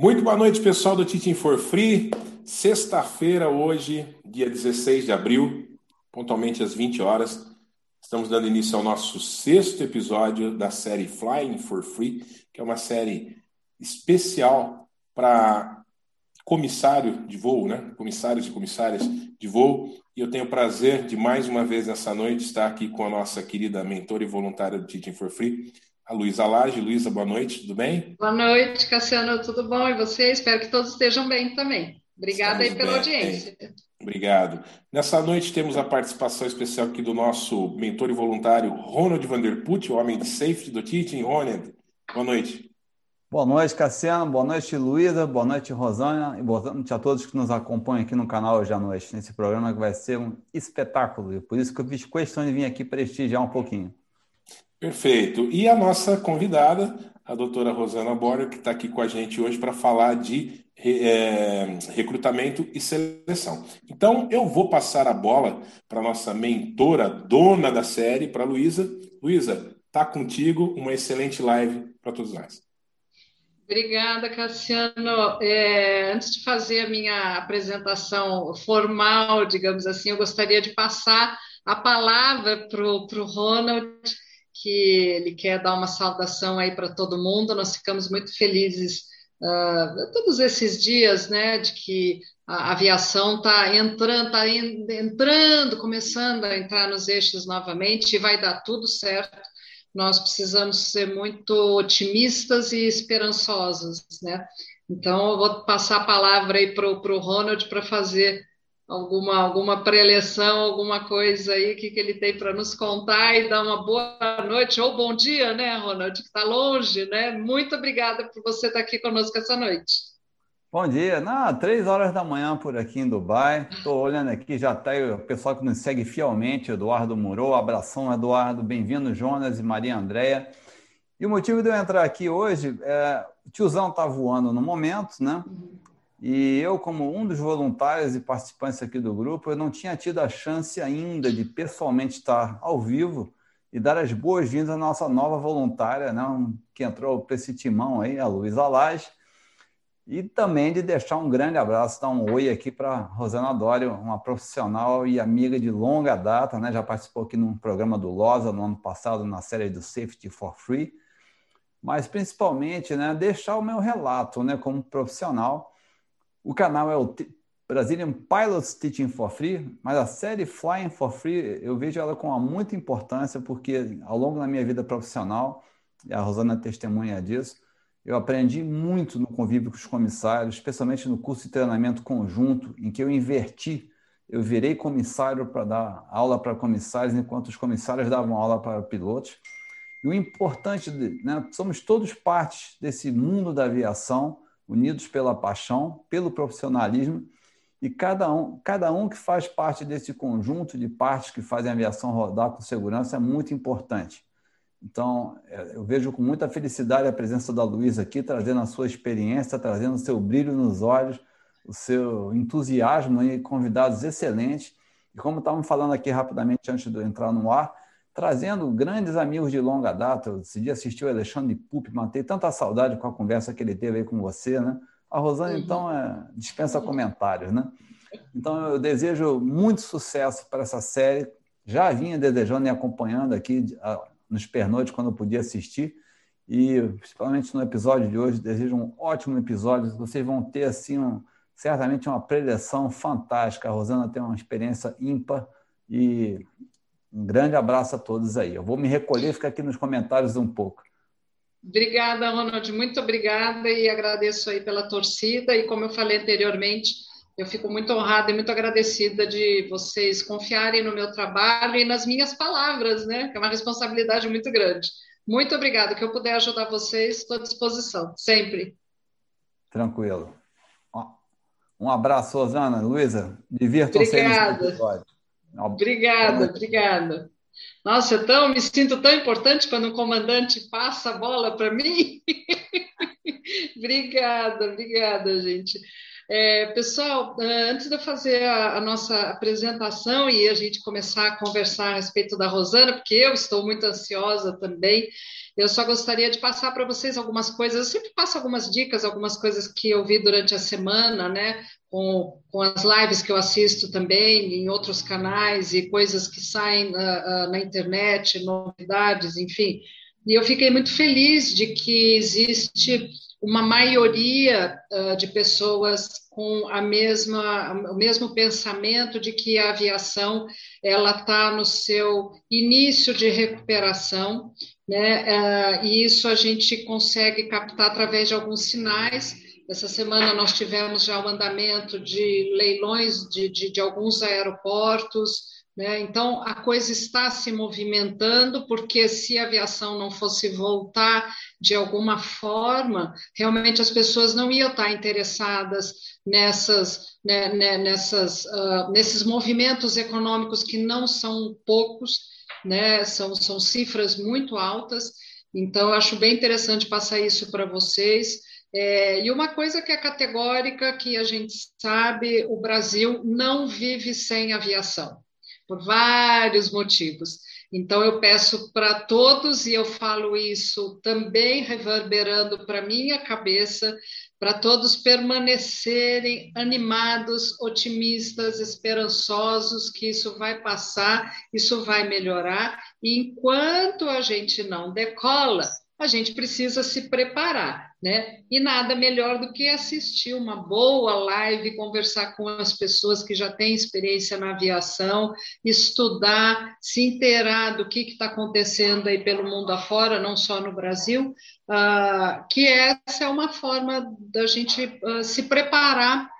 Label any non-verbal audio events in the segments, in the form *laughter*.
Muito boa noite, pessoal do Teaching for Free. Sexta-feira, hoje, dia 16 de abril, pontualmente às 20 horas, estamos dando início ao nosso sexto episódio da série Flying for Free, que é uma série especial para comissário de voo, né? Comissários e comissárias de voo. E eu tenho o prazer de mais uma vez nessa noite estar aqui com a nossa querida mentora e voluntária do Teaching for Free, a Luísa Lage. Luísa, boa noite, tudo bem? Boa noite, Cassiano, tudo bom? E você? Espero que todos estejam bem também. Obrigada Estamos aí pela bem. audiência. Obrigado. Nessa noite temos a participação especial aqui do nosso mentor e voluntário Ronald Vanderput, o homem de safety do Teaching. Ronald, boa noite. Boa noite, Cassiano. Boa noite, Luísa. Boa noite, Rosana. E boa noite a todos que nos acompanham aqui no canal hoje à noite, nesse programa que vai ser um espetáculo. E por isso que eu fiz questão de vir aqui prestigiar um pouquinho. Perfeito. E a nossa convidada, a doutora Rosana Borger, que está aqui com a gente hoje para falar de é, recrutamento e seleção. Então, eu vou passar a bola para nossa mentora, dona da série, para Luísa. Luísa, está contigo, uma excelente live para todos nós. Obrigada, Cassiano. É, antes de fazer a minha apresentação formal, digamos assim, eu gostaria de passar a palavra para o Ronald que ele quer dar uma saudação aí para todo mundo. Nós ficamos muito felizes uh, todos esses dias, né, de que a aviação está entrando, tá entrando, começando a entrar nos eixos novamente e vai dar tudo certo. Nós precisamos ser muito otimistas e esperançosos, né? Então, eu vou passar a palavra aí para o Ronald para fazer alguma, alguma preleção, alguma coisa aí que, que ele tem para nos contar e dar uma boa noite ou bom dia, né, Ronald, que está longe, né? Muito obrigada por você estar aqui conosco essa noite. Bom dia, não, três horas da manhã por aqui em Dubai. Estou olhando aqui, já está o pessoal que nos segue fielmente, Eduardo Murou, abração, Eduardo, bem-vindo, Jonas e Maria Andréia. E o motivo de eu entrar aqui hoje é o tiozão está voando no momento, né? E eu, como um dos voluntários e participantes aqui do grupo, eu não tinha tido a chance ainda de pessoalmente estar ao vivo e dar as boas-vindas à nossa nova voluntária, né, que entrou para esse timão aí, a Luísa Lage, e também de deixar um grande abraço, dar um oi aqui para Rosana Dório, uma profissional e amiga de longa data, né, já participou aqui no programa do LOSA no ano passado, na série do Safety for Free, mas principalmente né, deixar o meu relato né, como profissional o canal é o Brazilian Pilots Teaching for Free, mas a série Flying for Free eu vejo ela com muita importância porque ao longo da minha vida profissional, e a Rosana é testemunha disso, eu aprendi muito no convívio com os comissários, especialmente no curso de treinamento conjunto, em que eu inverti. Eu virei comissário para dar aula para comissários, enquanto os comissários davam aula para pilotos. E o importante, né, somos todos partes desse mundo da aviação, unidos pela paixão, pelo profissionalismo, e cada um, cada um que faz parte desse conjunto de partes que fazem a aviação rodar com segurança é muito importante. Então, é, eu vejo com muita felicidade a presença da Luísa aqui, trazendo a sua experiência, trazendo o seu brilho nos olhos, o seu entusiasmo e convidados excelentes. E como estávamos falando aqui rapidamente antes de eu entrar no ar, trazendo grandes amigos de longa data. Eu decidi assistir o Alexandre Pup, matei tanta saudade com a conversa que ele teve aí com você, né? A Rosana, uhum. então, é, dispensa comentários, né? Então, eu desejo muito sucesso para essa série. Já vinha desejando e acompanhando aqui nos pernoites quando eu podia assistir. E, principalmente no episódio de hoje, desejo um ótimo episódio. Vocês vão ter, assim, um, certamente uma preleção fantástica. A Rosana tem uma experiência ímpar e um grande abraço a todos aí. Eu vou me recolher e ficar aqui nos comentários um pouco. Obrigada, Ronald. Muito obrigada e agradeço aí pela torcida. E como eu falei anteriormente, eu fico muito honrada e muito agradecida de vocês confiarem no meu trabalho e nas minhas palavras, né? Que é uma responsabilidade muito grande. Muito obrigada. Que eu puder ajudar vocês, estou à disposição, sempre. Tranquilo. Um abraço, Rosana. Luísa, divirtam-se episódio. Obrigada, obrigada. Nossa, então me sinto tão importante quando o comandante passa a bola para mim. *laughs* obrigada, obrigada, gente. É, pessoal, é, antes de eu fazer a, a, nossa apresentação e a gente começar a conversar a respeito da Rosana, porque eu estou muito ansiosa também, eu só gostaria de passar para vocês algumas coisas. Eu sempre passo algumas dicas, algumas coisas que eu vi durante a semana, né? Com, com as lives que eu assisto também em outros canais e coisas que saem na, na internet, novidades, enfim. E eu fiquei muito feliz de que existe uma maioria uh, de pessoas com a mesma, o mesmo pensamento de que a aviação ela está no seu início de recuperação, né? Uh, e isso a gente consegue captar através de alguns sinais. Essa semana nós tivemos já o andamento de leilões de, de, de alguns aeroportos, né? Então, a coisa está se movimentando, porque se a aviação não fosse voltar de alguma forma, realmente as pessoas não iam estar interessadas nessas, né, né, nessas, uh, nesses movimentos econômicos que não são poucos, né? são, são cifras muito altas. Então, acho bem interessante passar isso para vocês. É, e uma coisa que é categórica, que a gente sabe, o Brasil não vive sem aviação por vários motivos. Então, eu peço para todos, e eu falo isso também reverberando para minha cabeça, para todos permanecerem animados, otimistas, esperançosos, que isso vai passar, isso vai melhorar, e enquanto a gente não decola, a gente precisa se preparar, né? E nada melhor do que assistir uma boa live, conversar com as pessoas que já têm experiência na aviação, estudar, se inteirar do que está acontecendo aí pelo mundo afora, não só no Brasil, uh, que essa é uma forma da gente uh, se preparar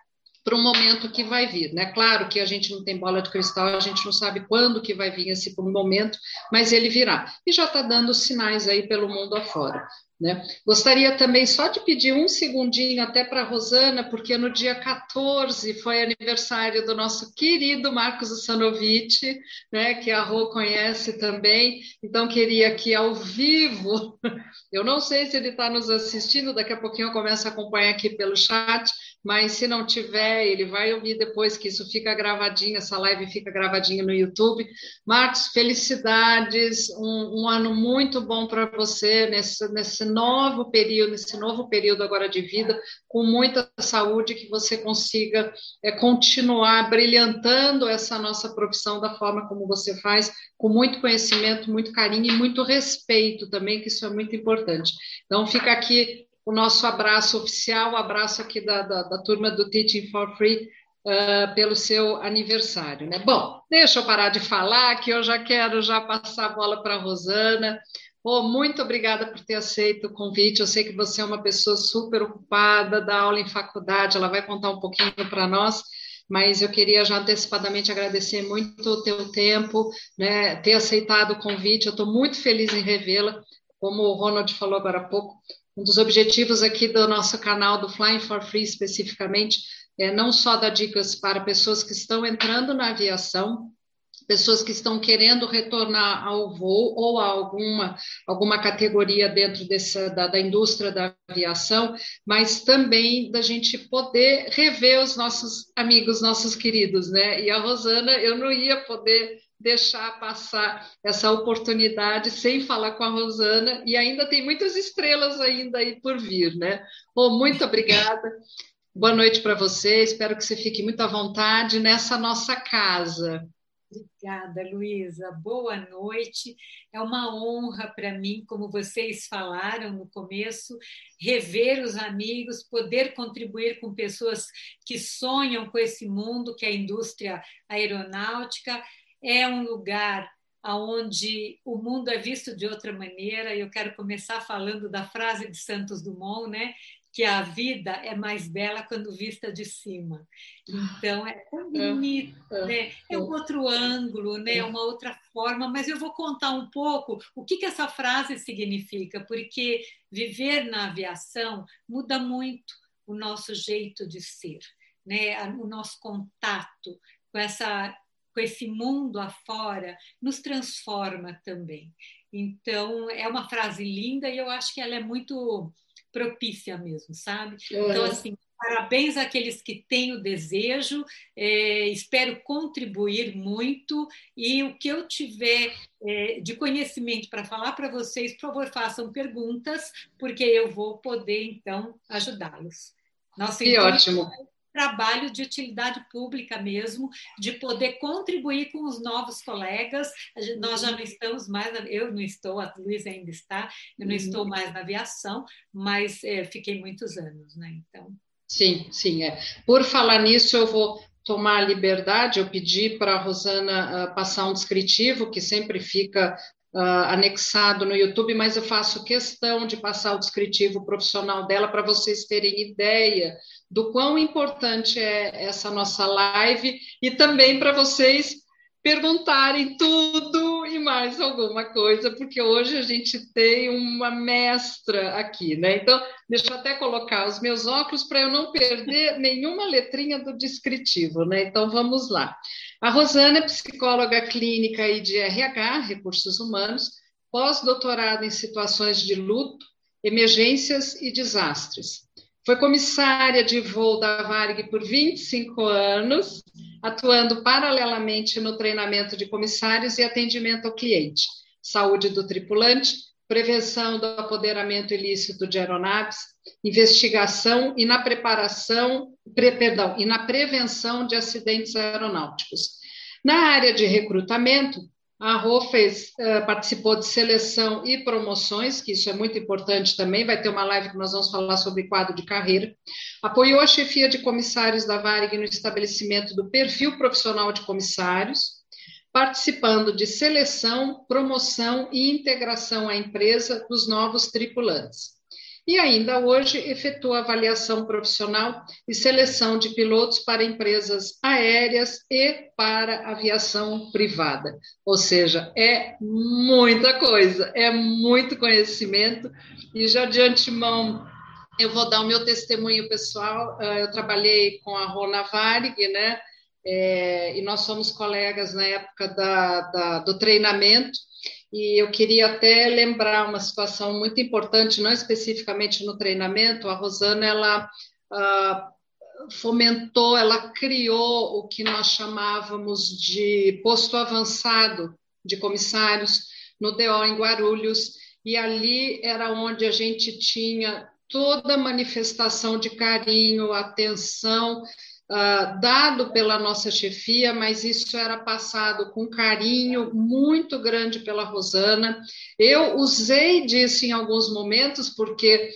para um momento que vai vir, né? Claro que a gente não tem bola de cristal, a gente não sabe quando que vai vir esse momento, mas ele virá. E já está dando sinais aí pelo mundo afora. Né? Gostaria também só de pedir um segundinho até para a Rosana, porque no dia 14 foi aniversário do nosso querido Marcos Sanovic, né, que a Rô conhece também, então queria aqui ao vivo, *laughs* eu não sei se ele está nos assistindo, daqui a pouquinho eu começo a acompanhar aqui pelo chat, mas se não tiver, ele vai ouvir depois que isso fica gravadinho, essa live fica gravadinha no YouTube. Marcos, felicidades, um, um ano muito bom para você nesse, nesse novo período, nesse novo período agora de vida, com muita saúde, que você consiga é, continuar brilhantando essa nossa profissão da forma como você faz, com muito conhecimento, muito carinho e muito respeito também, que isso é muito importante. Então, fica aqui o nosso abraço oficial, o abraço aqui da, da, da turma do Teaching for Free, Uh, pelo seu aniversário, né? Bom, deixa eu parar de falar, que eu já quero já passar a bola para a Rosana. Oh, muito obrigada por ter aceito o convite. Eu sei que você é uma pessoa super ocupada, dá aula em faculdade, ela vai contar um pouquinho para nós, mas eu queria já antecipadamente agradecer muito o teu tempo, né, ter aceitado o convite. Eu estou muito feliz em revê-la. Como o Ronald falou agora há pouco, um dos objetivos aqui do nosso canal, do Flying for Free especificamente, é não só dar dicas para pessoas que estão entrando na aviação, pessoas que estão querendo retornar ao voo ou a alguma, alguma categoria dentro dessa, da, da indústria da aviação, mas também da gente poder rever os nossos amigos, nossos queridos, né? E a Rosana, eu não ia poder deixar passar essa oportunidade sem falar com a Rosana e ainda tem muitas estrelas ainda aí por vir, né? Oh, muito obrigada. Boa noite para você. Espero que você fique muito à vontade nessa nossa casa. Obrigada, Luísa. Boa noite. É uma honra para mim, como vocês falaram no começo, rever os amigos, poder contribuir com pessoas que sonham com esse mundo que é a indústria aeronáutica é um lugar onde o mundo é visto de outra maneira. Eu quero começar falando da frase de Santos Dumont, né? que a vida é mais bela quando vista de cima. Então é tão é, bonito, é, né? É um outro ângulo, né? É uma outra forma, mas eu vou contar um pouco o que, que essa frase significa, porque viver na aviação muda muito o nosso jeito de ser, né? O nosso contato com essa com esse mundo afora, nos transforma também. Então, é uma frase linda e eu acho que ela é muito propícia mesmo, sabe? Então, assim, Parabéns àqueles que têm o desejo, é, espero contribuir muito e o que eu tiver é, de conhecimento para falar para vocês, por favor, façam perguntas, porque eu vou poder, então, ajudá-los. Nossa, que então, ótimo! Trabalho de utilidade pública mesmo, de poder contribuir com os novos colegas. Nós já não estamos mais, eu não estou, a Luísa ainda está, eu não uhum. estou mais na aviação, mas é, fiquei muitos anos, né? Então. Sim, sim. É. Por falar nisso, eu vou tomar a liberdade, eu pedi para a Rosana uh, passar um descritivo, que sempre fica uh, anexado no YouTube, mas eu faço questão de passar o descritivo profissional dela para vocês terem ideia do quão importante é essa nossa live e também para vocês perguntarem tudo e mais alguma coisa, porque hoje a gente tem uma mestra aqui, né? Então, deixa eu até colocar os meus óculos para eu não perder *laughs* nenhuma letrinha do descritivo, né? Então, vamos lá. A Rosana é psicóloga clínica e de RH, recursos humanos, pós-doutorado em situações de luto, emergências e desastres. Foi comissária de voo da Varg por 25 anos, atuando paralelamente no treinamento de comissários e atendimento ao cliente, saúde do tripulante, prevenção do apoderamento ilícito de aeronaves, investigação e na preparação, pre, perdão, e na prevenção de acidentes aeronáuticos. Na área de recrutamento, a Rô fez, uh, participou de seleção e promoções, que isso é muito importante também. Vai ter uma live que nós vamos falar sobre quadro de carreira. Apoiou a chefia de comissários da Varig no estabelecimento do perfil profissional de comissários, participando de seleção, promoção e integração à empresa dos novos tripulantes e ainda hoje efetua avaliação profissional e seleção de pilotos para empresas aéreas e para aviação privada. Ou seja, é muita coisa, é muito conhecimento, e já de antemão eu vou dar o meu testemunho pessoal. Ah, eu trabalhei com a Rona Varig, né? É, e nós somos colegas na época da, da, do treinamento, e eu queria até lembrar uma situação muito importante, não especificamente no treinamento, a Rosana, ela uh, fomentou, ela criou o que nós chamávamos de posto avançado de comissários no DO em Guarulhos, e ali era onde a gente tinha toda manifestação de carinho, atenção, uh, dado pela nossa chefia, mas isso era passado com carinho muito grande pela Rosana. Eu usei disso em alguns momentos, porque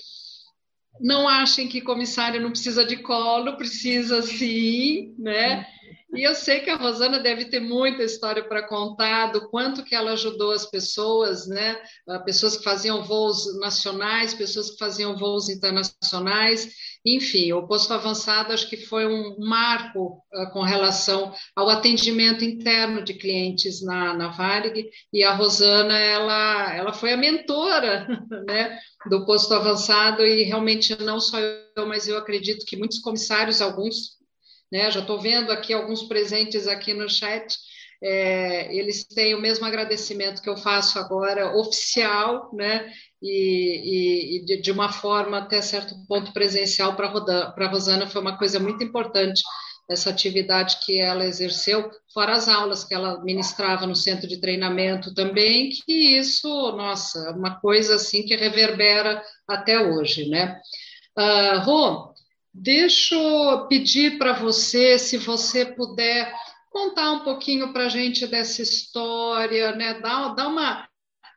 não achem que comissário não precisa de colo, precisa sim, né? E eu sei que a Rosana deve ter muita história para contar do quanto que ela ajudou as pessoas, né? Ah, pessoas que faziam voos nacionais, pessoas que faziam voos internacionais, enfim, o posto avançado acho que foi um marco uh, com relação ao atendimento interno de clientes na, na Varig, e a Rosana, ela, ela foi a mentora, *laughs* né? do posto avançado e realmente não só eu, mas eu acredito que muitos comissários, alguns né? Já estou vendo aqui alguns presentes aqui no chat. É, eles têm o mesmo agradecimento que eu faço agora, oficial, né? E, e, e de, uma forma até certo ponto presencial para a Rosana foi uma coisa muito importante essa atividade que ela exerceu, fora as aulas que ela ministrava no centro de treinamento também, que isso, nossa, é uma coisa assim que reverbera até hoje, né? Uh, Rô, Deixa eu pedir para você, se você puder contar um pouquinho para a gente dessa história, né? Dá, dá uma.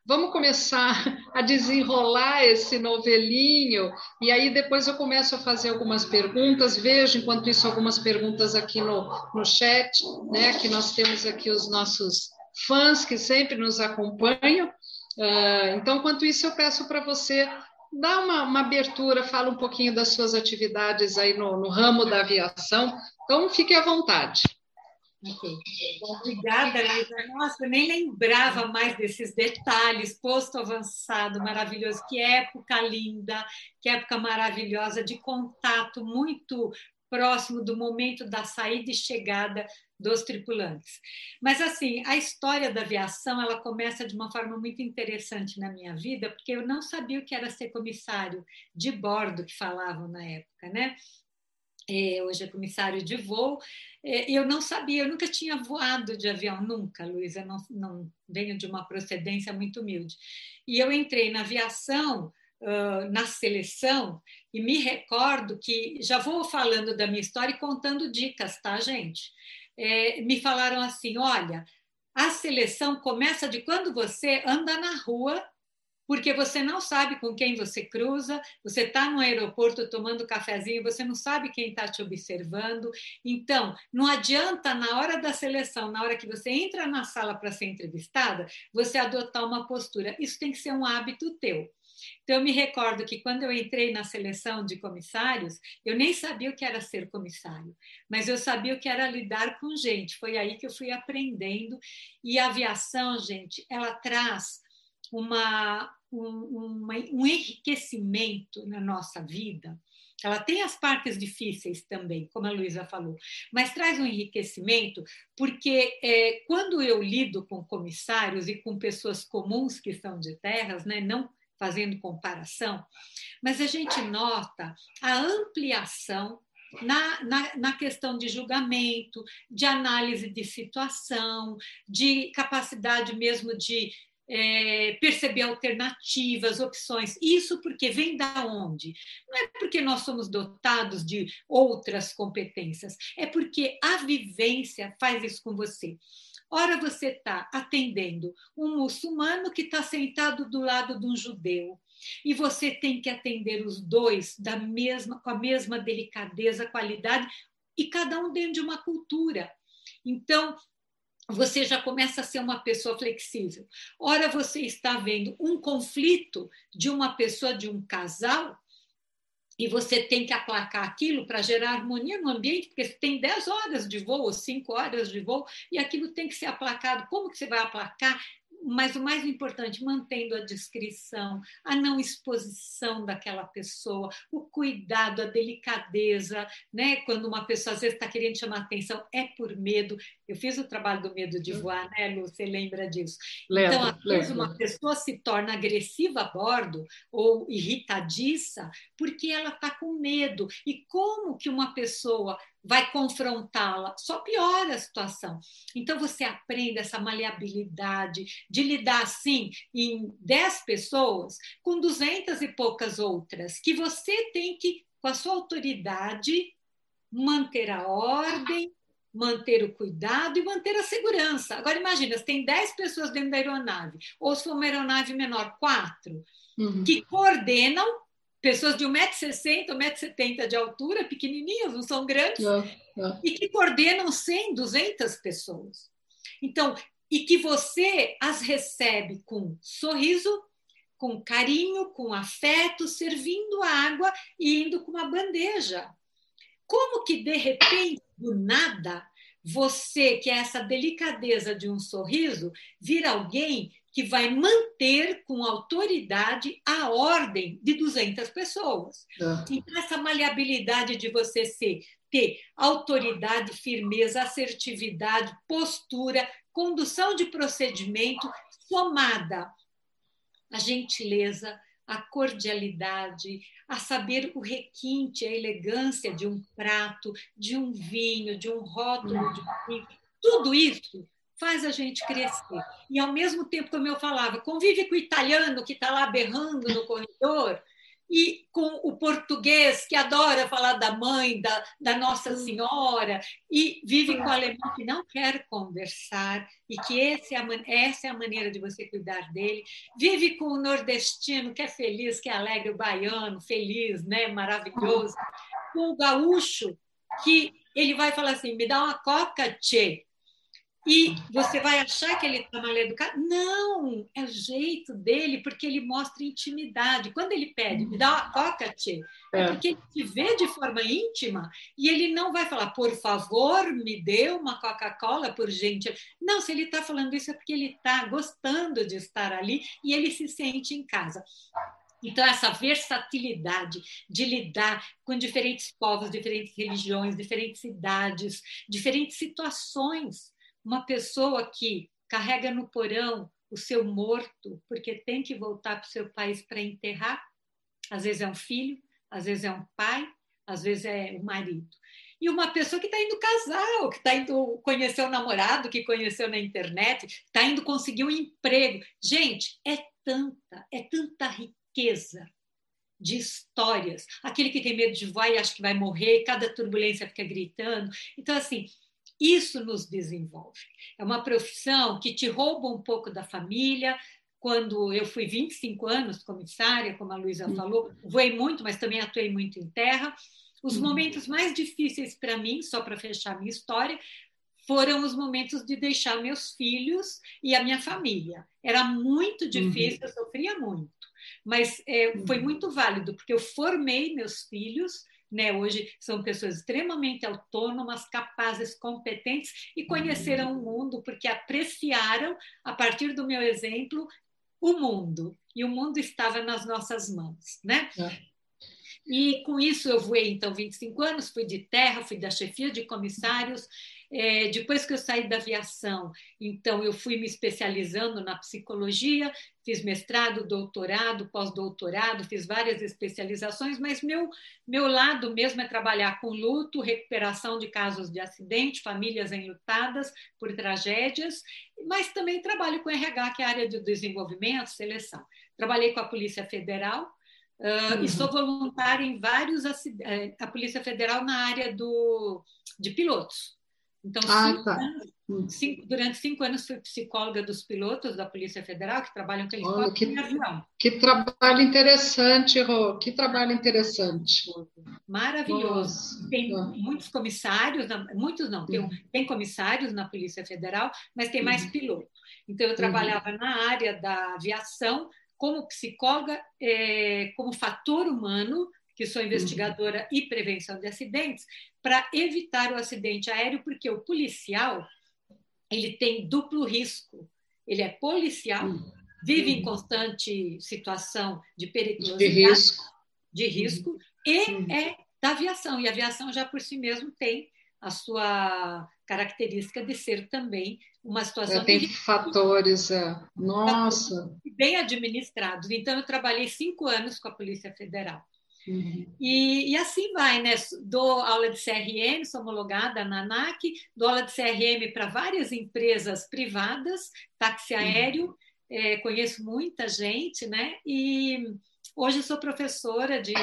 Vamos começar a desenrolar esse novelinho, e aí depois eu começo a fazer algumas perguntas. Vejo, enquanto isso, algumas perguntas aqui no, no chat, né? Que nós temos aqui os nossos fãs que sempre nos acompanham. Uh, então, enquanto isso, eu peço para você dá uma, uma, abertura, fala um pouquinho das suas atividades aí no, no ramo da aviação. Então, fique à vontade. Obrigada, Lisa. Nossa, nem lembrava mais desses detalhes. Posto avançado, maravilhoso. Que época linda, que época maravilhosa de contato muito próximo do momento da saída e chegada dos tripulantes. Mas assim, a história da aviação, ela começa de uma forma muito interessante na minha vida, porque eu não sabia o que era ser comissário de bordo que falavam na época, né? É, hoje é comissário de voo, é, eu não sabia, eu nunca tinha voado de avião, nunca, Luísa, não, não venho de uma procedência muito humilde. E eu entrei na aviação, uh, na seleção, e me recordo que, já vou falando da minha história e contando dicas, tá, gente? É, me falaram assim: olha, a seleção começa de quando você anda na rua porque você não sabe com quem você cruza, você está no aeroporto tomando cafezinho, você não sabe quem está te observando. Então, não adianta na hora da seleção, na hora que você entra na sala para ser entrevistada, você adotar uma postura. Isso tem que ser um hábito teu. Então, eu me recordo que quando eu entrei na seleção de comissários, eu nem sabia o que era ser comissário, mas eu sabia o que era lidar com gente. Foi aí que eu fui aprendendo. E a aviação, gente, ela traz uma, um, uma, um enriquecimento na nossa vida. Ela tem as partes difíceis também, como a Luísa falou, mas traz um enriquecimento, porque é, quando eu lido com comissários e com pessoas comuns que são de terras, né, não fazendo comparação, mas a gente nota a ampliação na, na, na, questão de julgamento, de análise de situação, de capacidade mesmo de é, perceber alternativas, opções. Isso porque vem da onde? Não é porque nós somos dotados de outras competências, é porque a vivência faz isso com você. Ora, você está atendendo um muçulmano que está sentado do lado de um judeu. E você tem que atender os dois da mesma, com a mesma delicadeza, qualidade, e cada um dentro de uma cultura. Então, você já começa a ser uma pessoa flexível. Ora, você está vendo um conflito de uma pessoa, de um casal, e você tem que aplacar aquilo para gerar harmonia no ambiente, porque tem 10 horas de voo, 5 horas de voo, e aquilo tem que ser aplacado. Como que você vai aplacar? Mas o mais importante, mantendo a descrição, a não exposição daquela pessoa, o cuidado, a delicadeza, né? Quando uma pessoa às vezes está querendo chamar atenção, é por medo. Eu fiz o trabalho do medo de voar, né, Lu? Você lembra disso? Lembro, então, às vezes, uma pessoa se torna agressiva a bordo ou irritadiça porque ela está com medo. E como que uma pessoa vai confrontá-la, só piora a situação. Então você aprende essa maleabilidade de lidar assim em 10 pessoas com duzentas e poucas outras, que você tem que, com a sua autoridade, manter a ordem, manter o cuidado e manter a segurança. Agora imagina, se tem 10 pessoas dentro da aeronave, ou se for uma aeronave menor, quatro, uhum. que coordenam pessoas de 1,60m, 1,70m de altura, pequenininhas, não são grandes, não, não. e que coordenam 100, 200 pessoas. Então, e que você as recebe com sorriso, com carinho, com afeto, servindo água e indo com uma bandeja. Como que, de repente, do nada, você, que é essa delicadeza de um sorriso, vira alguém que vai manter com autoridade a ordem de 200 pessoas. É. Então, essa maleabilidade de você ser, ter autoridade, firmeza, assertividade, postura, condução de procedimento, somada à gentileza, à cordialidade, a saber o requinte, a elegância de um prato, de um vinho, de um rótulo de um vinho, tudo isso faz a gente crescer. E ao mesmo tempo, como eu falava, convive com o italiano que está lá berrando no corredor e com o português que adora falar da mãe, da, da Nossa Senhora, e vive com o alemão que não quer conversar e que é a, essa é a maneira de você cuidar dele. Vive com o nordestino que é feliz, que é alegre, o baiano, feliz, né, maravilhoso. Com o gaúcho que ele vai falar assim, me dá uma coca, tchê. E você vai achar que ele está mal educado? Não, é o jeito dele, porque ele mostra intimidade. Quando ele pede, me dá uma coca, tchê, é. é porque ele te vê de forma íntima e ele não vai falar, por favor, me dê uma Coca-Cola, por gente. Não, se ele está falando isso é porque ele está gostando de estar ali e ele se sente em casa. Então, essa versatilidade de lidar com diferentes povos, diferentes religiões, diferentes cidades, diferentes situações uma pessoa que carrega no porão o seu morto porque tem que voltar para o seu país para enterrar, às vezes é um filho, às vezes é um pai, às vezes é o marido. E uma pessoa que está indo casar, que está indo conhecer o namorado, que conheceu na internet, está indo conseguir um emprego. Gente, é tanta, é tanta riqueza de histórias. Aquele que tem medo de voar e acha que vai morrer, cada turbulência fica gritando. Então, assim, isso nos desenvolve. É uma profissão que te rouba um pouco da família. Quando eu fui 25 anos comissária, como a Luísa uhum. falou, voei muito, mas também atuei muito em terra. Os uhum. momentos mais difíceis para mim, só para fechar minha história, foram os momentos de deixar meus filhos e a minha família. Era muito difícil, uhum. eu sofria muito, mas é, foi muito válido, porque eu formei meus filhos né? Hoje são pessoas extremamente autônomas, capazes, competentes e conheceram o mundo porque apreciaram, a partir do meu exemplo, o mundo. E o mundo estava nas nossas mãos, né? É. E com isso eu voei então 25 anos, fui de terra, fui da chefia de comissários, é, depois que eu saí da aviação, então eu fui me especializando na psicologia, fiz mestrado, doutorado, pós-doutorado, fiz várias especializações, mas meu, meu lado mesmo é trabalhar com luto, recuperação de casos de acidente, famílias enlutadas por tragédias, mas também trabalho com RH, que é a área de desenvolvimento, seleção. Trabalhei com a Polícia Federal, Uh, uhum. E sou voluntária em vários eh, a Polícia Federal na área do, de pilotos. Então, ah, cinco tá. anos, cinco, durante cinco anos fui psicóloga dos pilotos da Polícia Federal que trabalham com helicóptero que, e avião. Que trabalho interessante, Rô, que trabalho interessante. Maravilhoso. Nossa. Tem muitos comissários, muitos não, tem, uhum. tem, comissários na Polícia Federal, mas tem mais uhum. piloto. Então, eu uhum. trabalhava uhum. na área da aviação como psicóloga, é, como fator humano, que sou investigadora uhum. e prevenção de acidentes, para evitar o acidente aéreo, porque o policial ele tem duplo risco. Ele é policial, uhum. vive em constante situação de periculosidade, de risco, de risco uhum. e é da aviação. E a aviação já por si mesmo tem a sua característica de ser também uma situação tem de fatores, é. nossa, bem administrados. Então eu trabalhei cinco anos com a Polícia Federal. Uhum. E, e, assim vai, né? Dou aula de CRM, sou homologada na ANAC, dou aula de CRM para várias empresas privadas, táxi uhum. aéreo, uhum. é, conheço muita gente, né? E hoje sou professora de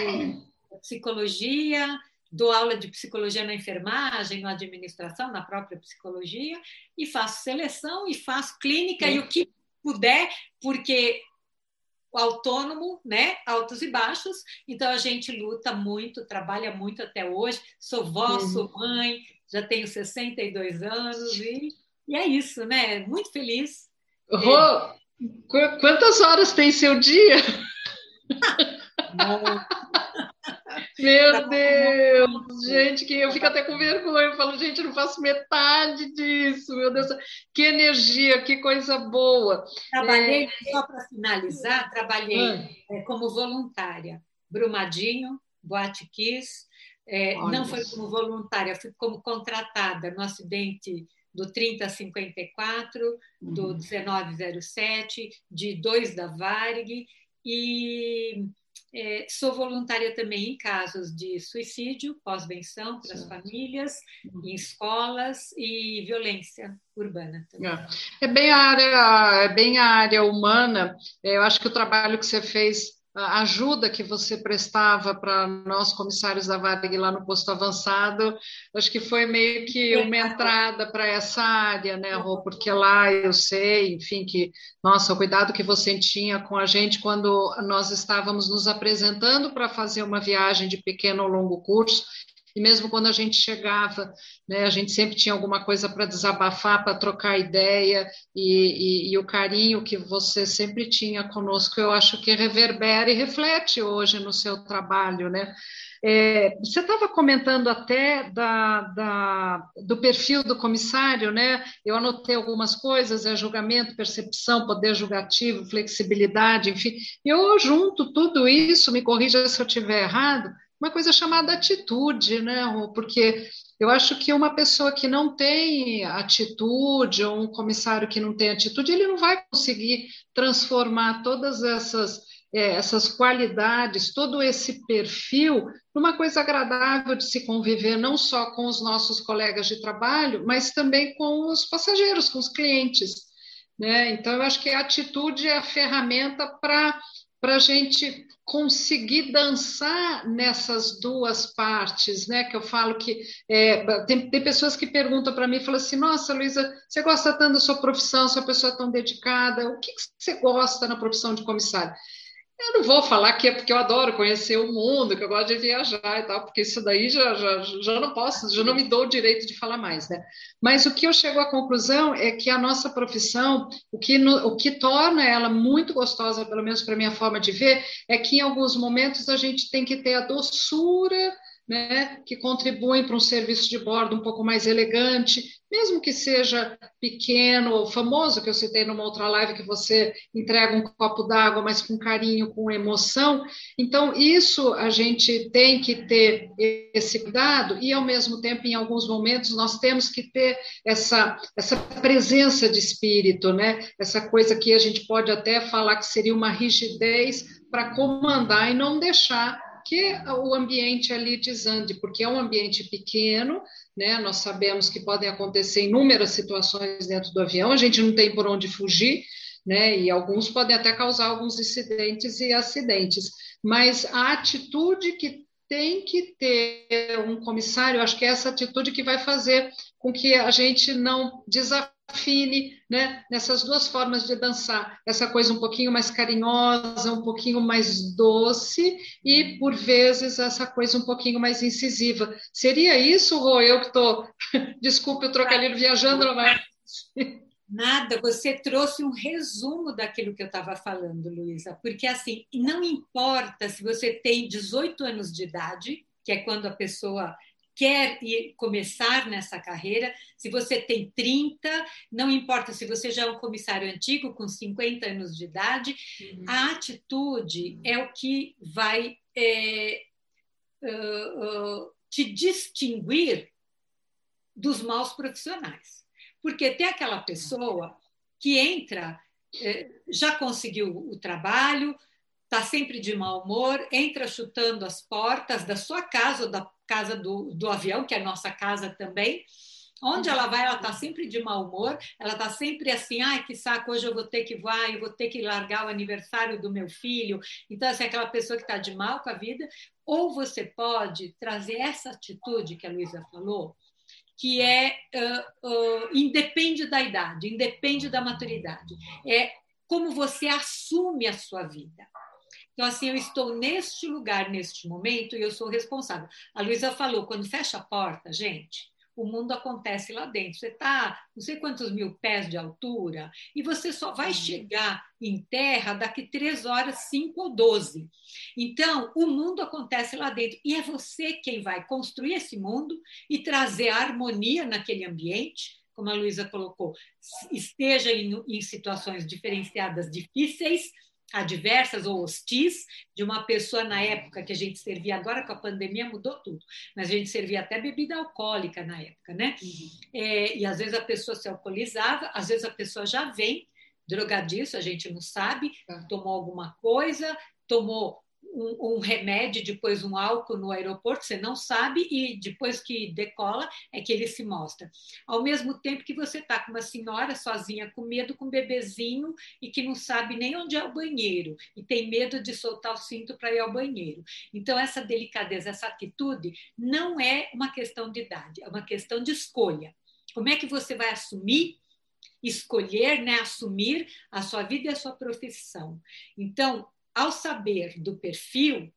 psicologia, dou aula de psicologia na enfermagem, na administração, na própria psicologia, e faço seleção e faço clínica uhum. e o que puder, porque autônomo, né? Altos e baixos. Então a gente luta muito, trabalha muito até hoje. Sou vó, uhum. sou mãe, já tenho 62 anos e, e é isso, né? Muito feliz. Rô, é. quantas horas tem seu dia? *laughs* Meu Deus, gente, que eu fico até com vergonha. Eu falo, gente, eu não faço metade disso. Meu Deus, que energia, que coisa boa. Trabalhei, é... só para finalizar, trabalhei ah. é, como voluntária. Brumadinho, Boate Kiss. É, não foi como voluntária, fui como contratada no acidente do 3054, do uhum. 1907, de dois da Varig. E é, sou voluntária também em casos de suicídio, pós-benção para as famílias, uhum. em escolas e violência urbana. Também. É. é bem a área, é bem a área humana. É, eu acho que o trabalho que você fez a ajuda que você prestava para nós comissários da Varig lá no posto avançado, acho que foi meio que uma entrada para essa área, né, Rô? Porque lá eu sei, enfim, que, nossa, o cuidado que você tinha com a gente quando nós estávamos nos apresentando para fazer uma viagem de pequeno ou longo curso, e mesmo quando a gente chegava, né, a gente sempre tinha alguma coisa para desabafar, para trocar ideia, e, e, e, o carinho que você sempre tinha conosco, eu acho que reverbera e reflete hoje no seu trabalho, né? É, você estava comentando até da, da, do perfil do comissário, né? Eu anotei algumas coisas, é julgamento, percepção, poder julgativo, flexibilidade, enfim. Eu junto tudo isso, me corrija se eu estiver errado, uma coisa chamada atitude, né? Porque eu acho que uma pessoa que não tem atitude, ou um comissário que não tem atitude, ele não vai conseguir transformar todas essas é, essas qualidades, todo esse perfil, uma coisa agradável de se conviver não só com os nossos colegas de trabalho, mas também com os passageiros, com os clientes. Né? Então, eu acho que a atitude é a ferramenta para para a gente conseguir dançar nessas duas partes, né? Que eu falo que é, tem, tem, pessoas que perguntam para mim, falam assim: Nossa, Luísa, você gosta tanto da sua profissão, sua pessoa é tão dedicada, o que, que você gosta na profissão de comissário? Eu não vou falar que é porque eu adoro conhecer o mundo, que eu gosto de viajar e tal, porque isso daí já, já, já não posso, já não me dou o direito de falar mais, né? Mas o que eu chego à conclusão é que a nossa profissão, o que, no, o que torna ela muito gostosa, pelo menos para minha forma de ver, é que em alguns momentos a gente tem que ter a doçura né, que contribuem para um serviço de bordo um pouco mais elegante, mesmo que seja pequeno famoso, que eu citei numa outra live, que você entrega um copo d'água, mas com carinho, com emoção. Então, isso a gente tem que ter esse cuidado, e ao mesmo tempo, em alguns momentos, nós temos que ter essa, essa presença de espírito, né? essa coisa que a gente pode até falar que seria uma rigidez para comandar e não deixar que o ambiente ali desande, porque é um ambiente pequeno, né? Nós sabemos que podem acontecer inúmeras situações dentro do avião, a gente não tem por onde fugir, né? E alguns podem até causar alguns incidentes e acidentes. Mas a atitude que tem que ter um comissário, acho que é essa atitude que vai fazer com que a gente não desafie afine né, nessas duas formas de dançar, essa coisa um pouquinho mais carinhosa, um pouquinho mais doce e, por vezes, essa coisa um pouquinho mais incisiva. Seria isso, Rô? Eu que estou, *laughs* desculpe o trocadilho viajando, não é? Nada, você trouxe um resumo daquilo que eu estava falando, Luísa, porque assim, não importa se você tem 18 anos de idade, que é quando a pessoa quer ir, começar nessa carreira, se você tem 30, não importa se você já é um comissário antigo, com 50 anos de idade, uhum. a atitude é o que vai é, uh, uh, te distinguir dos maus profissionais. Porque tem aquela pessoa que entra, é, já conseguiu o trabalho, está sempre de mau humor, entra chutando as portas da sua casa ou da casa do, do avião, que é a nossa casa também. Onde ela vai, ela está sempre de mau humor, ela está sempre assim, ai, que saco, hoje eu vou ter que voar, eu vou ter que largar o aniversário do meu filho. Então, assim, aquela pessoa que está de mal com a vida. Ou você pode trazer essa atitude que a Luísa falou, que é uh, uh, independe da idade, independe da maturidade. É como você assume a sua vida. Então, assim, eu estou neste lugar, neste momento, e eu sou responsável. A Luísa falou, quando fecha a porta, gente, o mundo acontece lá dentro. Você está não sei quantos mil pés de altura e você só vai chegar em terra daqui três horas, cinco ou doze. Então, o mundo acontece lá dentro e é você quem vai construir esse mundo e trazer harmonia naquele ambiente. Como a Luísa colocou, esteja em, em situações diferenciadas difíceis, adversas ou hostis de uma pessoa na época que a gente servia, agora com a pandemia mudou tudo, mas a gente servia até bebida alcoólica na época, né? Uhum. É, e às vezes a pessoa se alcoolizava, às vezes a pessoa já vem drogadiço, a gente não sabe, tá. tomou alguma coisa, tomou um, um, remédio, depois um álcool no aeroporto, você não sabe, e depois que decola é que ele se mostra. Ao mesmo tempo que você está com uma senhora sozinha, com medo, com um bebezinho, e que não sabe nem onde é o banheiro, e tem medo de soltar o cinto para ir ao banheiro. Então, essa delicadeza, essa atitude, não é uma questão de idade, é uma questão de escolha. Como é que você vai assumir escolher, né, assumir a sua vida e a sua profissão. Então, ao saber do perfil,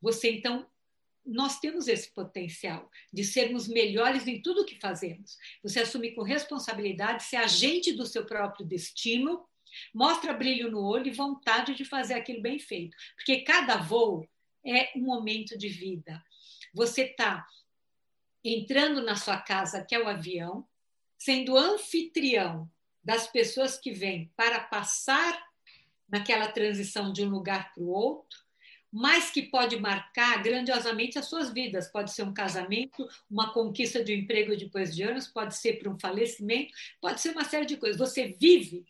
você então nós temos esse potencial de sermos melhores em tudo que fazemos. Você assume com responsabilidade, ser agente do seu próprio destino, mostra brilho no olho e vontade de fazer aquilo bem feito. Porque cada voo é um momento de vida. Você está entrando na sua casa, que é o avião, sendo anfitrião das pessoas que vêm para passar naquela transição de um lugar para o outro, mas que pode marcar grandiosamente as suas vidas. Pode ser um casamento, uma conquista de um emprego depois de anos, pode ser para um falecimento, pode ser uma série de coisas. Você vive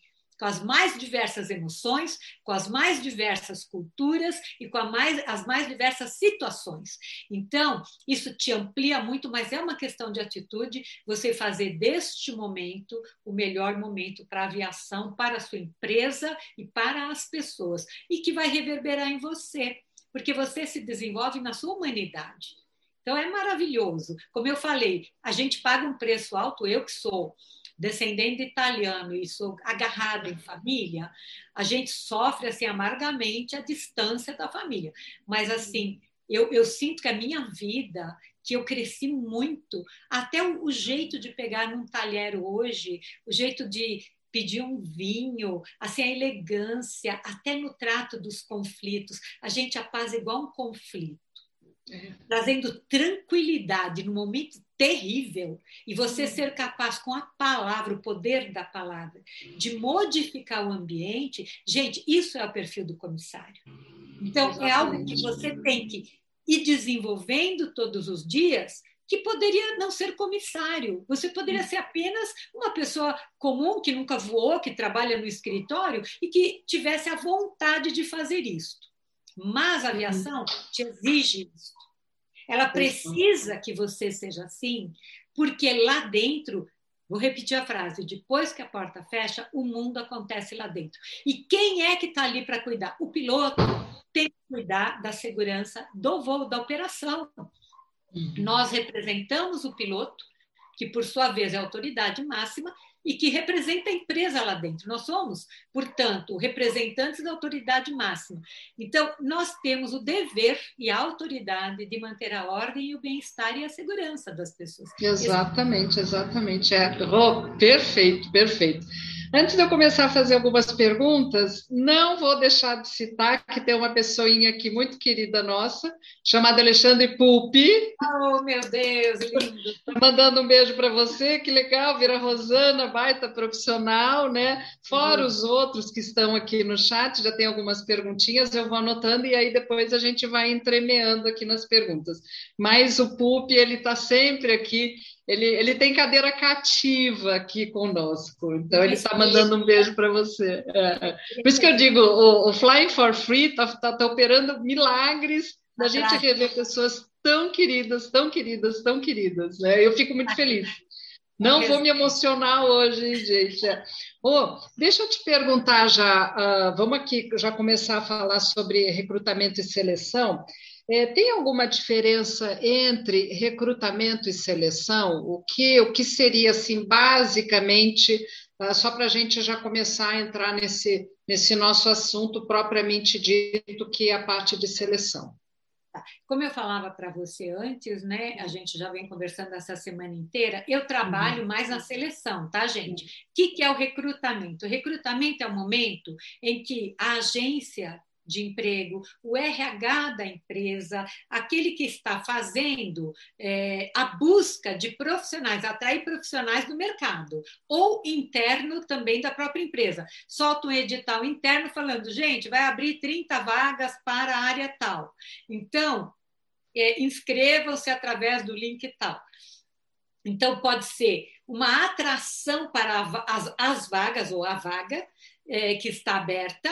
com as mais diversas emoções, com as mais diversas culturas e com mais, as mais diversas situações. Então, isso te amplia muito, mas é uma questão de atitude você fazer deste momento o melhor momento para a aviação, para a sua empresa e para as pessoas, e que vai reverberar em você, porque você se desenvolve na sua humanidade. Então é maravilhoso. Como eu falei, a gente paga um preço alto, eu que sou descendente italiano e sou agarrada em família, a gente sofre assim amargamente a distância da família. Mas assim, eu, eu sinto que a minha vida que eu cresci muito, até o, o jeito de pegar num talher hoje, o jeito de pedir um vinho, assim a elegância, até no trato dos conflitos, a gente apaziguar um conflito é. trazendo tranquilidade no momento terrível e você ser capaz com a palavra, o poder da palavra, de modificar o ambiente, gente, isso é o perfil do comissário. Então é algo que você tem que ir desenvolvendo todos os dias. Que poderia não ser comissário, você poderia ser apenas uma pessoa comum que nunca voou, que trabalha no escritório e que tivesse a vontade de fazer isso. Mas a aviação te exige isso. Ela precisa que você seja assim, porque lá dentro, vou repetir a frase: depois que a porta fecha, o mundo acontece lá dentro. E quem é que está ali para cuidar? O piloto tem que cuidar da segurança do voo, da operação. Uhum. Nós representamos o piloto, que por sua vez é a autoridade máxima, e que representa a empresa lá dentro. Nós somos, portanto, representantes da autoridade máxima. Então, nós temos o dever e a autoridade de manter a ordem o bem-estar e a segurança das pessoas. Exatamente, exatamente. É, oh, perfeito, perfeito. Antes de eu começar a fazer algumas perguntas, não vou deixar de citar que tem uma pessoinha aqui muito querida nossa, chamada Alexandre Pulpi. Oh, meu Deus, lindo! Tá mandando um beijo para você, que legal, vira Rosana, baita profissional, né? Fora uhum. os outros que estão aqui no chat, já tem algumas perguntinhas, eu vou anotando e aí depois a gente vai entremeando aqui nas perguntas. Mas o Pulpi, ele está sempre aqui ele, ele tem cadeira cativa aqui conosco, então ele está mandando um beijo para você. É, é. Por isso que eu digo, o, o Flying for Free está tá, tá operando milagres da gente rever pessoas tão queridas, tão queridas, tão queridas. Né? Eu fico muito feliz. Não vou me emocionar hoje, gente. Oh, deixa eu te perguntar já, uh, vamos aqui já começar a falar sobre recrutamento e seleção. É, tem alguma diferença entre recrutamento e seleção? O que, o que seria, assim, basicamente, uh, só para a gente já começar a entrar nesse, nesse nosso assunto propriamente dito, que é a parte de seleção? Tá. Como eu falava para você antes, né? A gente já vem conversando essa semana inteira. Eu trabalho uhum. mais na seleção, tá, gente? O que, que é o recrutamento? O recrutamento é o momento em que a agência de emprego, o RH da empresa, aquele que está fazendo é, a busca de profissionais, atrair profissionais do mercado, ou interno também da própria empresa. Solta um edital interno falando, gente, vai abrir 30 vagas para a área tal. Então, é, inscrevam-se através do link tal. Então, pode ser uma atração para as, as vagas ou a vaga é, que está aberta,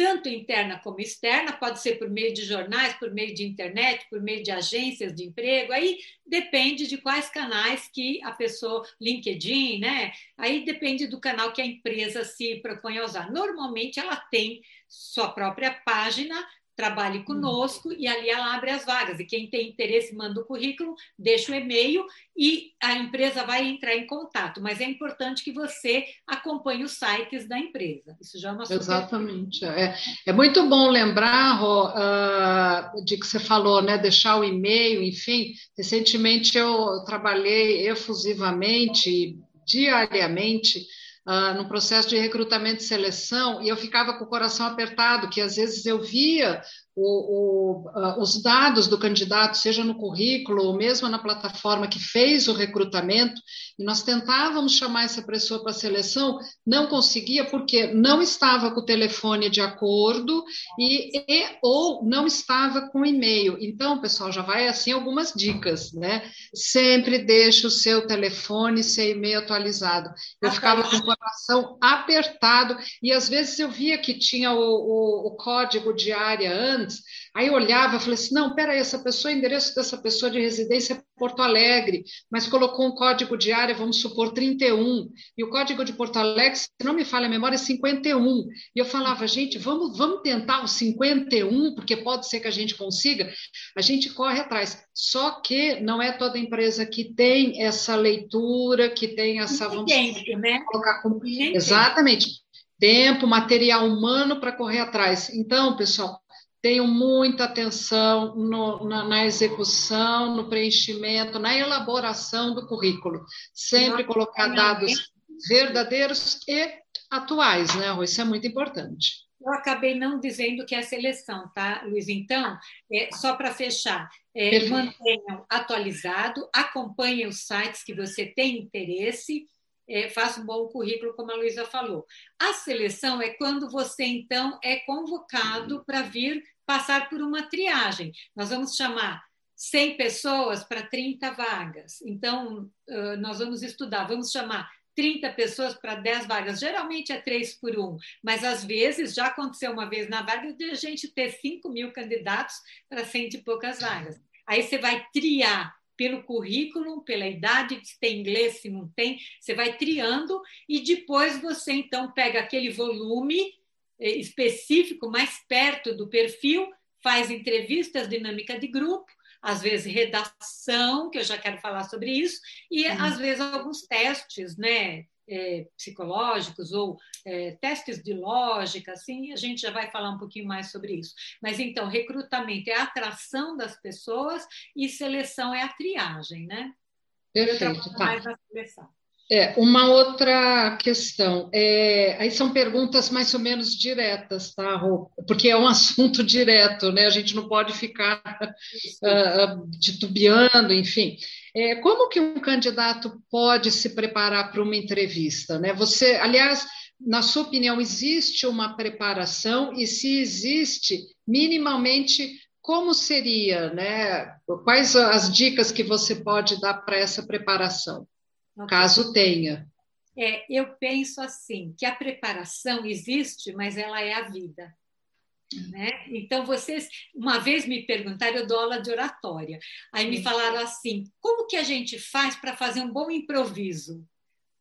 tanto interna como externa, pode ser por meio de jornais, por meio de internet, por meio de agências de emprego, aí depende de quais canais que a pessoa, LinkedIn, né? Aí depende do canal que a empresa se propõe a usar. Normalmente ela tem sua própria página trabalhe hum. conosco e ali ela abre as vagas. E quem tem interesse manda o currículo, deixa o e-mail e a empresa vai entrar em contato. Mas é importante que você acompanhe os sites da empresa. Isso já é uma super... Exatamente. É, é muito bom lembrar, Rô, uh, de que você falou, né? Deixar o e-mail, enfim. Recentemente eu trabalhei efusivamente, diariamente, uh, no processo de recrutamento e seleção, e eu ficava com o coração apertado, que às vezes eu via o, o, os dados do candidato, seja no currículo ou mesmo na plataforma que fez o recrutamento, e nós tentávamos chamar essa pessoa para a seleção, não conseguia porque não estava com o telefone de acordo e, e ou não estava com e-mail. Então, pessoal, já vai assim algumas dicas, né? Sempre deixe o seu telefone, seu e-mail atualizado. Eu ficava com o coração apertado e às vezes eu via que tinha o, o, o código de área antes, aí eu olhava e falei assim, não, peraí, essa pessoa, o endereço dessa pessoa de residência é Porto Alegre, mas colocou um código de área, vamos supor, 31, e o código de Porto Alegre, se não me falha a memória, é 51. E eu falava, gente, vamos, vamos tentar o 51, porque pode ser que a gente consiga. A gente corre atrás. Só que não é toda empresa que tem essa leitura, que tem essa... Vamos tempo, né? colocar como... Exatamente tempo, material humano para correr atrás. Então, pessoal, tenham muita atenção no, na, na, execução, no preenchimento, na elaboração do currículo. Sempre colocar dados verdadeiros e atuais, né, Rui? Isso é muito importante. Eu acabei não dizendo que é seleção, tá, Luiz? Então, é, só para fechar, é, mantenham atualizado, acompanhem os sites que você tem interesse, faça um bom currículo, como a Luísa falou. A seleção é quando você, então, é convocado para vir passar por uma triagem. Nós vamos chamar 100 pessoas para 30 vagas. Então, nós vamos estudar, vamos chamar 30 pessoas para 10 vagas. Geralmente é 3 por 1, mas às vezes, já aconteceu uma vez na vaga, de a gente ter 5 mil candidatos para 100 e poucas vagas. Aí você vai triar pelo currículo, pela idade, se tem inglês, se não tem, você vai triando e depois você então pega aquele volume eh, específico mais perto do perfil, faz entrevistas, dinâmica de grupo, às vezes redação, que eu já quero falar sobre isso, e uhum. às vezes alguns testes, né? É, psicológicos ou é, testes de lógica, assim, a gente já vai falar um pouquinho mais sobre isso. Mas então, recrutamento é a atração das pessoas e seleção é a triagem, né? Perfeito, tá. É, uma outra questão, é, aí são perguntas mais ou menos diretas, tá, Rô? Porque é um *laughs* assunto direto, né? A gente não pode ficar uh, titubeando, enfim. É, como que um candidato pode se preparar para uma entrevista, né? Você, aliás, na sua opinião, existe uma preparação e se existe, minimamente, como seria, né? Quais as dicas que você pode dar para essa preparação? caso tenha. É, eu penso assim, que a preparação existe, mas ela é a vida. Né? Então, vocês, uma vez me perguntaram, eu dou aula de oratória, aí me falaram assim: como que a gente faz para fazer um bom improviso?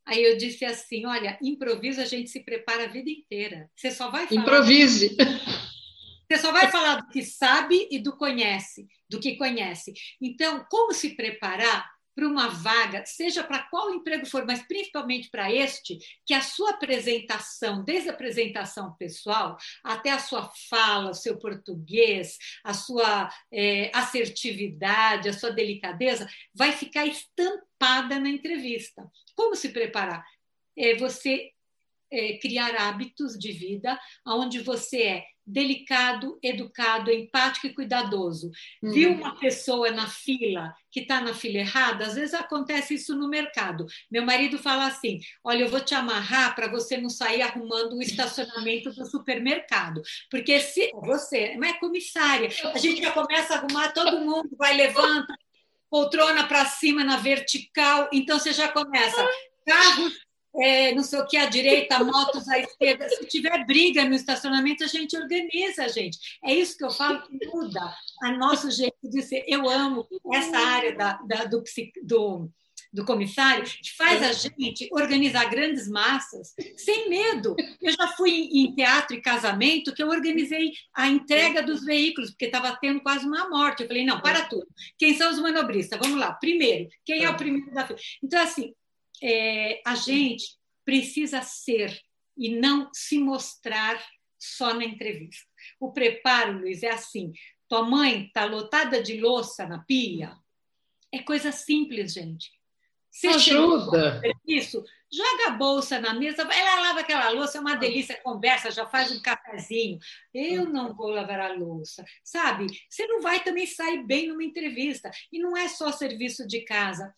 Aí eu disse assim: olha, improviso a gente se prepara a vida inteira. Você só vai falar. Improvise! Você só vai falar do que sabe e do conhece, do que conhece. Então, como se preparar? Para uma vaga, seja para qual emprego for, mas principalmente para este, que a sua apresentação, desde a apresentação pessoal até a sua fala, o seu português, a sua é, assertividade, a sua delicadeza, vai ficar estampada na entrevista. Como se preparar? É você é, criar hábitos de vida onde você é delicado, educado, empático e cuidadoso. Uhum. Viu uma pessoa na fila que está na fila errada? Às vezes acontece isso no mercado. Meu marido fala assim: Olha, eu vou te amarrar para você não sair arrumando o estacionamento do supermercado. Porque se *laughs* você, não é comissária, a gente já começa a arrumar, todo mundo vai levanta, poltrona para cima na vertical, então você já começa. Carros é, não sei o que à direita, motos à esquerda. Se tiver briga no estacionamento, a gente organiza, gente. É isso que eu falo que muda a nosso jeito de ser. Eu amo essa área da, da do, do, do comissário, que faz a gente organizar grandes massas sem medo. Eu já fui em teatro e casamento que eu organizei a entrega dos veículos, porque estava tendo quase uma morte. Eu falei, não, para tudo. Quem são os manobristas? Vamos lá. Primeiro, quem é o primeiro da fila? Então, assim, é, a gente precisa ser e não se mostrar só na entrevista. O preparo, Luiz, é assim: tua mãe está lotada de louça na pia. É coisa simples, gente. Você Ajuda. Isso, joga a bolsa na mesa, ela lava aquela louça, é uma delícia, conversa, já faz um cafezinho. Eu não vou lavar a louça, sabe? Você não vai também sair bem numa entrevista. E não é só serviço de casa.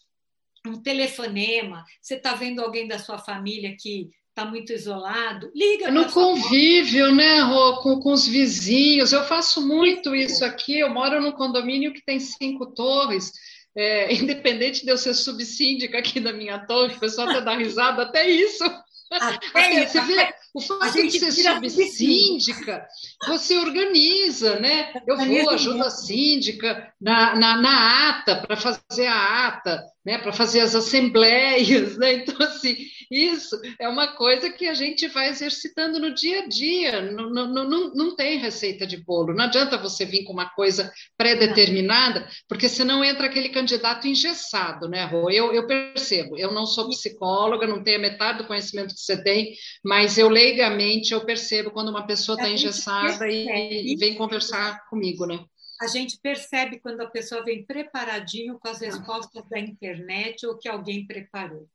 Um telefonema, você está vendo alguém da sua família que está muito isolado, liga. É no convívio, né, Rô, com, com os vizinhos. Eu faço muito isso aqui. Eu moro num condomínio que tem cinco torres. É, *laughs* independente de eu ser subsíndica aqui da minha torre, o pessoal está dando risada, até isso. Até, você vê, o fato de ser subsíndica, você organiza, né? Eu vou, ajudo a síndica na, na, na ata, para fazer a ata, né? para fazer as assembleias, né? Então, assim, isso é uma coisa que a gente vai exercitando no dia a dia, não, não, não, não tem receita de bolo, não adianta você vir com uma coisa pré-determinada, porque senão entra aquele candidato engessado, né, Rô? Eu, eu percebo, eu não sou psicóloga, não tenho a metade do conhecimento que você tem, mas eu leigamente eu percebo quando uma pessoa está engessada e, e vem conversar comigo, né? a gente percebe quando a pessoa vem preparadinho com as respostas da internet ou que alguém preparou.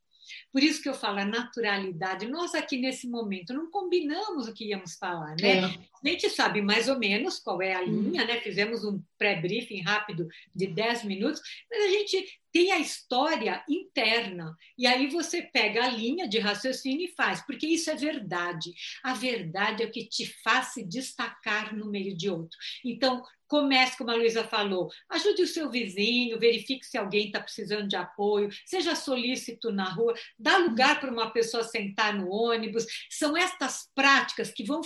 Por isso que eu falo a naturalidade. Nós aqui nesse momento não combinamos o que íamos falar, né? É. A gente sabe mais ou menos qual é a uhum. linha, né? Fizemos um pré-briefing rápido de 10 minutos, mas a gente tem a história interna. E aí você pega a linha de raciocínio e faz, porque isso é verdade. A verdade é o que te faz se destacar no meio de outro. Então, Comece, como a Luísa falou, ajude o seu vizinho, verifique se alguém está precisando de apoio, seja solícito na rua, dá lugar para uma pessoa sentar no ônibus. São estas práticas que vão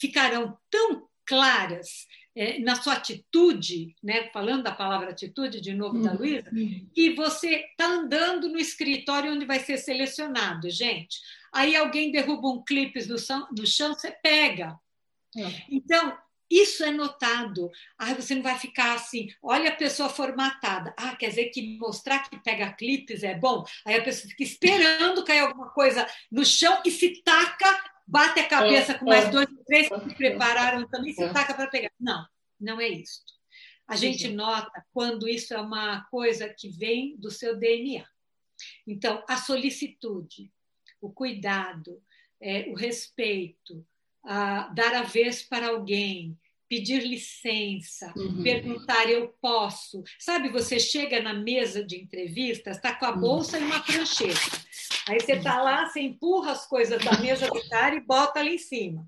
ficarão tão claras é, na sua atitude, né? falando da palavra atitude de novo da uhum. Luísa, que você está andando no escritório onde vai ser selecionado, gente. Aí alguém derruba um clipe no chão, no chão você pega. É. Então, isso é notado. Ah, você não vai ficar assim, olha a pessoa formatada. Ah, quer dizer que mostrar que pega clipes é bom? Aí a pessoa fica esperando cair alguma coisa no chão e se taca, bate a cabeça com mais dois, três que se prepararam também, se taca para pegar. Não, não é isso. A gente nota quando isso é uma coisa que vem do seu DNA. Então, a solicitude, o cuidado, é, o respeito, uh, dar a vez para alguém, pedir licença, uhum. perguntar eu posso. Sabe, você chega na mesa de entrevistas, está com a uhum. bolsa uhum. e uma prancheta. Aí você está lá, você empurra as coisas da mesa do cara e bota ali em cima.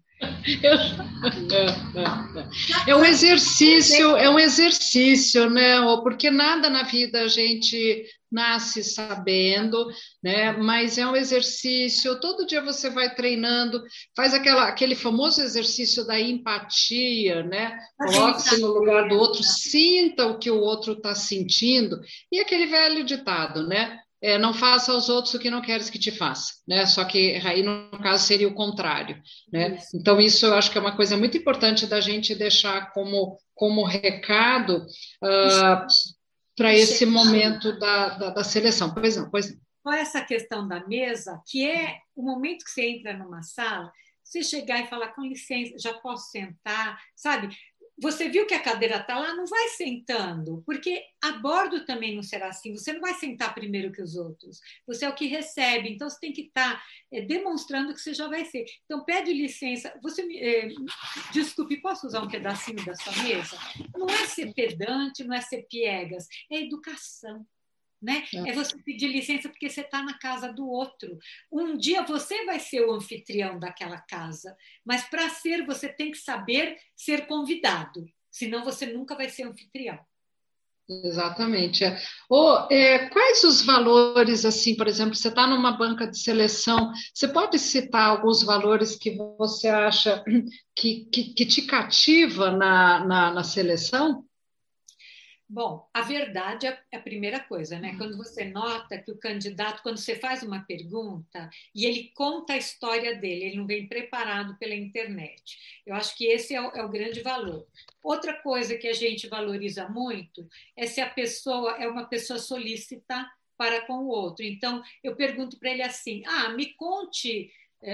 É um exercício, é um exercício, né? Porque nada na vida a gente nasce sabendo, né? Mas é um exercício. Todo dia você vai treinando, faz aquela, aquele famoso exercício da empatia, né? Coloque-se no lugar do outro, sinta o que o outro está sentindo. E aquele velho ditado, né? É, não faça aos outros o que não queres que te faça, né? Só que aí no caso seria o contrário, né? Isso. Então isso eu acho que é uma coisa muito importante da gente deixar como como recado uh, para esse momento da, da, da, seleção. Pois não, pois não. É essa questão da mesa, que é o momento que você entra numa sala, você chegar e falar com licença, já posso sentar, sabe? Você viu que a cadeira está lá, não vai sentando, porque a bordo também não será assim. Você não vai sentar primeiro que os outros. Você é o que recebe, então você tem que estar tá, é, demonstrando que você já vai ser. Então pede licença. Você me, é, desculpe, posso usar um pedacinho da sua mesa? Não é ser pedante, não é ser piegas, é educação né? É. é você pedir licença porque você está na casa do outro. Um dia você vai ser o anfitrião daquela casa, mas para ser você tem que saber ser convidado, senão você nunca vai ser anfitrião. Exatamente. É. Ou, é, quais os valores, assim, por exemplo, você está numa banca de seleção, você pode citar alguns valores que você acha que, que, que te cativa na, na, na seleção? Bom, a verdade é a primeira coisa, né? Quando você nota que o candidato, quando você faz uma pergunta e ele conta a história dele, ele não vem preparado pela internet. Eu acho que esse é o, é o grande valor. Outra coisa que a gente valoriza muito é se a pessoa é uma pessoa solícita para com o outro. Então, eu pergunto para ele assim: ah, me conte é,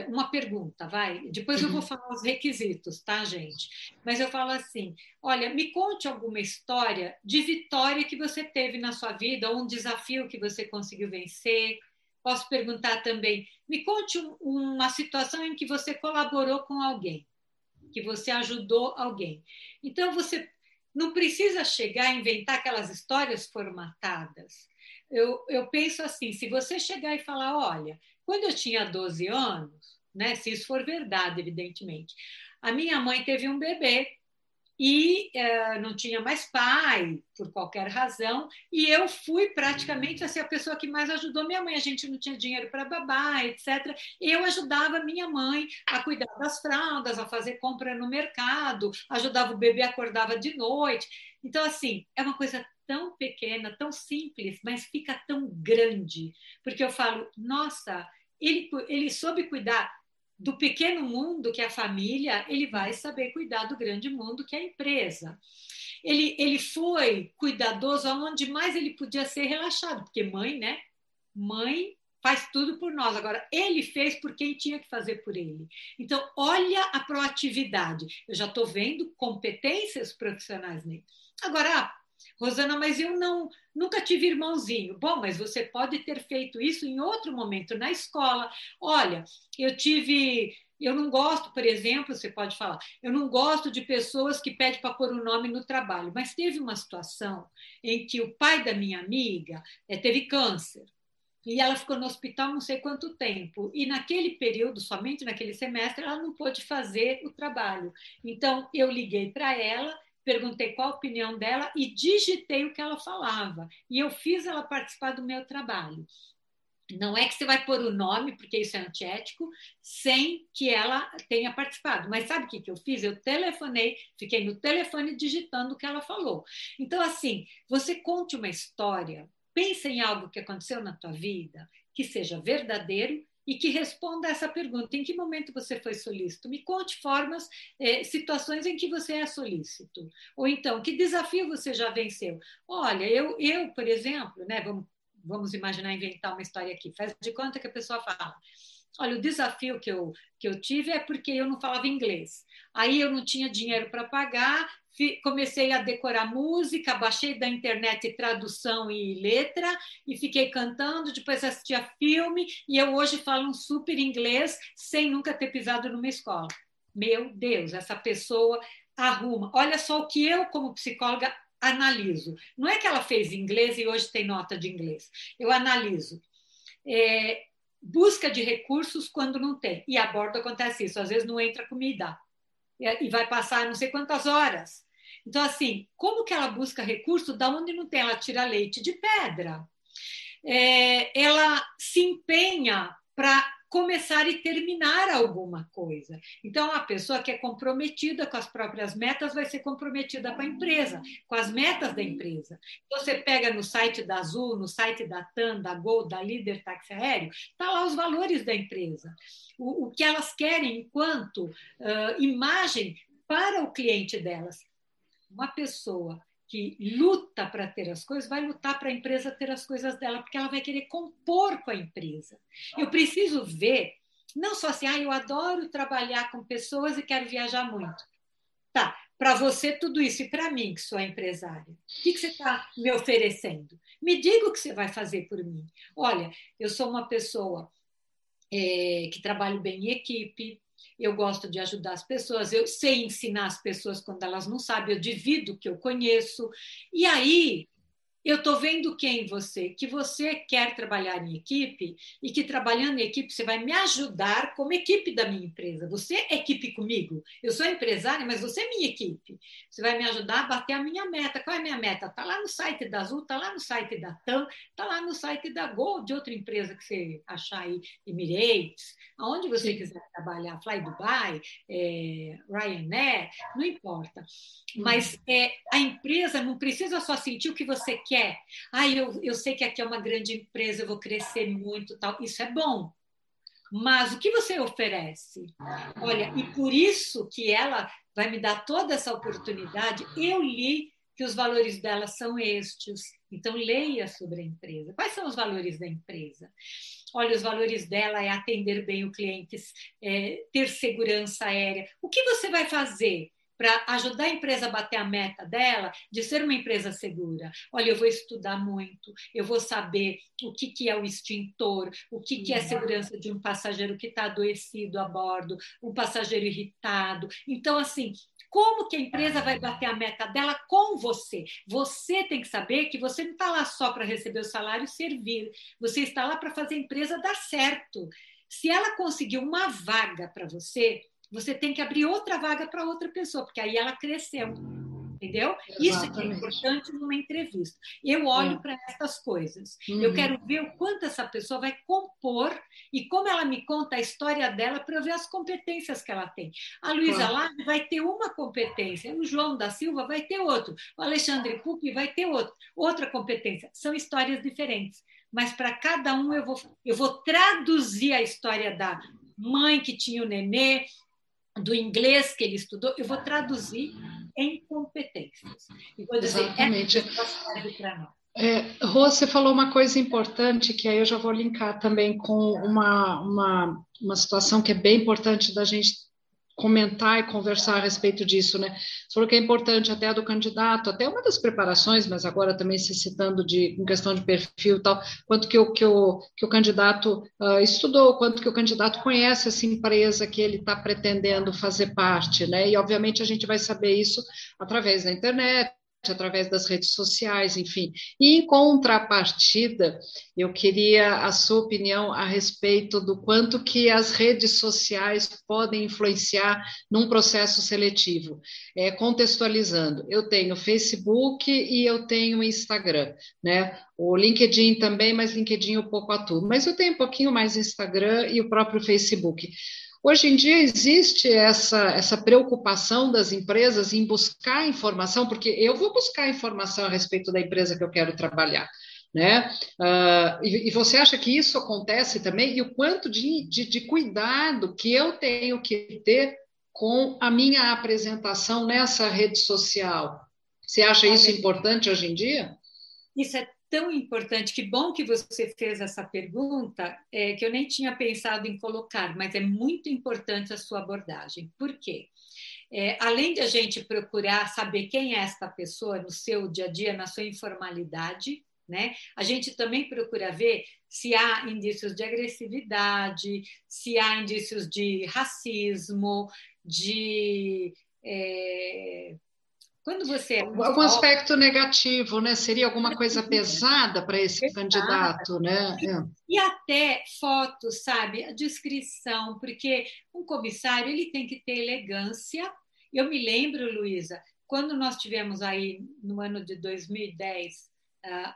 uma pergunta, vai. Depois eu vou uhum. falar os requisitos, tá, gente? Mas eu falo assim: olha, me conte alguma história de vitória que você teve na sua vida, ou um desafio que você conseguiu vencer. Posso perguntar também: me conte uma situação em que você colaborou com alguém, que você ajudou alguém. Então, você não precisa chegar a inventar aquelas histórias formatadas. Eu, eu penso assim: se você chegar e falar, olha quando eu tinha 12 anos, né, se isso for verdade, evidentemente, a minha mãe teve um bebê e uh, não tinha mais pai, por qualquer razão, e eu fui praticamente assim, a pessoa que mais ajudou minha mãe. A gente não tinha dinheiro para babá, etc. Eu ajudava minha mãe a cuidar das fraldas, a fazer compra no mercado, ajudava o bebê, acordava de noite. Então, assim, é uma coisa tão pequena, tão simples, mas fica tão grande, porque eu falo, nossa, ele, ele soube cuidar do pequeno mundo que é a família, ele vai saber cuidar do grande mundo que é a empresa. Ele, ele foi cuidadoso aonde mais ele podia ser relaxado, porque mãe, né? Mãe faz tudo por nós. Agora, ele fez por quem tinha que fazer por ele. Então, olha a proatividade. Eu já estou vendo competências profissionais nele. Agora, Rosana, mas eu não nunca tive irmãozinho. Bom, mas você pode ter feito isso em outro momento na escola. Olha, eu tive eu não gosto, por exemplo, você pode falar, eu não gosto de pessoas que pedem para pôr o um nome no trabalho, mas teve uma situação em que o pai da minha amiga é, teve câncer e ela ficou no hospital não sei quanto tempo. E naquele período, somente naquele semestre, ela não pôde fazer o trabalho. Então, eu liguei para ela perguntei qual a opinião dela e digitei o que ela falava. E eu fiz ela participar do meu trabalho. Não é que você vai pôr o nome, porque isso é antiético, sem que ela tenha participado. Mas sabe o que, que eu fiz? Eu telefonei, fiquei no telefone digitando o que ela falou. Então, assim, você conte uma história, pense em algo que aconteceu na tua vida, que seja verdadeiro e que responda essa pergunta: em que momento você foi solícito? Me conte formas, eh, situações em que você é solícito. Ou então, que desafio você já venceu? Olha, eu, eu por exemplo, né, vamos, vamos imaginar inventar uma história aqui. Faz de conta que a pessoa fala. Olha, o desafio que eu, que eu tive é porque eu não falava inglês. Aí eu não tinha dinheiro para pagar, comecei a decorar música, baixei da internet tradução e letra e fiquei cantando, depois assistia filme e eu hoje falo um super inglês sem nunca ter pisado numa escola. Meu Deus, essa pessoa arruma. Olha só o que eu, como psicóloga, analiso. Não é que ela fez inglês e hoje tem nota de inglês. Eu analiso. É, busca de recursos quando não tem. E a bordo acontece isso. Às vezes não entra comida e vai passar não sei quantas horas. Então, assim, como que ela busca recurso da onde não tem? Ela tira leite de pedra. É, ela se empenha para começar e terminar alguma coisa. Então, a pessoa que é comprometida com as próprias metas vai ser comprometida com a empresa, com as metas da empresa. Você pega no site da Azul, no site da TAM, da Gol, da Líder Táxi Aéreo, está lá os valores da empresa. O, o que elas querem enquanto uh, imagem para o cliente delas. Uma pessoa que luta para ter as coisas, vai lutar para a empresa ter as coisas dela, porque ela vai querer compor com a empresa. Eu preciso ver, não só assim, ah, eu adoro trabalhar com pessoas e quero viajar muito. Tá, para você tudo isso, e para mim, que sou empresária, o que, que você está me oferecendo? Me diga o que você vai fazer por mim. Olha, eu sou uma pessoa é, que trabalho bem em equipe, eu gosto de ajudar as pessoas, eu sei ensinar as pessoas quando elas não sabem, eu divido o que eu conheço. E aí eu estou vendo quem em você, que você quer trabalhar em equipe e que trabalhando em equipe você vai me ajudar como equipe da minha empresa. Você é equipe comigo. Eu sou empresária, mas você é minha equipe. Você vai me ajudar a bater a minha meta. Qual é a minha meta? Está lá no site da Azul, está lá no site da TAM, está lá no site da Gol, de outra empresa que você achar aí, Emirates, aonde você Sim. quiser trabalhar, Fly Dubai, é, Ryanair, não importa. Mas é, a empresa não precisa só sentir o que você quer quer. Ah, eu, eu sei que aqui é uma grande empresa, eu vou crescer muito, tal. Isso é bom. Mas o que você oferece? Olha, e por isso que ela vai me dar toda essa oportunidade, eu li que os valores dela são estes. Então, leia sobre a empresa. Quais são os valores da empresa? olha, os valores dela é atender bem o cliente, é, ter segurança aérea. O que você vai fazer? Para ajudar a empresa a bater a meta dela de ser uma empresa segura. Olha, eu vou estudar muito, eu vou saber o que, que é o extintor, o que, que é a uhum. segurança de um passageiro que está adoecido a bordo, um passageiro irritado. Então, assim, como que a empresa vai bater a meta dela com você? Você tem que saber que você não está lá só para receber o salário e servir, você está lá para fazer a empresa dar certo. Se ela conseguir uma vaga para você, você tem que abrir outra vaga para outra pessoa, porque aí ela cresceu. Entendeu? Exatamente. Isso é importante numa entrevista. Eu olho é. para essas coisas. Uhum. Eu quero ver o quanto essa pessoa vai compor e como ela me conta a história dela para eu ver as competências que ela tem. A Luísa claro. vai ter uma competência, o João da Silva vai ter outro, o Alexandre Pucci vai ter outro, outra competência. São histórias diferentes. Mas para cada um eu vou, eu vou traduzir a história da mãe que tinha o nenê, do inglês que ele estudou, eu vou traduzir em competências. E vou dizer, Exatamente. nós. É, Rô, você falou uma coisa importante que aí eu já vou linkar também com uma, uma, uma situação que é bem importante da gente comentar e conversar a respeito disso, né? Você falou que é importante até do candidato, até uma das preparações, mas agora também se citando de em questão de perfil e tal, quanto que o, que o, que o candidato uh, estudou, quanto que o candidato conhece essa empresa que ele está pretendendo fazer parte, né? E obviamente a gente vai saber isso através da internet, através das redes sociais, enfim. E em contrapartida, eu queria a sua opinião a respeito do quanto que as redes sociais podem influenciar num processo seletivo. É, contextualizando, eu tenho Facebook e eu tenho Instagram, né? O LinkedIn também, mas LinkedIn um pouco atuo. Mas eu tenho um pouquinho mais Instagram e o próprio Facebook. Hoje em dia existe essa, essa preocupação das empresas em buscar informação, porque eu vou buscar informação a respeito da empresa que eu quero trabalhar. Né? Uh, e, e, você acha que isso acontece também? E o quanto de, de, de cuidado que eu tenho que ter com a minha apresentação nessa rede social? Você acha isso importante hoje em dia? Isso é tão importante. Que bom que você fez essa pergunta, é, que eu nem tinha pensado em colocar, mas é muito importante a sua abordagem. Por quê? É, além de a gente procurar saber quem é esta pessoa no seu dia a dia, na sua informalidade, né? A gente também procura ver se há indícios de agressividade, se há indícios de racismo, de é, quando você é algum aspecto negativo, né? Seria alguma coisa pesada para esse pesada. candidato, né? E, é. e, até fotos, sabe? A descrição, porque um comissário ele tem que ter elegância. Eu me lembro, Luísa, quando nós tivemos aí no ano de 2010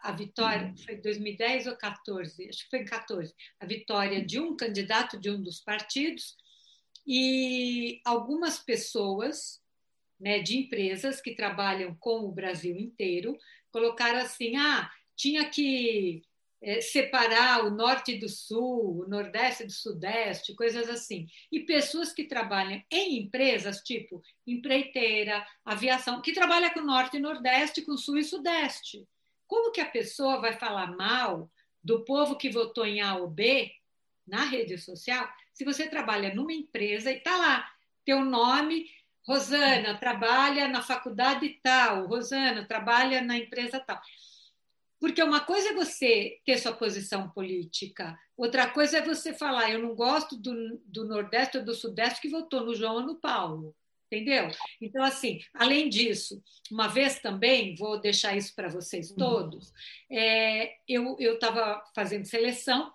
a vitória, foi 2010 ou 14? Acho que foi em 14. A vitória de um candidato de um dos partidos e algumas pessoas né, de empresas que trabalham com o Brasil inteiro, colocaram assim: ah, tinha que é, separar o norte do sul, o nordeste do sudeste, coisas assim. E pessoas que trabalham em empresas, tipo empreiteira, aviação, que trabalha com norte e nordeste, com sul e sudeste. Como que a pessoa vai falar mal do povo que votou em A ou B na rede social se você trabalha numa empresa e está lá teu nome Rosana trabalha na faculdade tal, Rosana trabalha na empresa tal. Porque uma coisa é você ter sua posição política, outra coisa é você falar, eu não gosto do, do Nordeste ou do Sudeste que votou no João ou no Paulo. Entendeu? Então, assim, além disso, uma vez também, vou deixar isso para vocês uhum. todos, é, eu estava fazendo seleção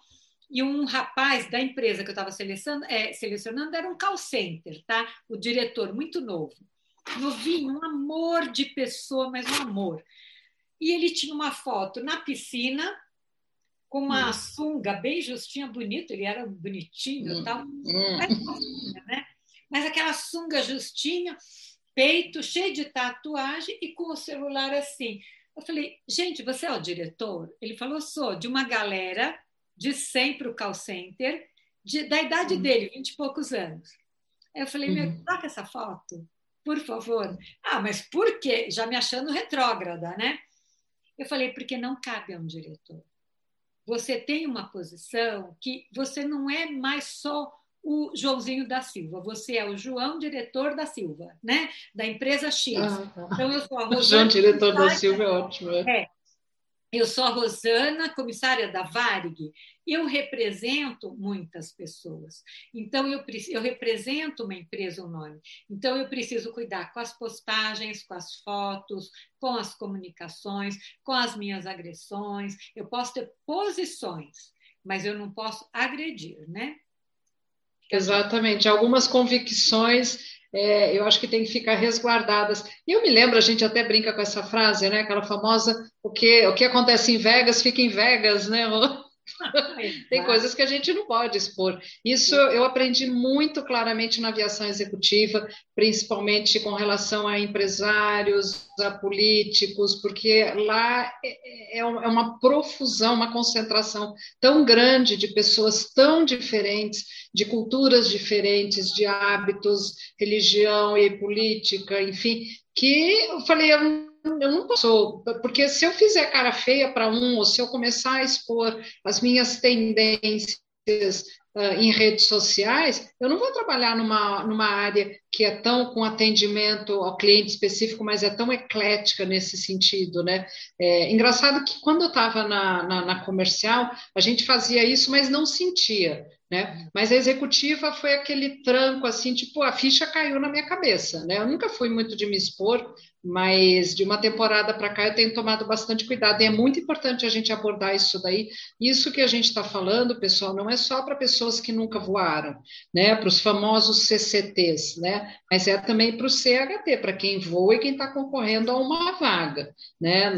e um rapaz da empresa que eu estava selecionando, é, selecionando era um call center, tá? O diretor, muito novo. Novinho, um amor de pessoa, mas um amor. E ele tinha uma foto na piscina, com uma hum. sunga bem justinha, bonito, ele era bonitinho hum. tal. Hum. Né? mas aquela sunga justinha, peito cheio de tatuagem e com o celular assim. Eu falei, gente, você é o diretor? Ele falou, sou, de uma galera de 100 para o call center, de, da idade uhum. dele, 20 e poucos anos. Aí eu falei, meu, uhum. troca essa foto, por favor. Ah, mas por quê? Já me achando retrógrada, né? Eu falei, porque não cabe a um diretor. você tem uma posição que você não é mais só o Joãozinho da Silva, você é o João diretor da Silva, né? Da empresa X. Ah. Então eu sou a *laughs* Rosana. João diretor da Silva é ótimo. É. é. Eu sou a Rosana, comissária da Varig. Eu represento muitas pessoas. Então, eu, eu represento uma empresa, um nome. Então, eu preciso cuidar com as postagens, com as fotos, com as comunicações, com as minhas agressões. Eu posso ter posições, mas eu não posso agredir, né? Exatamente. Algumas convicções é, eu acho que tem que ficar resguardadas. E eu me lembro, a gente até brinca com essa frase, né? Aquela famosa, o que, o que acontece em Vegas fica em Vegas, né? *laughs* Tem coisas que a gente não pode expor. Isso eu aprendi muito claramente na aviação executiva, principalmente com relação a empresários, a políticos, porque lá é, é, é uma profusão, uma concentração tão grande de pessoas tão diferentes, de culturas diferentes, de hábitos, religião e política, enfim, que eu falei, eu eu não posso, porque se eu fizer cara feia para um, ou se eu começar a expor as minhas tendências uh, em redes sociais, eu não vou trabalhar numa, numa área que é tão com atendimento ao cliente específico, mas é tão eclética nesse sentido, né? É engraçado que quando eu estava na, na, na comercial, a gente fazia isso, mas não sentia. Né? Mas a executiva foi aquele tranco assim, tipo, a ficha caiu na minha cabeça, né? Eu nunca fui muito de me expor, mas de uma temporada para cá eu tenho tomado bastante cuidado e é muito importante a gente abordar isso daí. Isso que a gente está falando, pessoal, não é só para pessoas que nunca voaram, né? Para os famosos CCTs, né? Mas é também para o CHT, para quem voa e quem está concorrendo a uma vaga, né?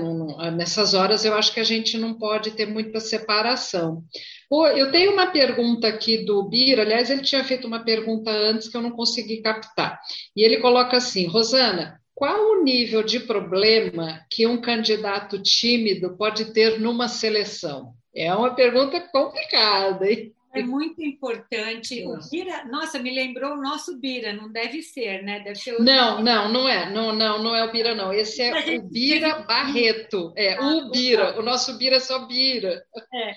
nessas horas eu acho que a gente não pode ter muita separação. Pô, eu tenho uma pergunta aqui do Bira, aliás, ele tinha feito uma pergunta antes que eu não consegui captar. E ele coloca assim: Rosana, qual o nível de problema que um candidato tímido pode ter numa seleção? É uma pergunta complicada, hein? É muito importante. O Bira, nossa, me lembrou o nosso Bira, não deve ser, né? Deve ser Não, não, não é. Não, não, não é o Bira, não. Esse é o Bira Barreto. É, ah, o Bira. O nosso Bira é só Bira. É.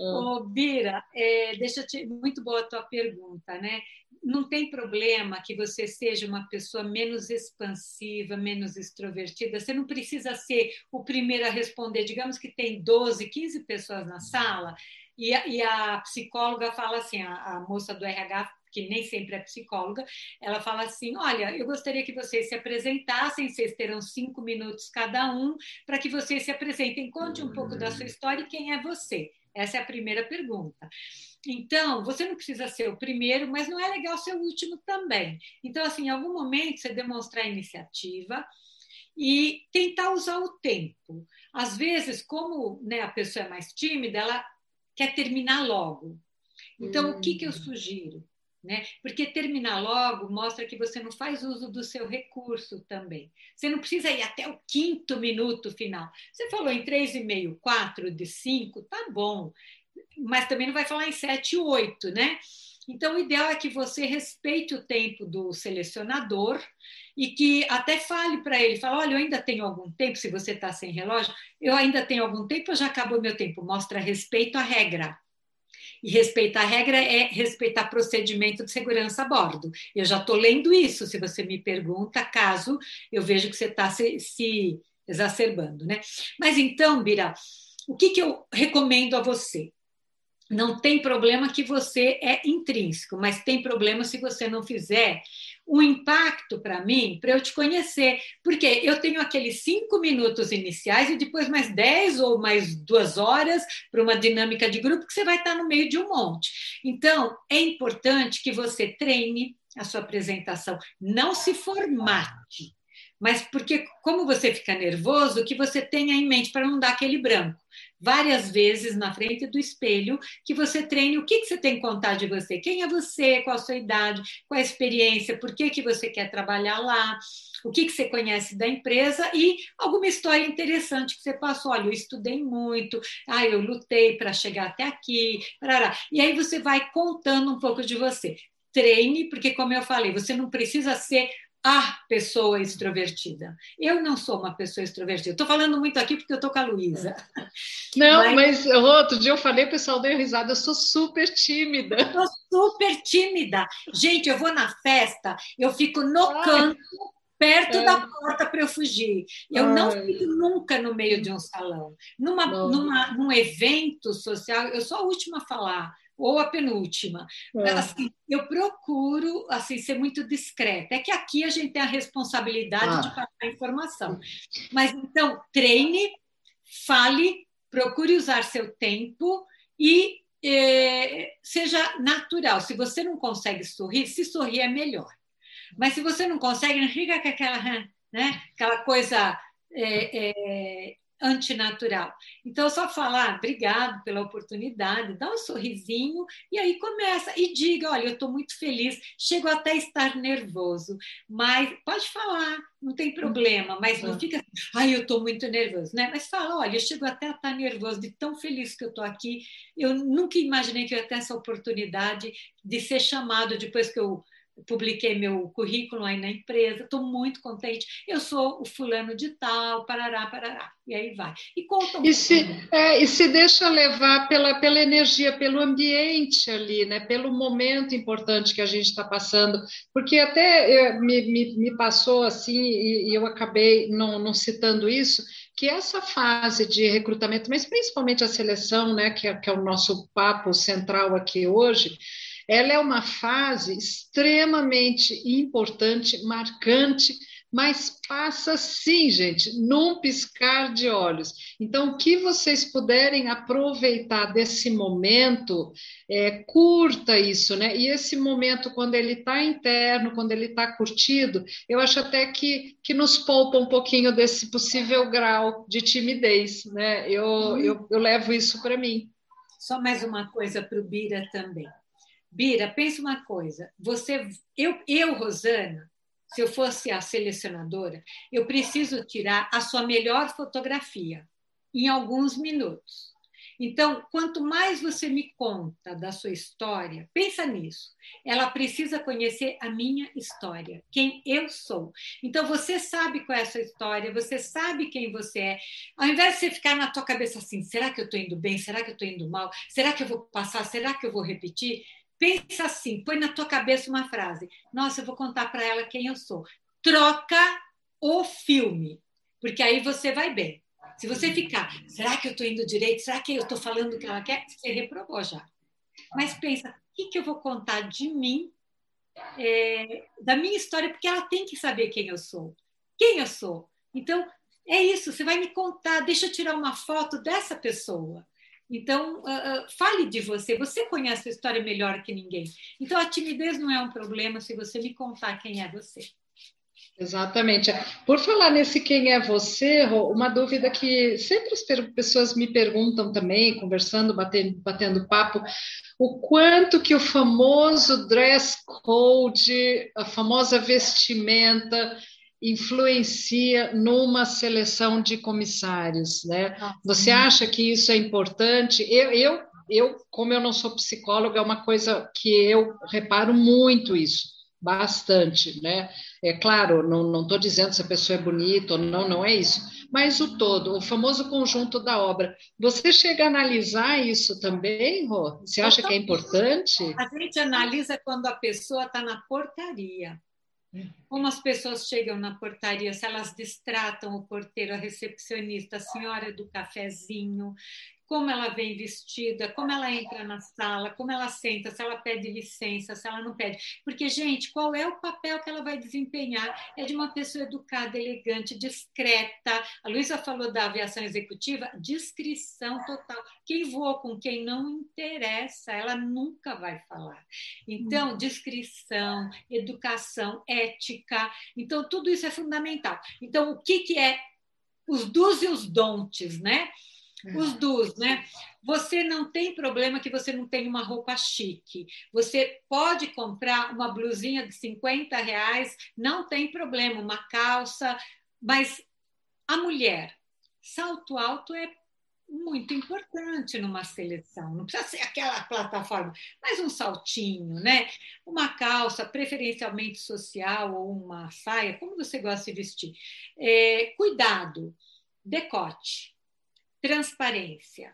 Ô, Bira, é, deixa te... muito boa a tua pergunta, né? Não tem problema que você seja uma pessoa menos expansiva, menos extrovertida. Você não precisa ser o primeiro a responder. Digamos que tem 12, 15 pessoas na sala e a, e a psicóloga fala assim, a, a moça do RH que nem sempre é psicóloga, ela fala assim: Olha, eu gostaria que vocês se apresentassem, vocês terão cinco minutos cada um, para que vocês se apresentem, conte um pouco da sua história e quem é você. Essa é a primeira pergunta. Então, você não precisa ser o primeiro, mas não é legal ser o último também. Então, assim, em algum momento você demonstrar iniciativa e tentar usar o tempo. Às vezes, como né, a pessoa é mais tímida, ela quer terminar logo. Então, hum. o que, que eu hum. sugiro? Né? Porque terminar logo mostra que você não faz uso do seu recurso também. Você não precisa ir até o quinto minuto final. Você falou em três e meio, quatro de cinco, tá bom. Mas também não vai falar em sete, oito, né? Então, o ideal é que você respeite o tempo do selecionador e que até fale para ele, fala, olha, eu ainda tenho algum tempo, se você está sem relógio, eu ainda tenho algum tempo, já acabou meu tempo. Mostra respeito à regra. E respeitar a regra é respeitar procedimento de segurança a bordo. Eu já estou lendo isso, se você me pergunta, caso eu vejo que você está se, se, exacerbando. Né? Mas então, Bira, o que, que eu recomendo a você? Não tem problema que você é intrínseco, mas tem problema se você não fizer um impacto para mim, para eu te conhecer. Porque eu tenho aqueles cinco minutos iniciais e depois mais dez ou mais duas horas para uma dinâmica de grupo que você vai estar no meio de um monte. Então, é importante que você treine a sua apresentação, não se formate mas porque como você fica nervoso, que você tenha em mente para não dar aquele branco. Várias vezes na frente do espelho, que você treine o que, que você tem que contar de você, quem é você, qual a sua idade, qual a experiência, por que, que você quer trabalhar lá, o que, que você conhece da empresa? E alguma história interessante que você passou. Olha, eu estudei muito, ah, eu lutei para chegar até aqui, parará. e aí você vai contando um pouco de você. Treine, porque, como eu falei, você não precisa ser a pessoa extrovertida. Eu não sou uma pessoa extrovertida. Estou falando muito aqui porque eu estou com a Luísa. *laughs* Não, mas... mas outro dia eu falei, o pessoal deu risada, eu sou super tímida. Eu sou super tímida. Gente, eu vou na festa, eu fico no Ai. canto, perto da porta para eu fugir. Eu Ai. não fico nunca no meio de um salão. Numa, numa, num evento social, eu sou a última a falar ou a penúltima. É. Assim, eu procuro assim ser muito discreta. É que aqui a gente tem a responsabilidade ah. de passar a informação. Mas então, treine, fale, procure usar seu tempo e é, seja natural. Se você não consegue sorrir, se sorrir é melhor. Mas se você não consegue, não fica com aquela, né, aquela coisa é, é, antinatural. Então, só falar obrigado pela oportunidade, dá um sorrisinho e aí começa e diga: olha, eu estou muito feliz, chego até a estar nervoso, mas pode falar, não tem problema, mas não fica, ai, eu estou muito nervoso, né? Mas fala: olha, eu chego até a estar nervoso, de tão feliz que eu estou aqui, eu nunca imaginei que eu ia ter essa oportunidade de ser chamado depois que eu publiquei meu currículo aí na empresa, estou muito contente. Eu sou o fulano de tal, parará, parará. E aí vai. E conta um e se, é, e se deixa levar pela, pela energia, pelo ambiente ali, né? pelo momento importante que a gente está passando. Porque até eu, é, me, me, me, passou assim, e, e eu acabei não, não citando isso, que essa fase de recrutamento, mas principalmente a seleção, né, que é, que é o nosso papo central aqui hoje, ela é uma fase extremamente importante, marcante, mas passa sim, gente, num piscar de olhos. Então, o que vocês puderem aproveitar desse momento, é, curta isso, né? E esse momento, quando ele está interno, quando ele está curtido, eu acho até que, que nos poupa um pouquinho desse possível grau de timidez, né? Eu, eu, eu levo isso para mim. Só mais uma coisa para o Bira também. Bira, pensa uma coisa. Você, eu, eu, Rosana, se eu fosse a selecionadora, eu preciso tirar a sua melhor fotografia em alguns minutos. Então, quanto mais você me conta da sua história, pensa nisso. Ela precisa conhecer a minha história, quem eu sou. Então, você sabe qual é a sua história, você sabe quem você é. Ao invés de você ficar na tua cabeça assim, será que eu estou indo bem? Será que eu estou indo mal? Será que eu vou passar? Será que eu vou repetir? Pensa assim, põe na tua cabeça uma frase. Nossa, eu vou contar para ela quem eu sou. Troca o filme, porque aí você vai bem. Se você ficar, será que eu estou indo direito? Será que eu estou falando o que ela quer? Você reprovou já. Mas pensa, o que, que eu vou contar de mim, é, da minha história, porque ela tem que saber quem eu sou. Quem eu sou. Então, é isso, você vai me contar, deixa eu tirar uma foto dessa pessoa. Então, uh, fale de você. Você conhece a história melhor que ninguém. Então, a timidez não é um problema se você me contar quem é você. Exatamente. Por falar nesse quem é você, uma dúvida que sempre as pessoas me perguntam também, conversando, batendo, batendo papo, o quanto que o famoso dress code, a famosa vestimenta, influencia numa seleção de comissários, né? Ah, Você acha que isso é importante? Eu, eu, eu, como eu não sou psicóloga, é uma coisa que eu reparo muito isso, bastante, né? É claro, não estou dizendo se a pessoa é bonita ou não, não é isso, mas o todo, o famoso conjunto da obra. Você chega a analisar isso também, Rô? Você acha que é importante? A gente analisa quando a pessoa está na portaria. Como as pessoas chegam na portaria, se elas distratam o porteiro, a recepcionista, a senhora do cafezinho, como ela vem vestida, como ela entra na sala, como ela senta, se ela pede licença, se ela não pede. Porque, gente, qual é o papel que ela vai desempenhar? É de uma pessoa educada, elegante, discreta. A Luísa falou da aviação executiva, discrição total. Quem voa com quem não interessa, ela nunca vai falar. Então, discrição, educação, ética. Então, tudo isso é fundamental. Então, o que, que é os dos e os don'ts, né? Os dus, né? Você não tem problema que você não tem uma roupa chique. Você pode comprar uma blusinha de 50 reais, não tem problema, uma calça, mas a mulher, salto alto é muito importante numa seleção. Não precisa ser aquela plataforma, mas um saltinho, né? Uma calça, preferencialmente social, ou uma saia, como você gosta de vestir. É, cuidado, decote, transparência.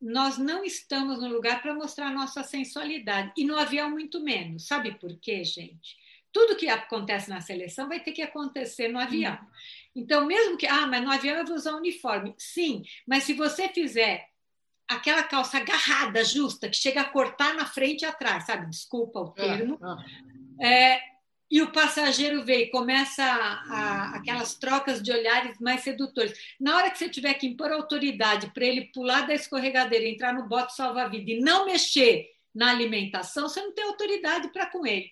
Nós não estamos no lugar para mostrar nossa sensualidade. E no avião, muito menos. Sabe por quê, gente? Tudo que acontece na seleção vai ter que acontecer no avião. Então, mesmo que, ah, mas no avião eu vou usar uniforme. Sim, mas se você fizer aquela calça agarrada, justa, que chega a cortar na frente e atrás, sabe? Desculpa o é, termo. É, é. E o passageiro vê e começa a, a, aquelas trocas de olhares mais sedutores. Na hora que você tiver que impor autoridade para ele pular da escorregadeira, entrar no bote salva-vida e não mexer na alimentação, você não tem autoridade para com ele.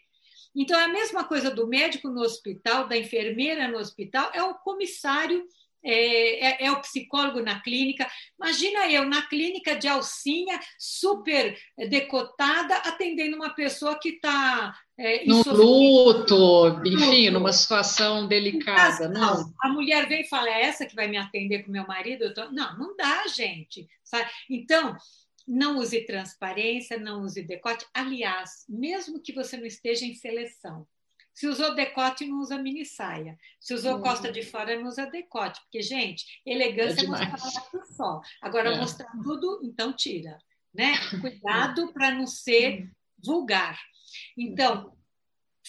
Então, é a mesma coisa do médico no hospital, da enfermeira no hospital, é o comissário, é, é, é, o psicólogo na clínica. Imagina eu na clínica de alcinha, super decotada, atendendo uma pessoa que está. É, no luto, enfim, numa situação delicada. Não. A mulher vem e fala: é essa que vai me atender com meu marido? Tô... Não, não dá, gente. Sabe? Então, não use transparência, não use decote. Aliás, mesmo que você não esteja em seleção, se usou decote, não usa mini saia. Se usou uhum. costa de fora, não usa decote. Porque, gente, elegância é, é mostrar por só. Agora, é. mostrar tudo, então tira. Né? *laughs* Cuidado para não ser vulgar. Então,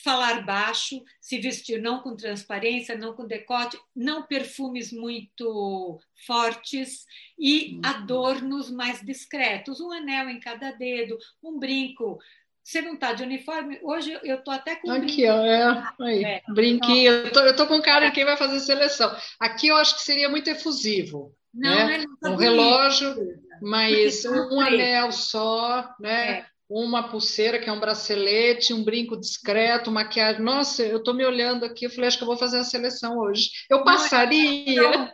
falar baixo, se vestir não com transparência, não com decote, não perfumes muito fortes e uhum. adornos mais discretos, um anel em cada dedo, um brinco. Você não está de uniforme? Hoje eu estou até com. Aqui, ó, é, aí, é, brinquinho. eu, tô, eu tô com cara de quem vai fazer seleção. Aqui eu acho que seria muito efusivo. Não, né? não, não tá um relógio, mas um anel só, né? É uma pulseira, que é um bracelete, um brinco discreto, maquiagem. Nossa, eu estou me olhando aqui, eu falei, acho que eu vou fazer a seleção hoje. Eu é passaria,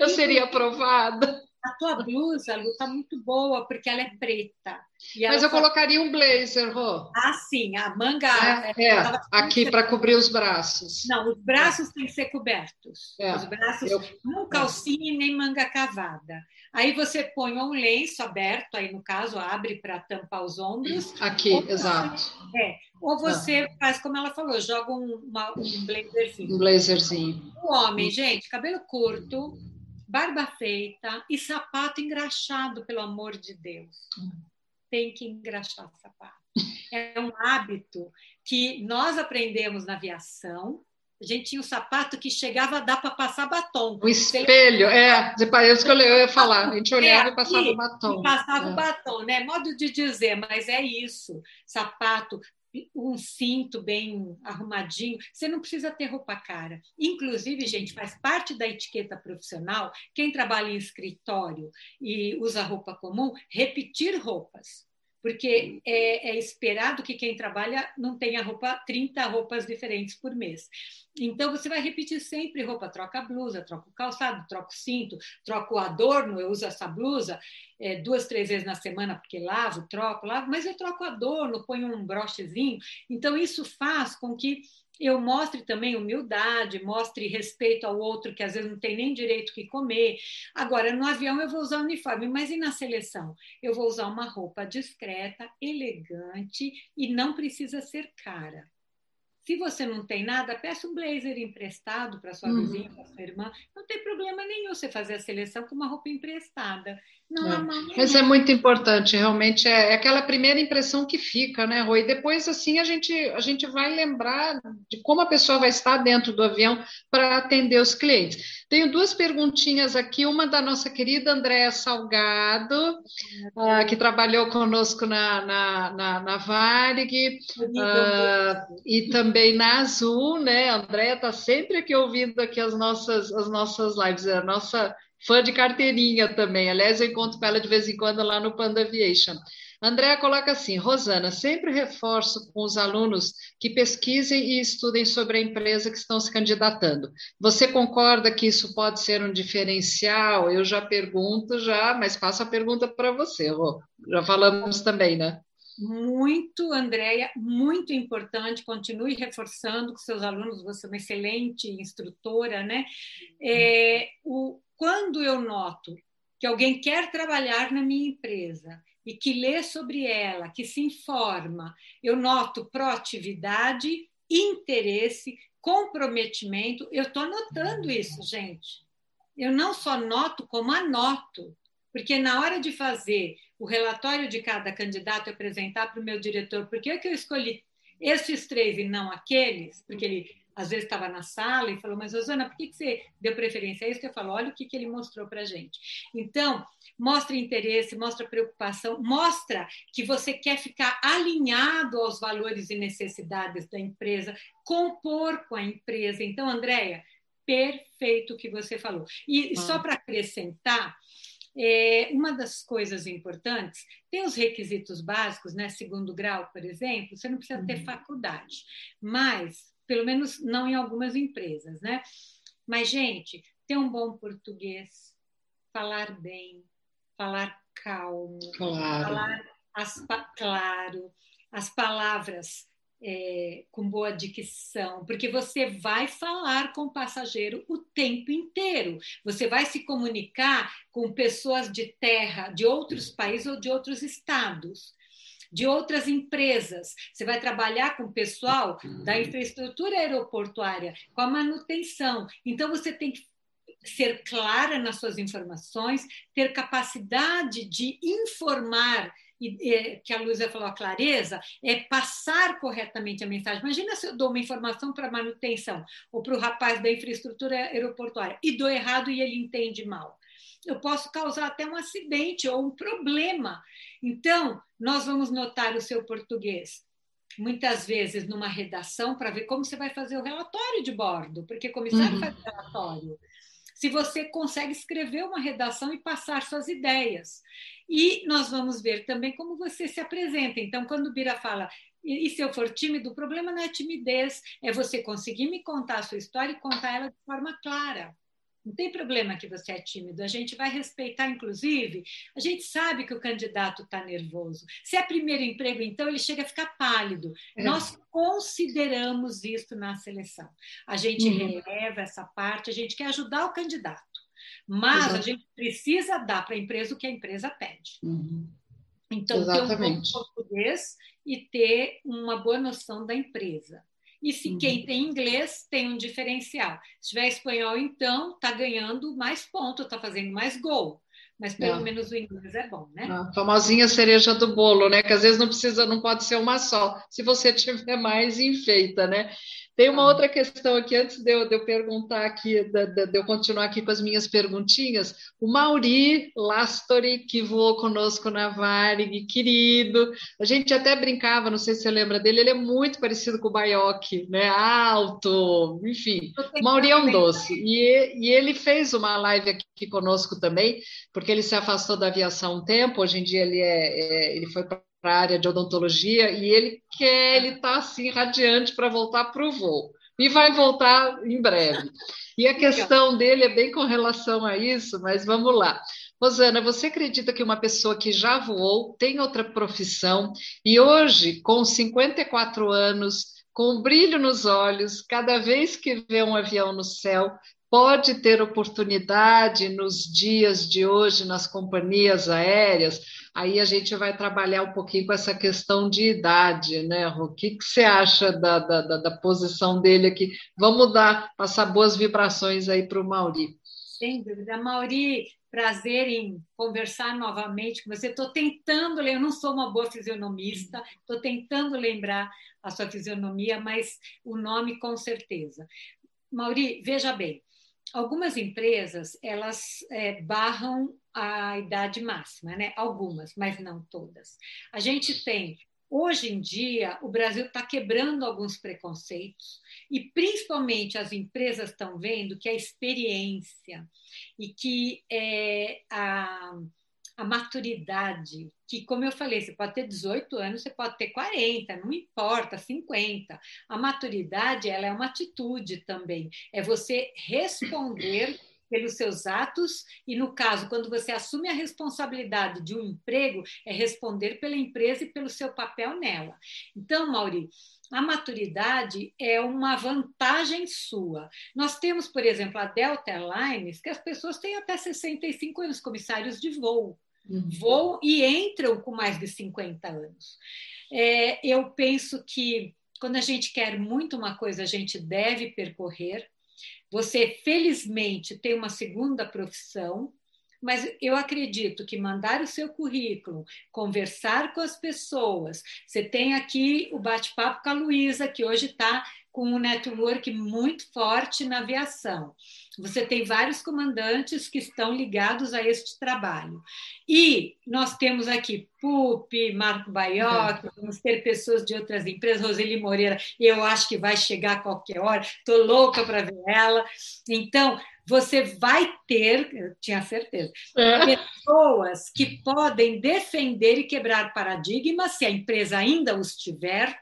eu seria aprovada. A tua blusa, Lu, tá muito boa, porque ela é preta. Mas eu colocaria um blazer, Rô. Ah, sim, a manga. É, é aqui para cobrir os braços. Não, os braços é. têm que ser cobertos. É. Os braços, eu... não calcinha e nem manga cavada. Aí você põe um lenço aberto, aí no caso abre para tampar os ombros. Aqui, ou exato. é, ou você ah. faz como ela falou, joga um, uma, um blazerzinho. Um blazerzinho. O homem, gente, cabelo curto, barba feita e sapato engraxado, pelo amor de Deus. Tem que engraxar o sapato. É um hábito que nós aprendemos na aviação, a gente tinha um sapato que chegava a dar para passar batom. O espelho, é, é isso que eu ia falar. A gente é, olhava é, e passava o batom. Passava o é. batom, né? Modo de dizer, mas é isso. Sapato, um cinto bem arrumadinho. Você não precisa ter roupa cara. Inclusive, gente, faz parte da etiqueta profissional, quem trabalha em escritório e usa roupa comum, repetir roupas porque é, é, esperado que quem trabalha não tenha roupa 30 roupas diferentes por mês. Então você vai repetir sempre roupa, troca a blusa, troca o calçado, troca o cinto, troca o adorno, eu uso essa blusa é, duas, três vezes na semana, porque lavo, troco, lavo, mas eu troco o adorno, ponho um brochezinho. Então isso faz com que eu mostre também humildade, mostre respeito ao outro que às vezes não tem nem direito que comer. Agora, no avião eu vou usar uniforme, mas e na seleção? Eu vou usar uma roupa discreta, elegante e não precisa ser cara. Se você não tem nada, peça um blazer emprestado para sua uhum. vizinha, para sua irmã. Não tem problema nenhum você fazer a seleção com uma roupa emprestada. Não é. Mas é muito importante, realmente é, é, aquela primeira impressão que fica, né, Rui? Depois, assim, a gente, a gente vai lembrar de como a pessoa vai estar dentro do avião para atender os clientes. Tenho duas perguntinhas aqui, uma da nossa querida Andréa Salgado, uh, que trabalhou conosco na, na, na, na Varig, uh, e também na Azul, né? A Andréa está sempre aqui ouvindo aqui as nossas, as nossas lives, é a nossa fã de carteirinha também. Aliás, eu encontro com ela de vez em quando lá no Panda Aviation. Andréa coloca assim: Rosana, sempre reforço com os alunos que pesquisem e estudem sobre a empresa que estão se candidatando. Você concorda que isso pode ser um diferencial? Eu já pergunto, já, mas passo a pergunta para você, Rô. Já falamos também, né? Muito, Andréia, muito importante. Continue reforçando com seus alunos, você é uma excelente instrutora, né? É, o, quando eu noto que alguém quer trabalhar na minha empresa e que lê sobre ela, que se informa, eu noto proatividade, interesse, comprometimento. Eu estou anotando isso, gente. Eu não só noto, como anoto. Porque na hora de fazer o relatório de cada candidato e apresentar para o meu diretor por que, que eu escolhi esses três e não aqueles, porque ele às vezes estava na sala e falou, mas Rosana, por que, que você deu preferência a isso? Eu falo, olha o que, que ele mostrou para a gente. Então, mostra interesse, mostra preocupação, mostra que você quer ficar alinhado aos valores e necessidades da empresa, compor com a empresa. Então, Andréia, perfeito o que você falou. E ah. só para acrescentar, é, uma das coisas importantes, tem os requisitos básicos, né? Segundo grau, por exemplo, você não precisa ter uhum. faculdade, mas pelo menos não em algumas empresas, né? Mas, gente, ter um bom português, falar bem, falar calmo, claro. falar as, claro, as palavras é, com boa dicção, porque você vai falar com o passageiro o tempo inteiro. Você vai se comunicar com pessoas de terra, de outros países ou de outros estados de outras empresas. Você vai trabalhar com o pessoal da infraestrutura aeroportuária, com a manutenção. Então, você tem que ser clara nas suas informações, ter capacidade de informar e, que a Luísa falou, a clareza, é passar corretamente a mensagem. Imagina se eu dou uma informação para manutenção ou para o rapaz da infraestrutura aeroportuária e dou errado e ele entende mal eu posso causar até um acidente ou um problema. Então, nós vamos notar o seu português muitas vezes numa redação para ver como você vai fazer o relatório de bordo, porque comissário uhum. faz relatório. Se você consegue escrever uma redação e passar suas ideias. E nós vamos ver também como você se apresenta. Então, quando o Bira fala, e se eu for tímido, o problema não é timidez, é você conseguir me contar a sua história e contar ela de forma clara. Não tem problema que você é tímido, a gente vai respeitar, inclusive, a gente sabe que o candidato está nervoso. Se é primeiro emprego, então ele chega a ficar pálido. É. Nós consideramos isso na seleção. A gente uhum. releva essa parte, a gente quer ajudar o candidato. Mas Exato. a gente precisa dar para a empresa o que a empresa pede. Uhum. Então, Exatamente. ter um bom português e ter uma boa noção da empresa. E se uhum. quem tem inglês tem um diferencial. Se tiver espanhol, então, está ganhando mais pontos, está fazendo mais gol. Mas pelo é. menos o inglês é bom, né? A famosinha cereja do bolo, né? Que às vezes não precisa, não pode ser uma só. Se você *laughs* tiver mais, enfeita, né? Tem uma outra questão aqui, antes de eu, de eu perguntar aqui, de, de, de, eu continuar aqui com as minhas perguntinhas. O Mauri Lastori, que voou conosco na Varig, querido. A gente até brincava, não sei se você lembra dele, ele é muito parecido com o Baioc, né? Alto, enfim. O Mauri é um doce. E, e ele fez uma live aqui conosco também, porque ele se afastou da aviação um tempo, hoje em dia ele, é, é ele foi para para a área de odontologia e ele quer, ele está assim radiante para voltar para o voo e vai voltar em breve. E a questão dele é bem com relação a isso, mas vamos lá. Rosana, você acredita que uma pessoa que já voou tem outra profissão e hoje, com 54 anos, com um brilho nos olhos, cada vez que vê um avião no céu, pode ter oportunidade nos dias de hoje nas companhias aéreas aí a gente vai trabalhar um pouquinho com essa questão de idade, né, Rô? O que, que você acha da, da, da, posição dele aqui? Vamos dar, passar boas vibrações aí para o Mauri. Sem dúvida. Mauri, prazer em conversar novamente com você. Estou tentando, eu não sou uma boa fisionomista, estou tentando lembrar a sua fisionomia, mas o nome com certeza. Mauri, veja bem, algumas empresas elas é, barram a idade máxima, né? Algumas, mas não todas. A gente tem Hoje em dia, o Brasil está quebrando alguns preconceitos e, principalmente, as empresas estão vendo que a experiência e que é, a, a maturidade, que, como eu falei, você pode ter 18 anos, você pode ter 40, não importa, 50. A maturidade ela é uma atitude também, é você responder pelos seus atos, e no caso, quando você assume a responsabilidade de um emprego, é responder pela empresa e pelo seu papel nela. Então, Mauri, a maturidade é uma vantagem sua. Nós temos, por exemplo, a Delta Airlines, que as pessoas têm até 65 anos, comissários de voo. Uhum. Voam e entram com mais de 50 anos. É, eu penso que quando a gente quer muito uma coisa, a gente deve percorrer. Você, felizmente, tem uma segunda profissão, mas eu acredito que mandar o seu currículo, conversar com as pessoas. Você tem aqui o bate-papo com a Luísa, que hoje está com um network muito forte na aviação. Você tem vários comandantes que estão ligados a este trabalho. E nós temos aqui PUP, Marco Baioc, vamos ter pessoas de outras empresas, Roseli Moreira, eu acho que vai chegar a qualquer hora, estou louca para ver ela. Então, você vai ter, eu tinha certeza, é. pessoas que podem defender e quebrar paradigmas, se a empresa ainda os tiver,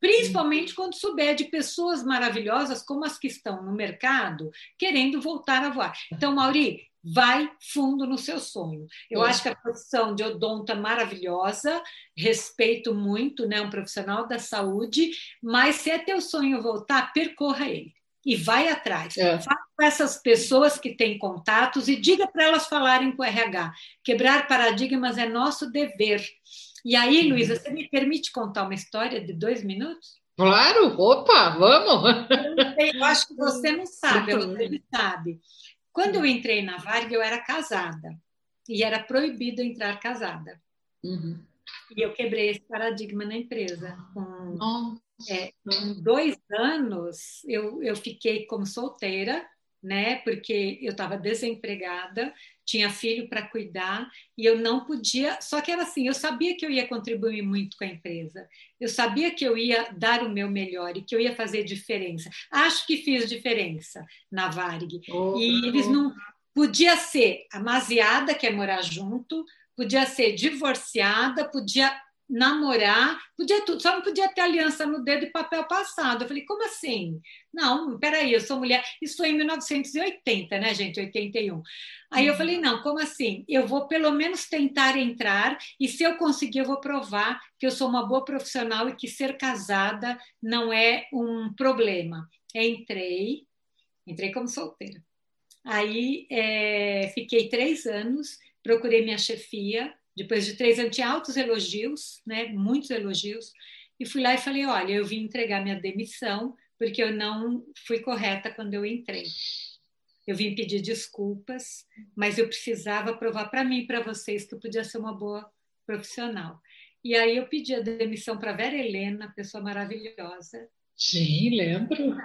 principalmente quando souber de pessoas maravilhosas como as que estão no mercado querendo voltar a voar. Então, Mauri, vai fundo no seu sonho. Eu acho que a profissão de odonto é maravilhosa, respeito muito, né, um profissional da saúde, mas se é teu sonho voltar, percorra ele e vai atrás. É. Fala com essas pessoas que têm contatos e diga para elas falarem com o RH. Quebrar paradigmas é nosso dever. E aí, uhum. Luísa, você me permite contar uma história de dois minutos? Claro, opa, vamos! Eu acho que *laughs* você não sabe, você não sabe. Quando eu entrei na Varg, eu era casada e era proibido entrar casada. Uhum. E eu quebrei esse paradigma na empresa. Com, é, com dois anos, eu, eu fiquei como solteira, né? Porque eu estava desempregada, tinha filho para cuidar e eu não podia. Só que era assim, eu sabia que eu ia contribuir muito com a empresa, eu sabia que eu ia dar o meu melhor e que eu ia fazer diferença. Acho que fiz diferença na Varg. Oh, e eles não. Podia ser amaziada, que é morar junto, podia ser divorciada, podia namorar, podia tudo, só não podia ter aliança no dedo e papel passado. Eu falei, como assim? Não, peraí, eu sou mulher. Isso foi em 1980, né, gente? 81. Aí eu uhum. falei, não, como assim? Eu vou pelo menos tentar entrar e se eu conseguir, eu vou provar que eu sou uma boa profissional e que ser casada não é um problema. Entrei, entrei como solteira. Aí é, fiquei três anos, procurei minha chefia, depois de três anos, tinha altos elogios, né? muitos elogios, e fui lá e falei: olha, eu vim entregar minha demissão porque eu não fui correta quando eu entrei. Eu vim pedir desculpas, mas eu precisava provar para mim e para vocês que eu podia ser uma boa profissional. E aí eu pedi a demissão para Vera Helena, pessoa maravilhosa. Sim, lembro.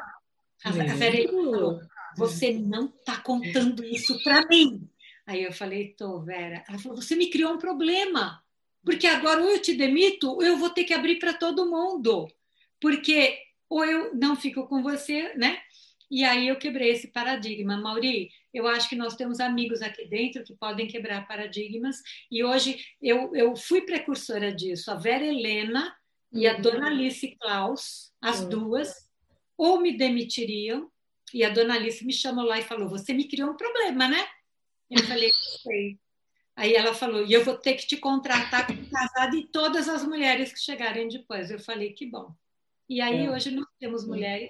A, a Vera Helena falou: você não está contando isso para mim. Aí eu falei, tô, Vera. Ela falou, você me criou um problema, porque agora ou eu te demito, ou eu vou ter que abrir para todo mundo, porque ou eu não fico com você, né? E aí eu quebrei esse paradigma. Mauri, eu acho que nós temos amigos aqui dentro que podem quebrar paradigmas, e hoje eu, eu fui precursora disso. A Vera Helena e a Dona uhum. Alice Klaus, as duas, ou me demitiriam, e a Dona Alice me chamou lá e falou: Você me criou um problema, né? Eu falei, sei. Aí ela falou, e eu vou ter que te contratar como casada e todas as mulheres que chegarem depois. Eu falei, que bom. E aí é. hoje nós temos mulheres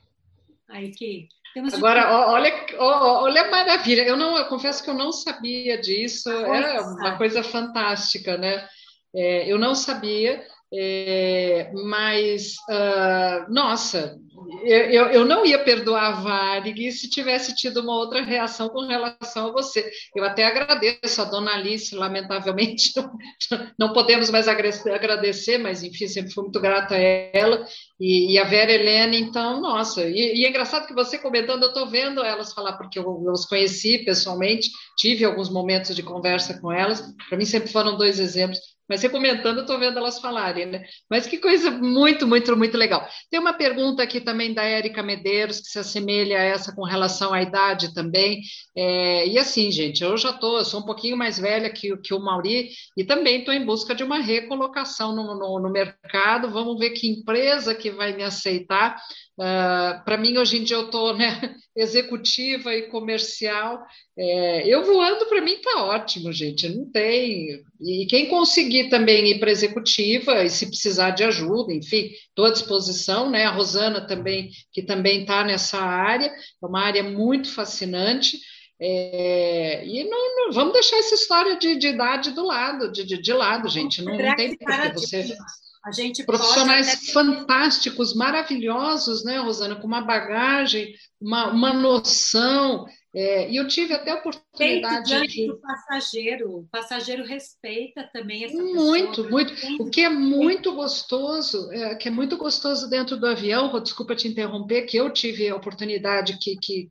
aí que temos Agora, de... olha, olha a maravilha. Eu não, eu confesso que eu não sabia disso. Era uma coisa fantástica, né? É, eu não sabia. É, mas, uh, nossa, eu, eu não ia perdoar a Varig se tivesse tido uma outra reação com relação a você. Eu até agradeço a dona Alice, lamentavelmente *laughs* não podemos mais agradecer, mas enfim, sempre fui muito grata a ela. E, e a Vera Helena, então, nossa, e, e, é engraçado que você comentando, eu estou vendo elas falar, porque eu, eu os conheci pessoalmente, tive alguns momentos de conversa com elas, para mim sempre foram dois exemplos mas você comentando, eu estou vendo elas falarem, né? Mas que coisa muito, muito, muito legal. Tem uma pergunta aqui também da Érica Medeiros, que se assemelha a essa com relação à idade também. É, e assim, gente, eu já estou, eu sou um pouquinho mais velha que, que o Mauri, e também estou em busca de uma recolocação no, no, no mercado. Vamos ver que empresa que vai me aceitar. Uh, ah, para mim, hoje em dia, eu estou, né? *laughs* executiva e comercial. É, eu voando, para mim, está ótimo, gente. Não tem. E quem conseguir também ir para executiva, e se precisar de ajuda, enfim, estou à disposição, né? A Rosana também, que também está nessa área, é uma área muito fascinante. É, e não, não, vamos deixar essa história de, de idade do lado, de, de, de lado, gente. Não, não tem porque você. A gente profissionais fantásticos, maravilhosos, né, Rosana, com uma bagagem, uma, uma noção. É, e eu tive até a oportunidade de. do passageiro, o passageiro respeita também essa Muito, pessoa. muito. O que é muito gostoso, é, que é muito gostoso dentro do avião, desculpa te interromper, que eu tive a oportunidade que, que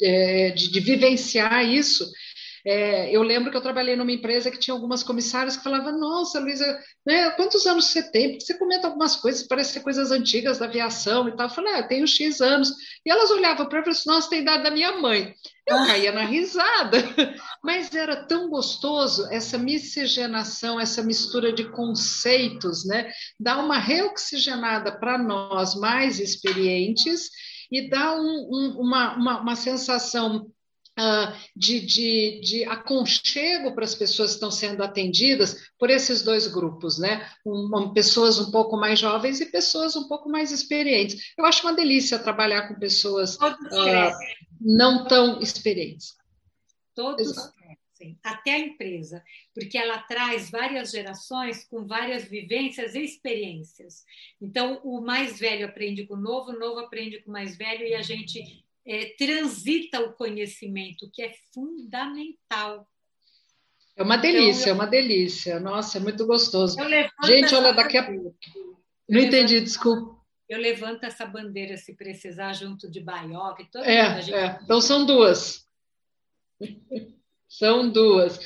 é, de, de, vivenciar isso. É, eu lembro que eu trabalhei numa empresa que tinha algumas comissárias que falavam: Nossa, Luísa, né, quantos anos você tem? Porque você comenta algumas coisas, parece ser coisas antigas da aviação e tal. Eu falei: ah, Eu tenho X anos. E elas olhavam para mim e falavam: assim, Nossa, tem idade da minha mãe. Eu ah. caía na risada, *laughs* mas era tão gostoso essa miscigenação, essa mistura de conceitos, né? Dá uma reoxigenada para nós mais experientes e dá um, um, uma, uma, uma sensação de, de, de, aconchego para as pessoas que estão sendo atendidas por esses dois grupos, né? Um, pessoas um pouco mais jovens e pessoas um pouco mais experientes. Eu acho uma delícia trabalhar com pessoas uh, não tão experientes. Todos crescem, até a empresa, porque ela traz várias gerações com várias vivências e experiências. Então, o mais velho aprende com o novo, o novo aprende com o mais velho e a gente é, transita o conhecimento, que é fundamental. É uma delícia, então, eu, é uma delícia. Nossa, é muito gostoso. Gente, olha, daqui a pouco. Não entendi, desculpa. Eu levanto essa bandeira se precisar, junto de Baioca. É, gente... é, então são duas. *laughs* são duas.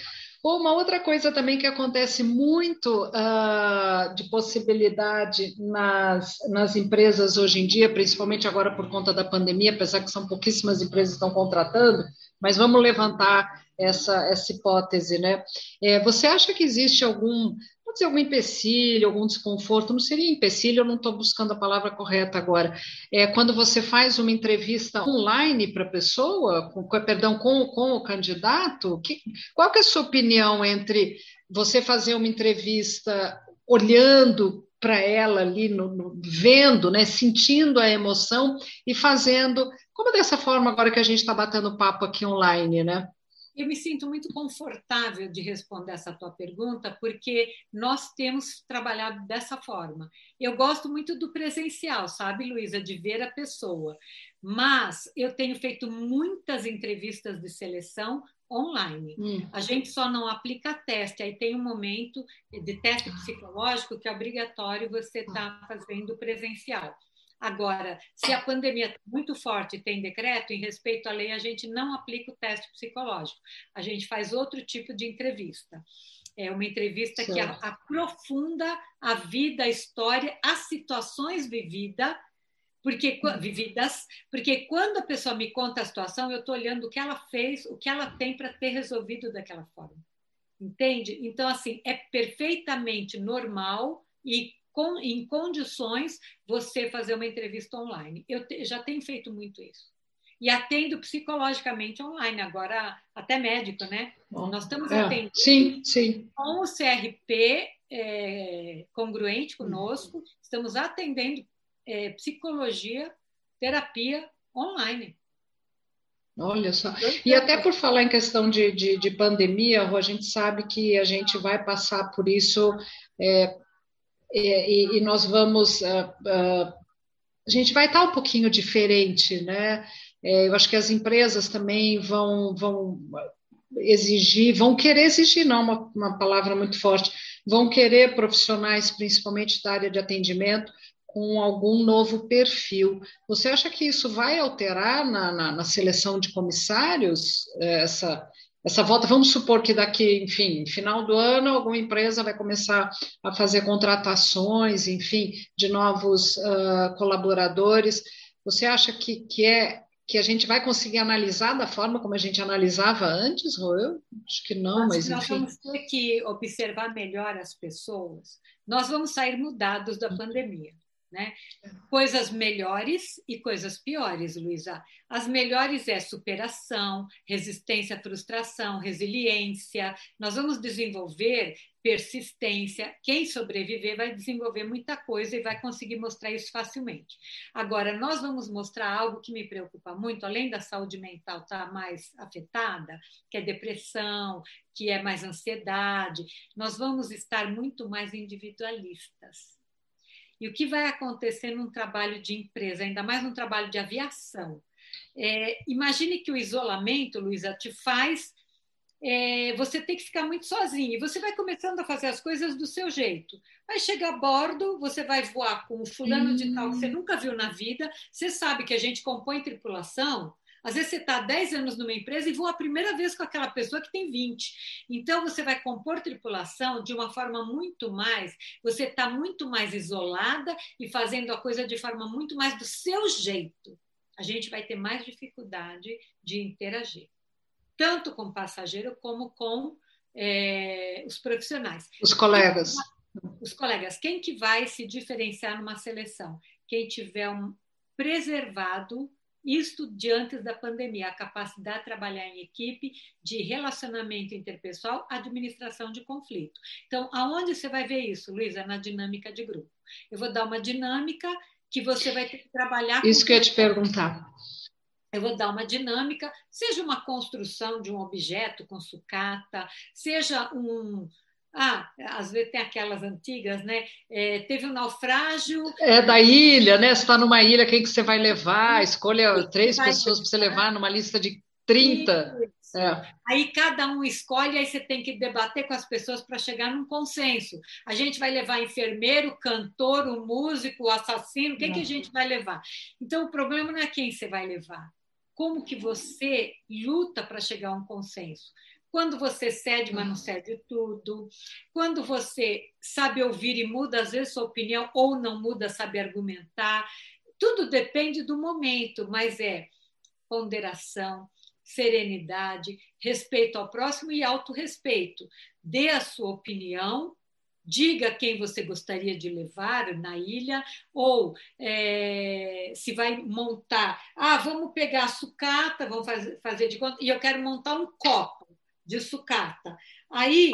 Uma outra coisa também que acontece muito uh, de possibilidade nas, nas empresas hoje em dia, principalmente agora por conta da pandemia, apesar que são pouquíssimas empresas que estão contratando, mas vamos levantar essa, essa hipótese, né? É, você acha que existe algum pode ser algum empecilho, algum desconforto, não seria empecilho, eu não estou buscando a palavra correta agora. É quando você faz uma entrevista online para a pessoa, com, perdão, com, com o candidato, que, qual que é a sua opinião entre você fazer uma entrevista olhando para ela ali, no, no, vendo, né, sentindo a emoção e fazendo, como dessa forma agora que a gente está batendo papo aqui online, né? Eu me sinto muito confortável de responder essa tua pergunta, porque nós temos trabalhado dessa forma. Eu gosto muito do presencial, sabe, Luísa, de ver a pessoa. Mas eu tenho feito muitas entrevistas de seleção online. Hum. A gente só não aplica teste, aí tem um momento de teste psicológico que é obrigatório você estar tá fazendo presencial. Agora, se a pandemia está muito forte e tem decreto, em respeito à lei, a gente não aplica o teste psicológico. A gente faz outro tipo de entrevista. É uma entrevista que aprofunda a vida, a história, as situações vividas, porque vividas, porque quando a pessoa me conta a situação, eu estou olhando o que ela fez, o que ela tem para ter resolvido daquela forma. Entende? Então, assim, é perfeitamente normal e com, em condições você fazer uma entrevista online. Eu te, já tenho feito muito isso. E atendo psicologicamente online, agora até médico, né? Bom, Nós estamos é, atendendo sim, sim. com o CRP é, congruente conosco, estamos atendendo é, psicologia, terapia online. Olha só. E até por falar em questão de, de, de pandemia, a gente sabe que a gente vai passar por isso é, e, e nós vamos. Uh, uh, a gente vai estar um pouquinho diferente, né? É, eu acho que as empresas também vão, vão exigir, vão querer exigir, não uma, uma palavra muito forte, vão querer profissionais, principalmente da área de atendimento, com algum novo perfil. Você acha que isso vai alterar na, na, na seleção de comissários, essa, essa volta, vamos supor que daqui, enfim, final do ano, alguma empresa vai começar a fazer contratações, enfim, de novos uh, colaboradores. Você acha que, que é que a gente vai conseguir analisar da forma como a gente analisava antes, Roel? Acho que não, mas nós enfim. Nós vamos ter que observar melhor as pessoas. Nós vamos sair mudados da pandemia. Né? Coisas melhores e coisas piores, Luísa. As melhores é superação, resistência à frustração, resiliência. Nós vamos desenvolver persistência. Quem sobreviver vai desenvolver muita coisa e vai conseguir mostrar isso facilmente. Agora, nós vamos mostrar algo que me preocupa muito, além da saúde mental estar tá mais afetada, que é depressão, que é mais ansiedade. Nós vamos estar muito mais individualistas e o que vai acontecer num trabalho de empresa, ainda mais num trabalho de aviação? É, imagine que o isolamento, Luísa, te faz é, você tem que ficar muito sozinho. E você vai começando a fazer as coisas do seu jeito. Vai chegar a bordo, você vai voar com um fulano de tal que você nunca viu na vida. Você sabe que a gente compõe tripulação às vezes você está 10 anos numa empresa e voa a primeira vez com aquela pessoa que tem 20. Então você vai compor tripulação de uma forma muito mais, você está muito mais isolada e fazendo a coisa de forma muito mais do seu jeito. A gente vai ter mais dificuldade de interagir, tanto com o passageiro como com é, os profissionais. Os colegas. Os colegas. Quem que vai se diferenciar numa seleção? Quem tiver um preservado isto diante da pandemia, a capacidade de trabalhar em equipe, de relacionamento interpessoal, administração de conflito. Então, aonde você vai ver isso, Luísa? Na dinâmica de grupo. Eu vou dar uma dinâmica que você vai ter que trabalhar. Isso que eu ia te perguntar. Eu vou dar uma dinâmica, seja uma construção de um objeto com sucata, seja um, ah, às vezes tem aquelas antigas, né? É, teve um naufrágio. É da ilha, né? Você está numa ilha, quem que você vai levar? Escolha três pessoas para você levar numa lista de 30. É. Aí cada um escolhe, aí você tem que debater com as pessoas para chegar num consenso. A gente vai levar enfermeiro, cantor, o músico, o assassino, quem que a gente vai levar? Então o problema não é quem você vai levar. Como que você luta para chegar a um consenso? Quando você cede, mas não cede tudo, quando você sabe ouvir e muda às vezes sua opinião ou não muda, sabe argumentar. Tudo depende do momento, mas é ponderação, serenidade, respeito ao próximo e autorrespeito. Dê a sua opinião, diga quem você gostaria de levar na ilha, ou é, se vai montar. Ah, vamos pegar a sucata, vamos fazer, fazer de conta, e eu quero montar um copo de sucata. Aí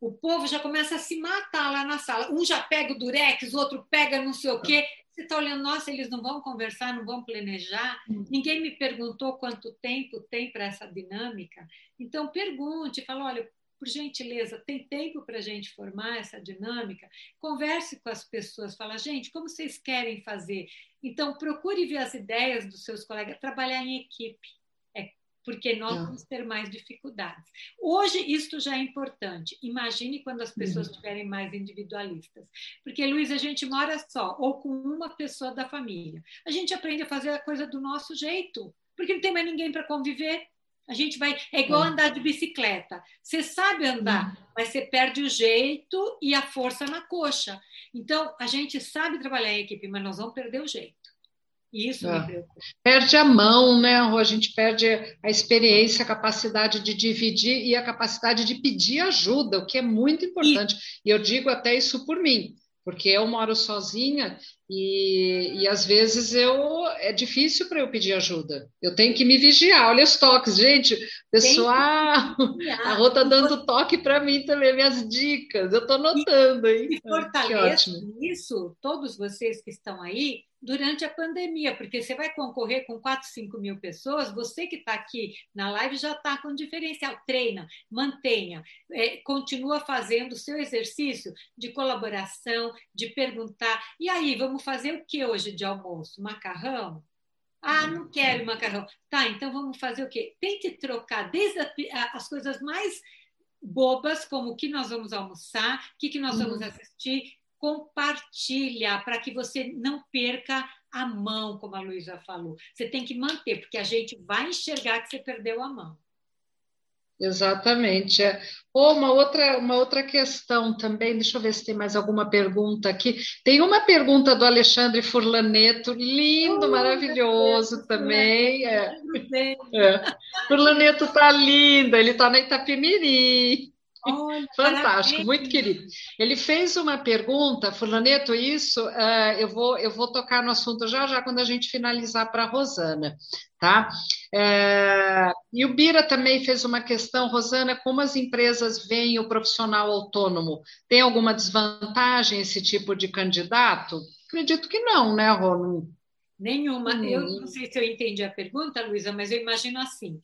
o povo já começa a se matar lá na sala. Um já pega o durex, o outro pega não sei o quê. Você está olhando, nossa, eles não vão conversar, não vão planejar. Ninguém me perguntou quanto tempo tem para essa dinâmica. Então, pergunte, fala, olha, por gentileza, tem tempo para a gente formar essa dinâmica? Converse com as pessoas, fala, gente, como vocês querem fazer? Então, procure ver as ideias dos seus colegas, trabalhar em equipe porque nós vamos ter mais dificuldades. Hoje, isto já é importante. Imagine quando as pessoas uhum. estiverem mais individualistas. Porque, Luiz, a gente mora só, ou com uma pessoa da família. A gente aprende a fazer a coisa do nosso jeito, porque não tem mais ninguém para conviver. A gente vai. É igual andar de bicicleta. Você sabe andar, uhum. mas você perde o jeito e a força na coxa. Então, a gente sabe trabalhar em equipe, mas nós vamos perder o jeito. Isso é. me preocupa. Perde a mão, né, A gente perde a experiência, a capacidade de dividir e a capacidade de pedir ajuda, o que é muito importante. E, e eu digo até isso por mim, porque eu moro sozinha e, e às vezes eu é difícil para eu pedir ajuda. Eu tenho que me vigiar. Olha os toques, gente. Pessoal, a Rô está dando toque para mim também, minhas dicas. Eu estou anotando, hein? E fortaleço isso, todos vocês que estão aí, durante a pandemia, porque você vai concorrer com 4, 5 mil pessoas, você que está aqui na live já está com diferencial. Treina, mantenha, é, continua fazendo o seu exercício de colaboração, de perguntar. E aí, vamos fazer o que hoje de almoço? Macarrão? Ah, não quero macarrão. Tá, então vamos fazer o quê? Tente trocar desde a, as coisas mais bobas, como o que nós vamos almoçar, o que, que nós vamos uhum. assistir, compartilha para que você não perca a mão, como a Luísa falou. Você tem que manter, porque a gente vai enxergar que você perdeu a mão. Exatamente. É. Oh, uma, outra, uma outra questão também, deixa eu ver se tem mais alguma pergunta aqui. Tem uma pergunta do Alexandre Furlaneto, lindo, oh, maravilhoso também. É. É. Furlaneto está lindo, ele está na Itapemirim. Olha, Fantástico, parabéns. muito querido. Ele fez uma pergunta, Fulaneto, isso uh, eu, vou, eu vou tocar no assunto já já quando a gente finalizar para a Rosana, tá? Uh, e o Bira também fez uma questão, Rosana, como as empresas veem o profissional autônomo? Tem alguma desvantagem esse tipo de candidato? Acredito que não, né, Rô? Nenhuma. Hum. Eu não sei se eu entendi a pergunta, Luísa, mas eu imagino assim.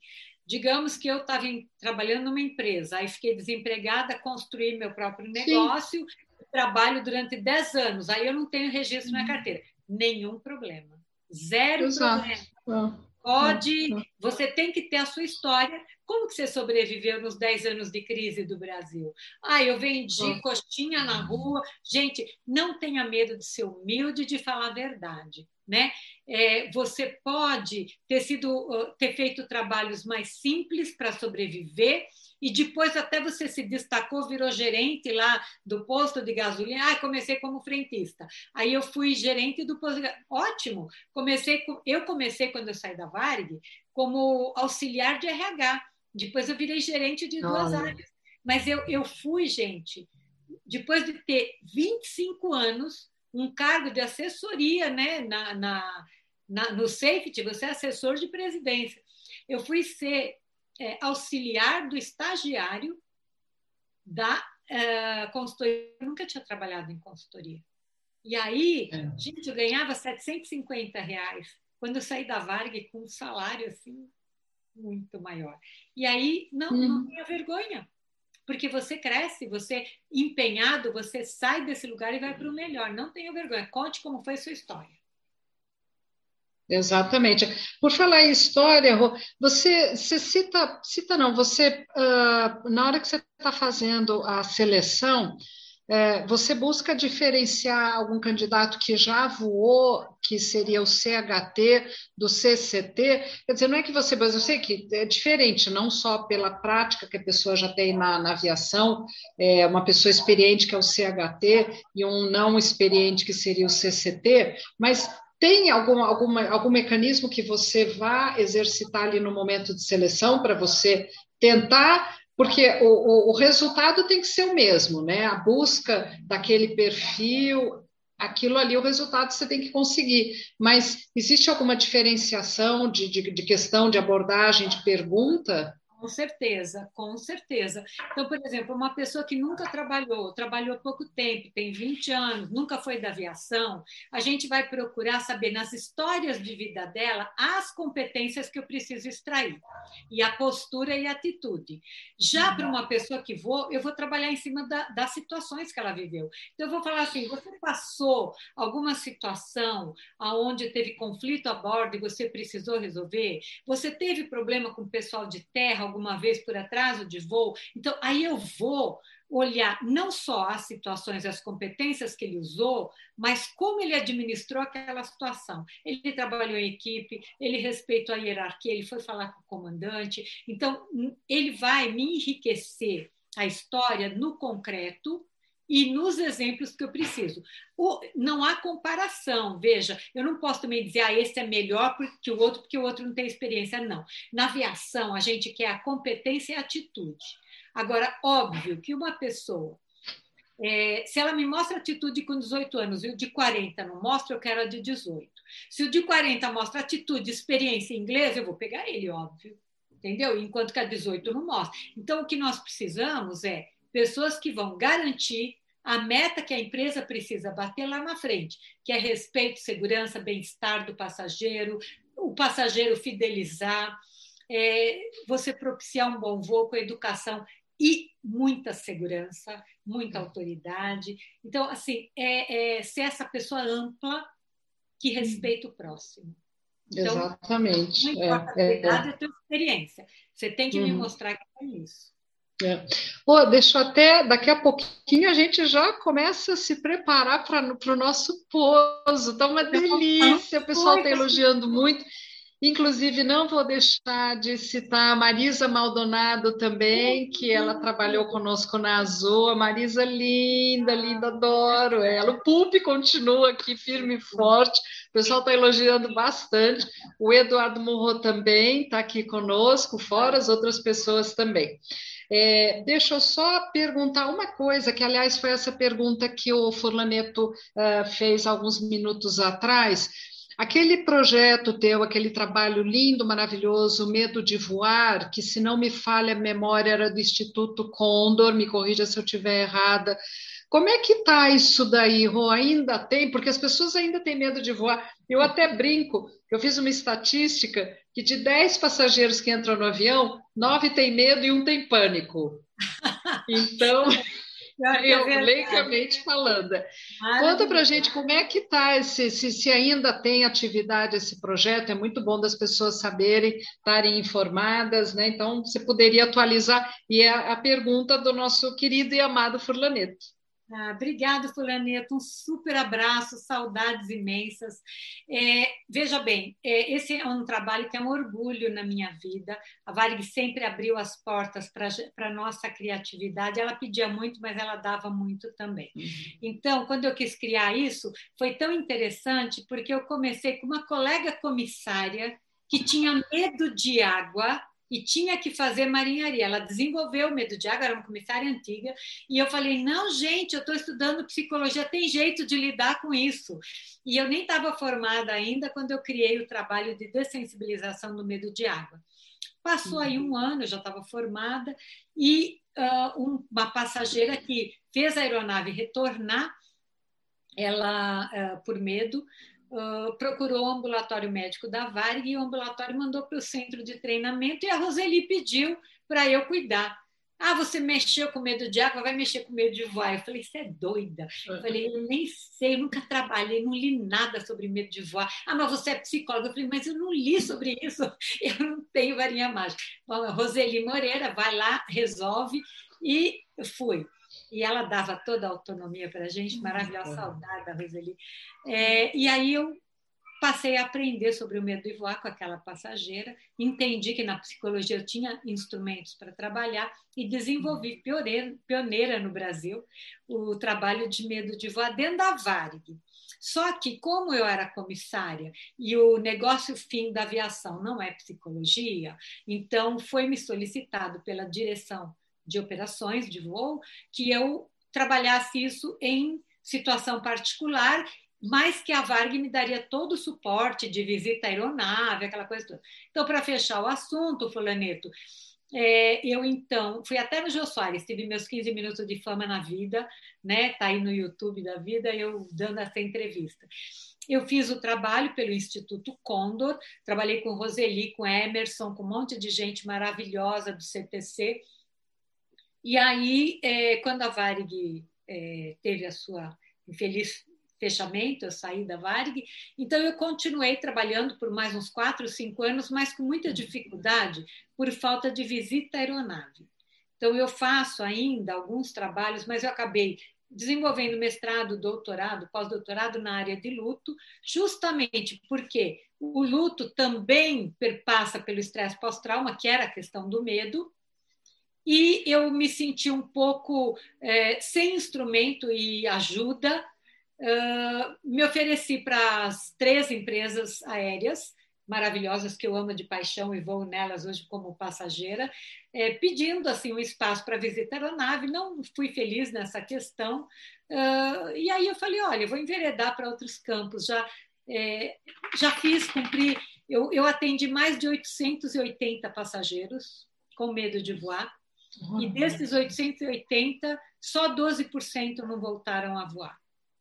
Digamos que eu estava trabalhando numa empresa, aí fiquei desempregada, construí meu próprio negócio, Sim. trabalho durante 10 anos, aí eu não tenho registro na uhum. carteira. Nenhum problema. Zero Exato. problema. Ah. Pode, ah. você tem que ter a sua história. Como que você sobreviveu nos 10 anos de crise do Brasil? Ah, eu vendi ah. coxinha na rua. Gente, não tenha medo de ser humilde, de falar a verdade né? É, você pode ter sido ter feito trabalhos mais simples para sobreviver e depois até você se destacou, virou gerente lá do posto de gasolina. Ah, comecei como frentista. Aí eu fui gerente do posto. De... Ótimo. Comecei eu comecei quando eu saí da Varg como auxiliar de RH. Depois eu virei gerente de duas Olha. áreas. Mas eu, eu fui, gente, depois de ter 25 anos um cargo de assessoria né, na, na, na, no safety, você é assessor de presidência. Eu fui ser é, auxiliar do estagiário da é, consultoria. Eu nunca tinha trabalhado em consultoria. E aí, é. gente, eu ganhava 750 reais quando eu saí da Varg com um salário assim muito maior. E aí não, hum. não tinha vergonha porque você cresce, você empenhado, você sai desse lugar e vai para o melhor. Não tenha vergonha. Conte como foi sua história. Exatamente. Por falar em história, você, você cita, cita não, você, uh, na hora que você está fazendo a seleção, é, você busca diferenciar algum candidato que já voou, que seria o CHT, do CCT? Quer dizer, não é que você, mas eu sei que é diferente, não só pela prática que a pessoa já tem na, na aviação, é, uma pessoa experiente que é o CHT e um não experiente que seria o CCT, mas tem algum, alguma, algum mecanismo que você vá exercitar ali no momento de seleção para você tentar porque o, o, o, resultado tem que ser o mesmo, né? A busca daquele perfil, aquilo ali, o resultado você tem que conseguir. Mas existe alguma diferenciação de, de, de questão de abordagem, de pergunta? Com certeza, com certeza. Então, por exemplo, uma pessoa que nunca trabalhou, trabalhou pouco tempo, tem 20 anos, nunca foi da aviação, a gente vai procurar saber nas histórias de vida dela as competências que eu preciso extrair, e a postura e a atitude. Já para uma pessoa que vou, eu vou trabalhar em cima da, das situações que ela viveu. Então, eu vou falar assim: você passou alguma situação onde teve conflito a bordo e você precisou resolver? Você teve problema com o pessoal de terra? Alguma vez por atraso de voo. Então, aí eu vou olhar não só as situações, as competências que ele usou, mas como ele administrou aquela situação. Ele trabalhou em equipe, ele respeitou a hierarquia, ele foi falar com o comandante. Então, ele vai me enriquecer a história no concreto e nos exemplos que eu preciso. O, não há comparação, veja, eu não posso também dizer, ah, esse é melhor que o outro, porque o outro não tem experiência, não. Na aviação, a gente quer a competência e a atitude. Agora, óbvio que uma pessoa, é, se ela me mostra atitude com 18 anos e o de 40 não mostra, eu quero a de 18. Se o de 40 mostra atitude, experiência em inglês, eu vou pegar ele, óbvio. Entendeu? Enquanto que a 18 não mostra. Então, o que nós precisamos é pessoas que vão garantir a meta que a empresa precisa bater lá na frente, que é respeito, segurança, bem-estar do passageiro, o passageiro fidelizar, é, você propiciar um bom voo com educação e muita segurança, muita autoridade. Então, assim, é, é ser essa pessoa ampla que respeita o próximo. Então, Exatamente. Não importa é, a idade, é, a tua experiência. Você tem que uhum. me mostrar que é isso. É. Pô, deixa até daqui a pouquinho a gente já começa a se preparar para o nosso pouso. Tá uma delícia, o pessoal está elogiando muito. Inclusive, não vou deixar de citar a Marisa Maldonado também, que ela trabalhou conosco na Azul. Marisa linda, linda, adoro ela. O Pupi continua aqui firme e forte. O pessoal está elogiando bastante. O Eduardo Morro também está aqui conosco, fora as outras pessoas também. É, deixa eu só perguntar uma coisa, que aliás foi essa pergunta que o Furlaneto uh, fez alguns minutos atrás. Aquele projeto teu, aquele trabalho lindo, maravilhoso, Medo de Voar, que se não me falha a memória era do Instituto Condor, me corrija se eu estiver errada. Como é que está isso daí, Rô? Ainda tem? Porque as pessoas ainda têm medo de voar. Eu até brinco, eu fiz uma estatística que de 10 passageiros que entram no avião, 9 têm medo e um tem pânico. *laughs* Então, eu, é leigamente falando. Conta para gente como é que está, se, se ainda tem atividade esse projeto, é muito bom das pessoas saberem, estarem informadas, né? Então, você poderia atualizar, e é a pergunta do nosso querido e amado Furlaneto. Ah, obrigado, Fulaneto. Um super abraço, saudades imensas. É, veja bem, é, esse é um trabalho que é um orgulho na minha vida. A Varig sempre abriu as portas para a nossa criatividade. Ela pedia muito, mas ela dava muito também. Uhum. Então, quando eu quis criar isso, foi tão interessante porque eu comecei com uma colega comissária que tinha medo de água e tinha que fazer marinharia. Ela desenvolveu o medo de água, era uma comissária antiga, e eu falei: não, gente, eu estou estudando psicologia, tem jeito de lidar com isso. E eu nem estava formada ainda quando eu criei o trabalho de dessensibilização do medo de água. Passou aí um ano, eu já estava formada, e uh, um, uma passageira que fez a aeronave retornar, ela, uh, por medo, uh, procurou o ambulatório médico da Varig e o ambulatório mandou para o centro de treinamento e a Roseli pediu para eu cuidar. Ah, você mexeu com medo de água, vai mexer com medo de voar. Eu falei, você é doida. Eu falei, eu nem sei, eu nunca trabalhei, não li nada sobre medo de voar. Ah, mas você é psicóloga. Eu falei, mas eu não li sobre isso, *laughs* eu não tenho varinha mágica. Bom, Roseli Moreira vai lá, resolve, e fui e ela dava toda a autonomia para a gente, maravilhosa, saudade da Roseli. É, e aí eu passei a aprender sobre o medo de voar com aquela passageira, entendi que na psicologia eu tinha instrumentos para trabalhar e desenvolvi pioneira, pioneira no Brasil o trabalho de medo de voar dentro da Varig. Só que, como eu era comissária e o negócio fim da aviação não é psicologia, então foi me solicitado pela direção de operações de voo, que eu trabalhasse isso em situação particular, mas que a Varg me daria todo o suporte de visita à aeronave, aquela coisa toda. Então, para fechar o assunto, Fulaneto, é, eu então fui até no Jô Soares, tive meus 15 minutos de fama na vida, né? Tá aí no YouTube da vida, eu dando essa entrevista. Eu fiz o trabalho pelo Instituto Condor, trabalhei com Roseli, com Emerson, com um monte de gente maravilhosa do CTC, e aí, é, quando a Varig é, teve a sua infeliz fechamento, eu saí da Varig, então eu continuei trabalhando por mais uns quatro, cinco anos, mas com muita dificuldade por falta de visita à aeronave. Então eu faço ainda alguns trabalhos, mas eu acabei desenvolvendo mestrado, doutorado, pós-doutorado na área de luto, justamente porque o luto também perpassa pelo estresse pós-trauma, que era a questão do medo, e eu me senti um pouco é, sem instrumento e ajuda. Uh, me ofereci para as três empresas aéreas maravilhosas que eu amo de paixão e vou nelas hoje como passageira, é, pedindo assim um espaço para visitar a aeronave. Não fui feliz nessa questão. Uh, e aí eu falei, olha, eu vou enveredar para outros campos. Já é, já fiz, cumpri. Eu, eu atendi mais de 880 passageiros com medo de voar. E desses 880, só 12% não voltaram a voar.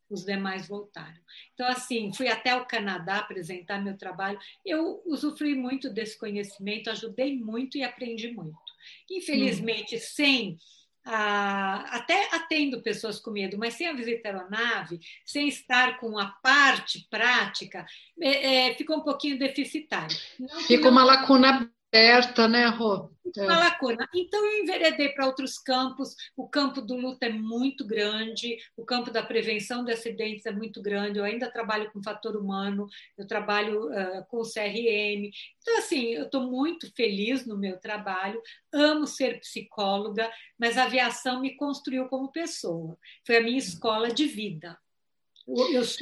Os demais voltaram. Então, assim, fui até o Canadá apresentar meu trabalho. Eu usufruí muito desse conhecimento, ajudei muito e aprendi muito. Infelizmente, hum. sem ah, até atendo pessoas com medo, mas sem a visita aeronave, sem estar com a parte prática, é, é, ficou um pouquinho deficitário. Fica uma lacuna aberta, né, Rô? É. Uma lacuna. Então, eu enveredei para outros campos. O campo do luto é muito grande, o campo da prevenção de acidentes é muito grande. Eu ainda trabalho com fator humano, eu trabalho uh, com CRM. Então, assim, eu estou muito feliz no meu trabalho, amo ser psicóloga, mas a aviação me construiu como pessoa. Foi a minha escola de vida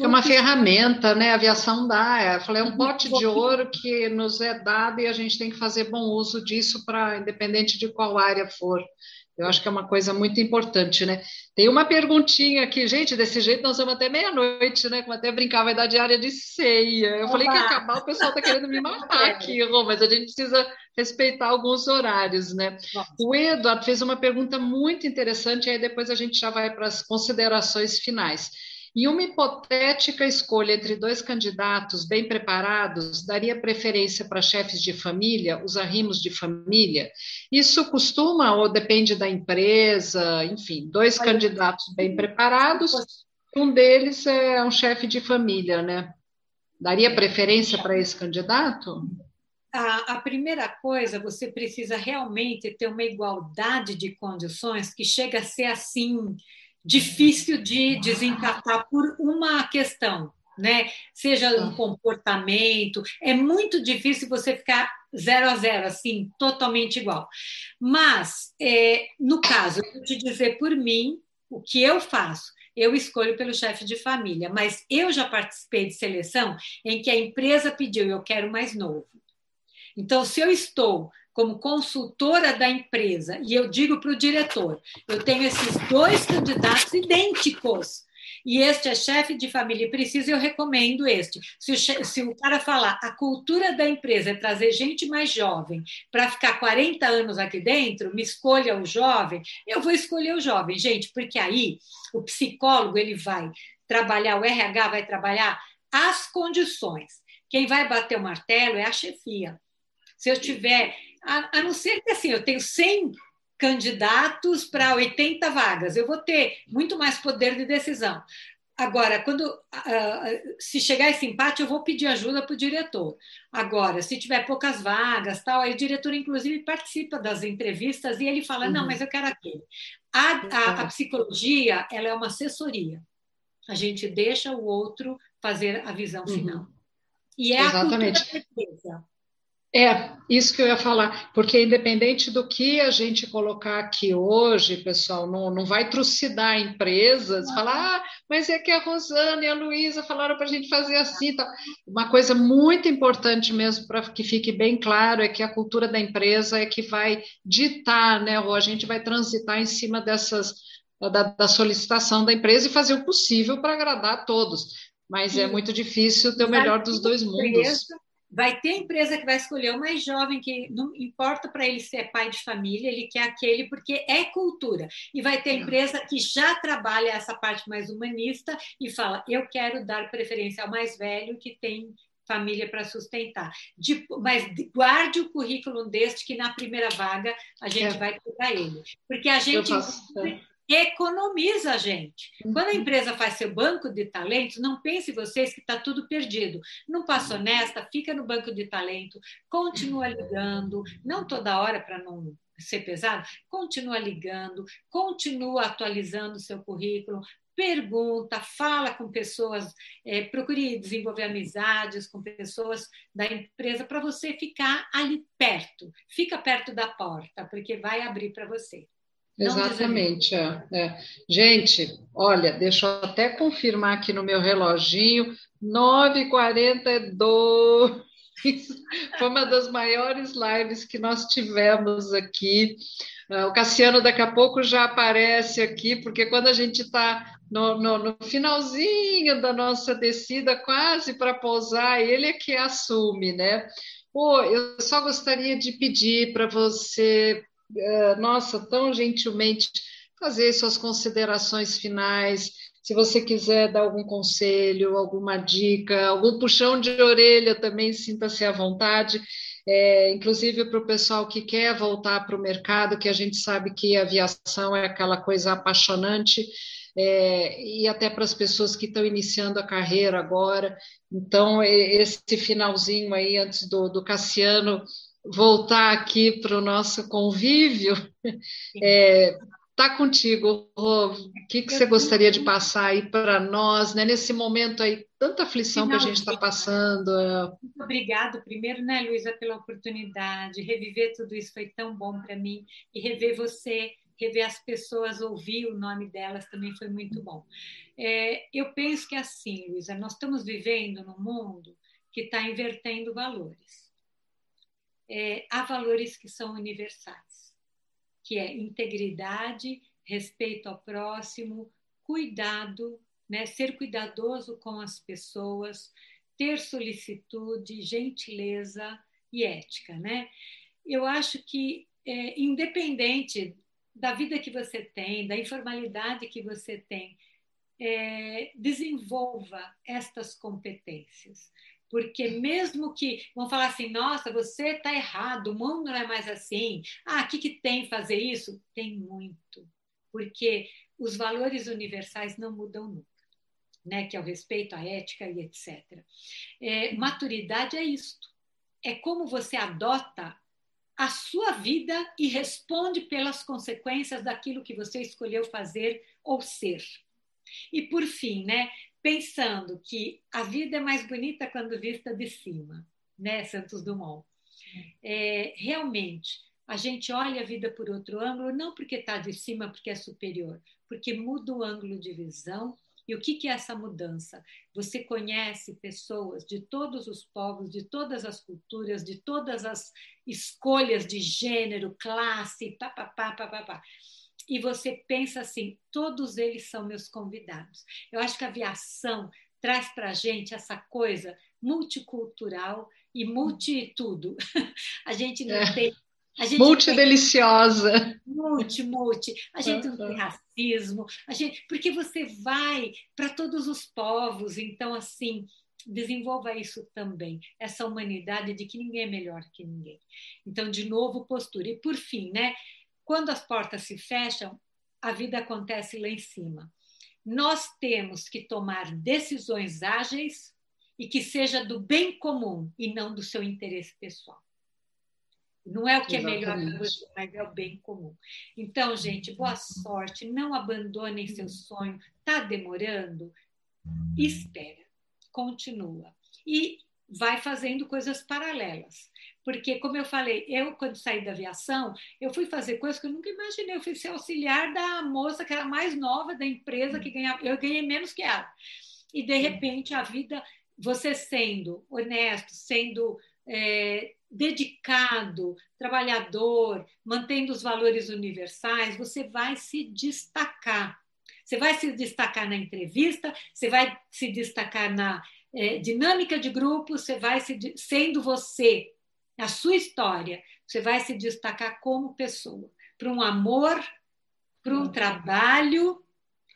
É uma ferramenta, né? A aviação dá. É, eu falei, é um pote de ouro que nos é dado e a gente tem que fazer bom uso disso para, independente de qual área for. Eu acho que é uma coisa muito importante, né? Tem uma perguntinha aqui, gente, desse jeito nós vamos até meia-noite, né? Como até brincar, vai dar diária de ceia. Eu Oba. falei que ia acabar, o pessoal está querendo me matar *laughs* aqui, Rô, mas a gente precisa respeitar alguns horários, né? Nossa. O Eduardo fez uma pergunta muito interessante, e aí depois a gente já vai para as considerações finais. Em uma hipotética escolha entre dois candidatos bem preparados, daria preferência para chefes de família, os arrimos de família? Isso costuma ou depende da empresa? Enfim, dois candidatos bem preparados, um deles é um chefe de família, né? Daria preferência para esse candidato? A, a, primeira coisa, você precisa realmente ter uma igualdade de condições que chega a ser assim difícil de desencatar por uma questão, né? Seja um comportamento, é muito difícil você ficar zero a zero, assim, totalmente igual. Mas, é, no caso, eu vou te dizer por mim o que eu faço. Eu escolho pelo chefe de família, mas eu já participei de seleção em que a empresa pediu, eu quero mais novo. Então, se eu estou como consultora da empresa, e eu digo para o diretor: eu tenho esses dois candidatos idênticos. E este é chefe de família e precisa, eu recomendo este. Se o, se o cara falar a cultura da empresa é trazer gente mais jovem para ficar 40 anos aqui dentro, me escolha o jovem, eu vou escolher o jovem, gente, porque aí o psicólogo ele vai trabalhar, o RH vai trabalhar as condições. Quem vai bater o martelo é a chefia. Se eu tiver a, a não ser que assim, eu tenho 100 candidatos para 80 vagas, eu vou ter muito mais poder de decisão. Agora, quando uh, se chegar esse empate, eu vou pedir ajuda para o diretor. Agora, se tiver poucas vagas, tal, aí o diretor, inclusive, participa das entrevistas e ele fala: uhum. não, mas eu quero aquele. A, a, a, psicologia ela é uma assessoria. A gente deixa o outro fazer a visão uhum. final. E é Exatamente. a cultura é, isso que eu ia falar, porque independente do que a gente colocar aqui hoje, pessoal, não, não vai trucidar empresas, falar, ah, mas é que a Rosana e a Luísa falaram para a gente fazer assim. Tá. Uma coisa muito importante mesmo, para que fique bem claro, é que a cultura da empresa é que vai ditar, né, ou a gente vai transitar em cima dessas, da, da solicitação da empresa e fazer o possível para agradar a todos. Mas é muito difícil ter o melhor dos dois mundos Vai ter empresa que vai escolher o mais jovem, que não importa para ele ser pai de família, ele quer aquele porque é cultura. E vai ter empresa que já trabalha essa parte mais humanista e fala: eu quero dar preferência ao mais velho que tem família para sustentar. De, mas guarde o currículo deste que na primeira vaga a gente é. vai pegar ele. Porque a gente economiza a gente. Quando a uhum. empresa faz seu banco de talentos, não pense vocês que está tudo perdido. Não passa honesta, fica no banco de talento, continua ligando, não toda hora para não ser pesado, continua ligando, continua atualizando seu currículo, pergunta, fala com pessoas, é, procure desenvolver amizades com pessoas da empresa para você ficar ali perto, fica perto da porta, porque vai abrir para você. Exatamente. É, é. Gente, olha, deixa eu até confirmar aqui no meu reloginho, 9h42. *laughs* Foi uma das maiores lives que nós tivemos aqui. Ah, o Cassiano daqui a pouco já aparece aqui, porque quando a gente está no, no, no, finalzinho da nossa descida, quase para pousar, ele é que assume, né? Pô, eu só gostaria de pedir para você nossa, tão gentilmente fazer suas considerações finais. Se você quiser dar algum conselho, alguma dica, algum puxão de orelha também, sinta-se à vontade. É, inclusive para o pessoal que quer voltar para o mercado, que a gente sabe que a aviação é aquela coisa apaixonante, é, e até para as pessoas que estão iniciando a carreira agora. Então, esse finalzinho aí, antes do, do Cassiano voltar aqui para o nosso convívio, é, tá contigo, Rô. O que, que você gostaria de passar aí para nós, né? Nesse momento aí, tanta aflição que a gente está passando. É. Muito obrigado, primeiro, né, Luísa, pela oportunidade. Reviver tudo isso foi tão bom para mim. E rever você rever as pessoas, ouvir o nome delas também foi muito bom. É, eu penso que é assim, Luísa, nós estamos vivendo num mundo que está invertendo valores. É, há valores que são universais, que é integridade, respeito ao próximo, cuidado, né? ser cuidadoso com as pessoas, ter solicitude, gentileza e ética, né? Eu acho que é, independente da vida que você tem, da informalidade que você tem, é, desenvolva estas competências. Porque mesmo que vão falar assim, nossa, você está errado, o mundo não é mais assim. Ah, o que, que tem fazer isso? Tem muito. Porque os valores universais não mudam nunca né, que é o respeito à ética e etc. É, maturidade é isto. É como você adota a sua vida e responde pelas consequências daquilo que você escolheu fazer ou ser. E por fim, né, pensando que a vida é mais bonita quando vista de cima, né, Santos Dumont. É, realmente, a gente olha a vida por outro ângulo, não porque está de cima, porque é superior, porque muda o ângulo de visão e o que, que é essa mudança? Você conhece pessoas de todos os povos, de todas as culturas, de todas as escolhas de gênero, classe, papapá, papapá. E você pensa assim: todos eles são meus convidados. Eu acho que a aviação traz para a gente essa coisa multicultural e multi tudo. *laughs* A gente não é. tem multideliciosa. Tem... Multi, multi. A gente não tem racismo, a gente, porque você vai para todos os povos, então assim, desenvolva isso também, essa humanidade de que ninguém é melhor que ninguém. Então, de novo, postura. E por fim, né? Quando as portas se fecham, a vida acontece lá em cima. Nós temos que tomar decisões ágeis e que seja do bem comum e não do seu interesse pessoal. Não é o que Exatamente. é melhor para você, mas é o bem comum. Então, gente, boa sorte. Não abandonem seu sonho. Está demorando? Espera, continua. E vai fazendo coisas paralelas. Porque, como eu falei, eu, quando saí da aviação, eu fui fazer coisas que eu nunca imaginei. Eu fui ser auxiliar da moça que era mais nova da empresa, que ganhava. Eu ganhei menos que ela. E, de repente, a vida, você sendo honesto, sendo. É, dedicado, trabalhador, mantendo os valores universais, você vai se destacar. Você vai se destacar na entrevista, você vai se destacar na é, dinâmica de grupo, você vai se sendo você, a sua história, você vai se destacar como pessoa, para um amor, para um trabalho,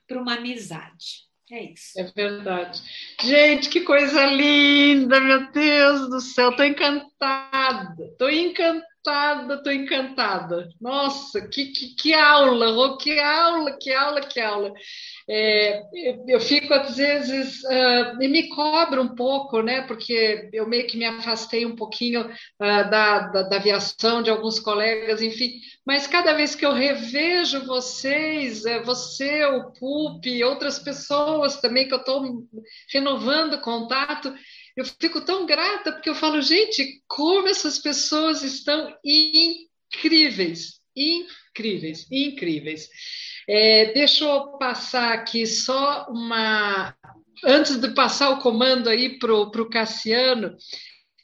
para uma amizade. É isso. É verdade. Gente, que coisa linda, meu Deus do céu, estou encantada, estou encantada, estou encantada. Nossa, que, que, que aula, que aula, que aula, que aula. É, eu fico, às vezes, uh, e me cobro um pouco, né? Porque eu meio que me afastei um pouquinho uh, da, da, da, aviação, de alguns colegas, enfim. Mas cada vez que eu revejo vocês, é, você, o PUP, outras pessoas também que eu estou renovando contato, eu fico tão grata, porque eu falo, gente, como essas pessoas estão incríveis, incríveis, incríveis. É, deixa eu passar aqui só uma. Antes de passar o comando aí para o Cassiano,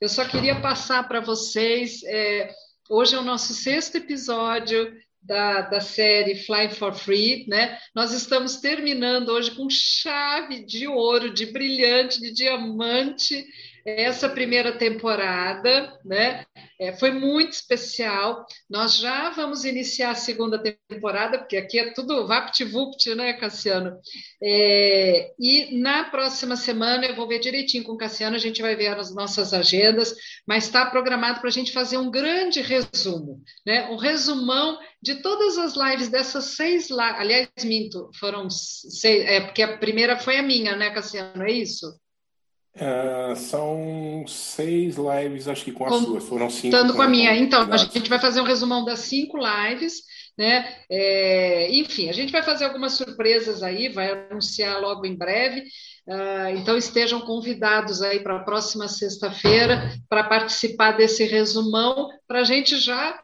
eu só queria passar para vocês. É, hoje é o nosso sexto episódio da, da série Fly for Free, né? Nós estamos terminando hoje com chave de ouro, de brilhante, de diamante essa primeira temporada, né? É, foi muito especial. Nós já vamos iniciar a segunda temporada, porque aqui é tudo vapt-vupt, né, Cassiano? É, e na próxima semana eu vou ver direitinho com o Cassiano, a gente vai ver as nossas agendas, mas está programado para a gente fazer um grande resumo, né? Um resumão de todas as lives dessas seis lives. Aliás, minto, foram seis, é, porque a primeira foi a minha, né, Cassiano? É isso? Uh, são seis lives, acho que com a com, sua, foram cinco. Estando com a minha. Então, a gente vai fazer um resumão das cinco lives, né? É, enfim, a gente vai fazer algumas surpresas aí, vai anunciar logo em breve. Uh, então, estejam convidados aí para a próxima sexta-feira para participar desse resumão, para a gente já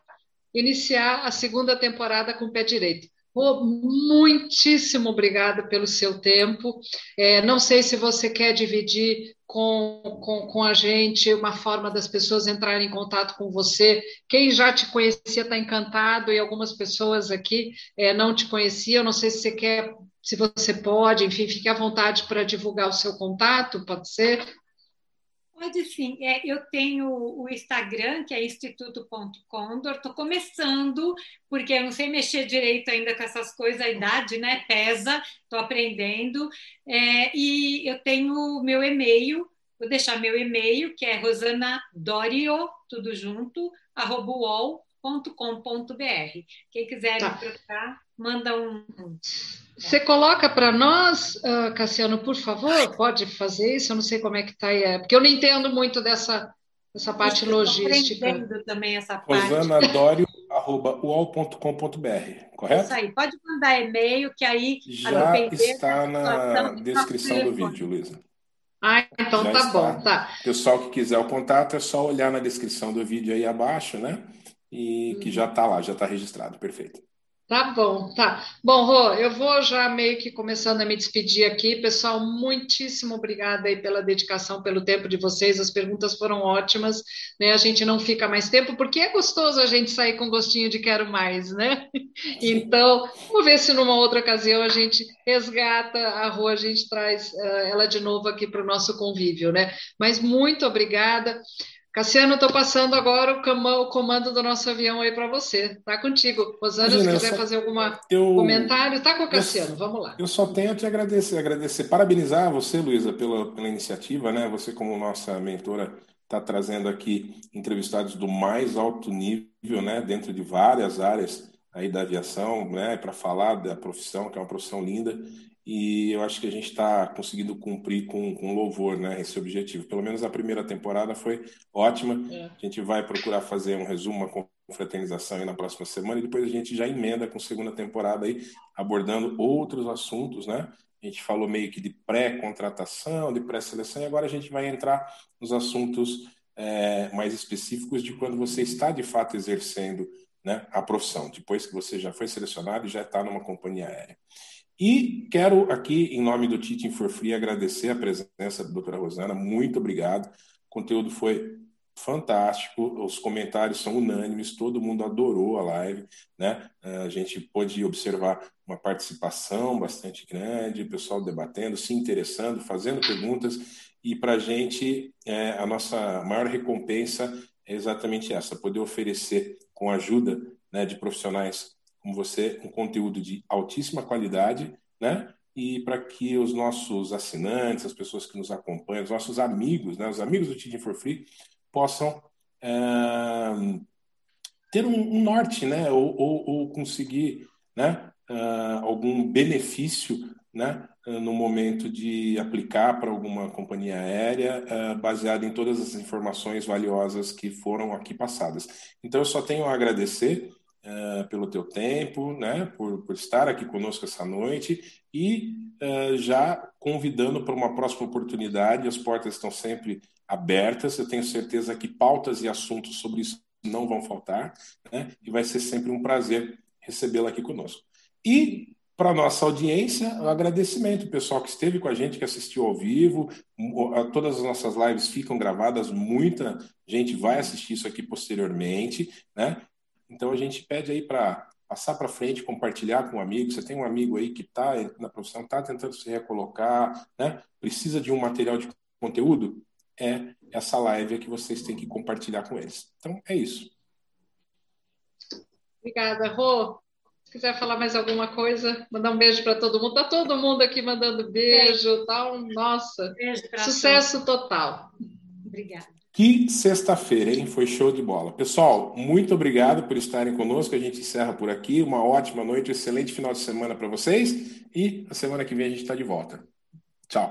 iniciar a segunda temporada com o pé direito. Oh, muitíssimo obrigada pelo seu tempo. É, não sei se você quer dividir com, com, com, a gente uma forma das pessoas entrarem em contato com você. Quem já te conhecia está encantado e algumas pessoas aqui é, não te conheciam. Não sei se você quer, se você pode, enfim, fique à vontade para divulgar o seu contato, pode ser? Pode sim. É, eu tenho o Instagram, que é instituto.condor. Estou começando, porque eu não sei mexer direito ainda com essas coisas, a idade né, pesa, estou aprendendo. É, e eu tenho meu e-mail, vou deixar meu e-mail, que é rosanadorio, tudo junto, arroba www.com.br. Quem quiser tá. me procurar, manda um. Você coloca para nós, uh, Cassiano, por favor, pode fazer isso? Eu não sei como é que está aí, é, porque eu não entendo muito dessa, dessa parte Estou logística. Estou também essa parte. rosanadório.com.br, correto? Isso aí, pode mandar e-mail, que aí... Já está na descrição do vídeo, Luísa. Ah, então Já tá está. bom, tá. Pessoal que quiser o contato, é só olhar na descrição do vídeo aí abaixo, né? E que já está lá, já está registrado. Perfeito. Tá bom, tá. Bom, Rô, eu vou já meio que começando a me despedir aqui. Pessoal, muitíssimo obrigada aí pela dedicação, pelo tempo de vocês. As perguntas foram ótimas, né? A gente não fica mais tempo, porque é gostoso a gente sair com gostinho de quero mais, né? Então, vamos ver se numa outra ocasião a gente resgata a Rô, a gente traz uh, ela de novo aqui para o nosso convívio, né? Mas muito obrigada. Cassiano, estou passando agora o comando do nosso avião aí para você. Tá contigo. Rosana, Imagina, se quiser só, fazer algum eu, comentário, tá com o Cassiano. Eu, Vamos lá. Eu só tenho a te agradecer, agradecer, parabenizar você, Luísa, pela, pela iniciativa, né? Você como nossa mentora está trazendo aqui entrevistados do mais alto nível, né? Dentro de várias áreas aí da aviação, né? Para falar da profissão, que é uma profissão linda e eu acho que a gente está conseguindo cumprir com, com louvor né, esse objetivo. Pelo menos a primeira temporada foi ótima. É. A gente vai procurar fazer um resumo, uma confraternização aí na próxima semana e depois a gente já emenda com a segunda temporada aí, abordando outros assuntos, né? A gente falou meio que de pré-contratação, de pré-seleção, e agora a gente vai entrar nos assuntos é, mais específicos de quando você está de fato exercendo né, a profissão, depois que você já foi selecionado e já está numa companhia aérea. E quero aqui, em nome do Teaching for Free, agradecer a presença da doutora Rosana. Muito obrigado. O conteúdo foi fantástico, os comentários são unânimes, todo mundo adorou a live, né? A gente pôde observar uma participação bastante grande, o pessoal debatendo, se interessando, fazendo perguntas, e para a gente, é, a nossa maior recompensa é exatamente essa, poder oferecer, com a ajuda né, de profissionais como você, um conteúdo de altíssima qualidade, né? E para que os nossos assinantes, as pessoas que nos acompanham, os nossos amigos, né? Os amigos do Teaching for Free possam é, ter um, um, norte, né? Ou, ou, ou conseguir, né? Uh, algum benefício, né? Uh, no momento de aplicar para alguma companhia aérea, baseado em todas as informações valiosas que foram aqui passadas. Então, eu só tenho a agradecer uh, pelo teu tempo, né, por, por estar aqui conosco essa noite e uh, já convidando para uma próxima oportunidade. As portas estão sempre abertas. Eu tenho certeza que pautas e assuntos sobre isso não vão faltar, né, e vai ser sempre um prazer recebê-la aqui conosco. E para nossa audiência, o agradecimento, pessoal que esteve com a gente, que assistiu ao vivo, todas as nossas lives ficam gravadas, muita gente vai assistir isso aqui posteriormente, né? Então a gente pede aí para passar para frente, compartilhar com um amigo. Você tem um amigo aí que está na profissão, está tentando se recolocar, né? precisa de um material de conteúdo? É essa live que vocês têm que compartilhar com eles. Então é isso. Obrigada, Rô. Se quiser falar mais alguma coisa, mandar um beijo para todo mundo. Está todo mundo aqui mandando beijo, tal. Nossa, beijo sucesso todos. total. Obrigada. Que sexta-feira, hein? Foi show de bola. Pessoal, muito obrigado por estarem conosco. A gente encerra por aqui. Uma ótima noite, um excelente final de semana para vocês. E a semana que vem a gente está de volta.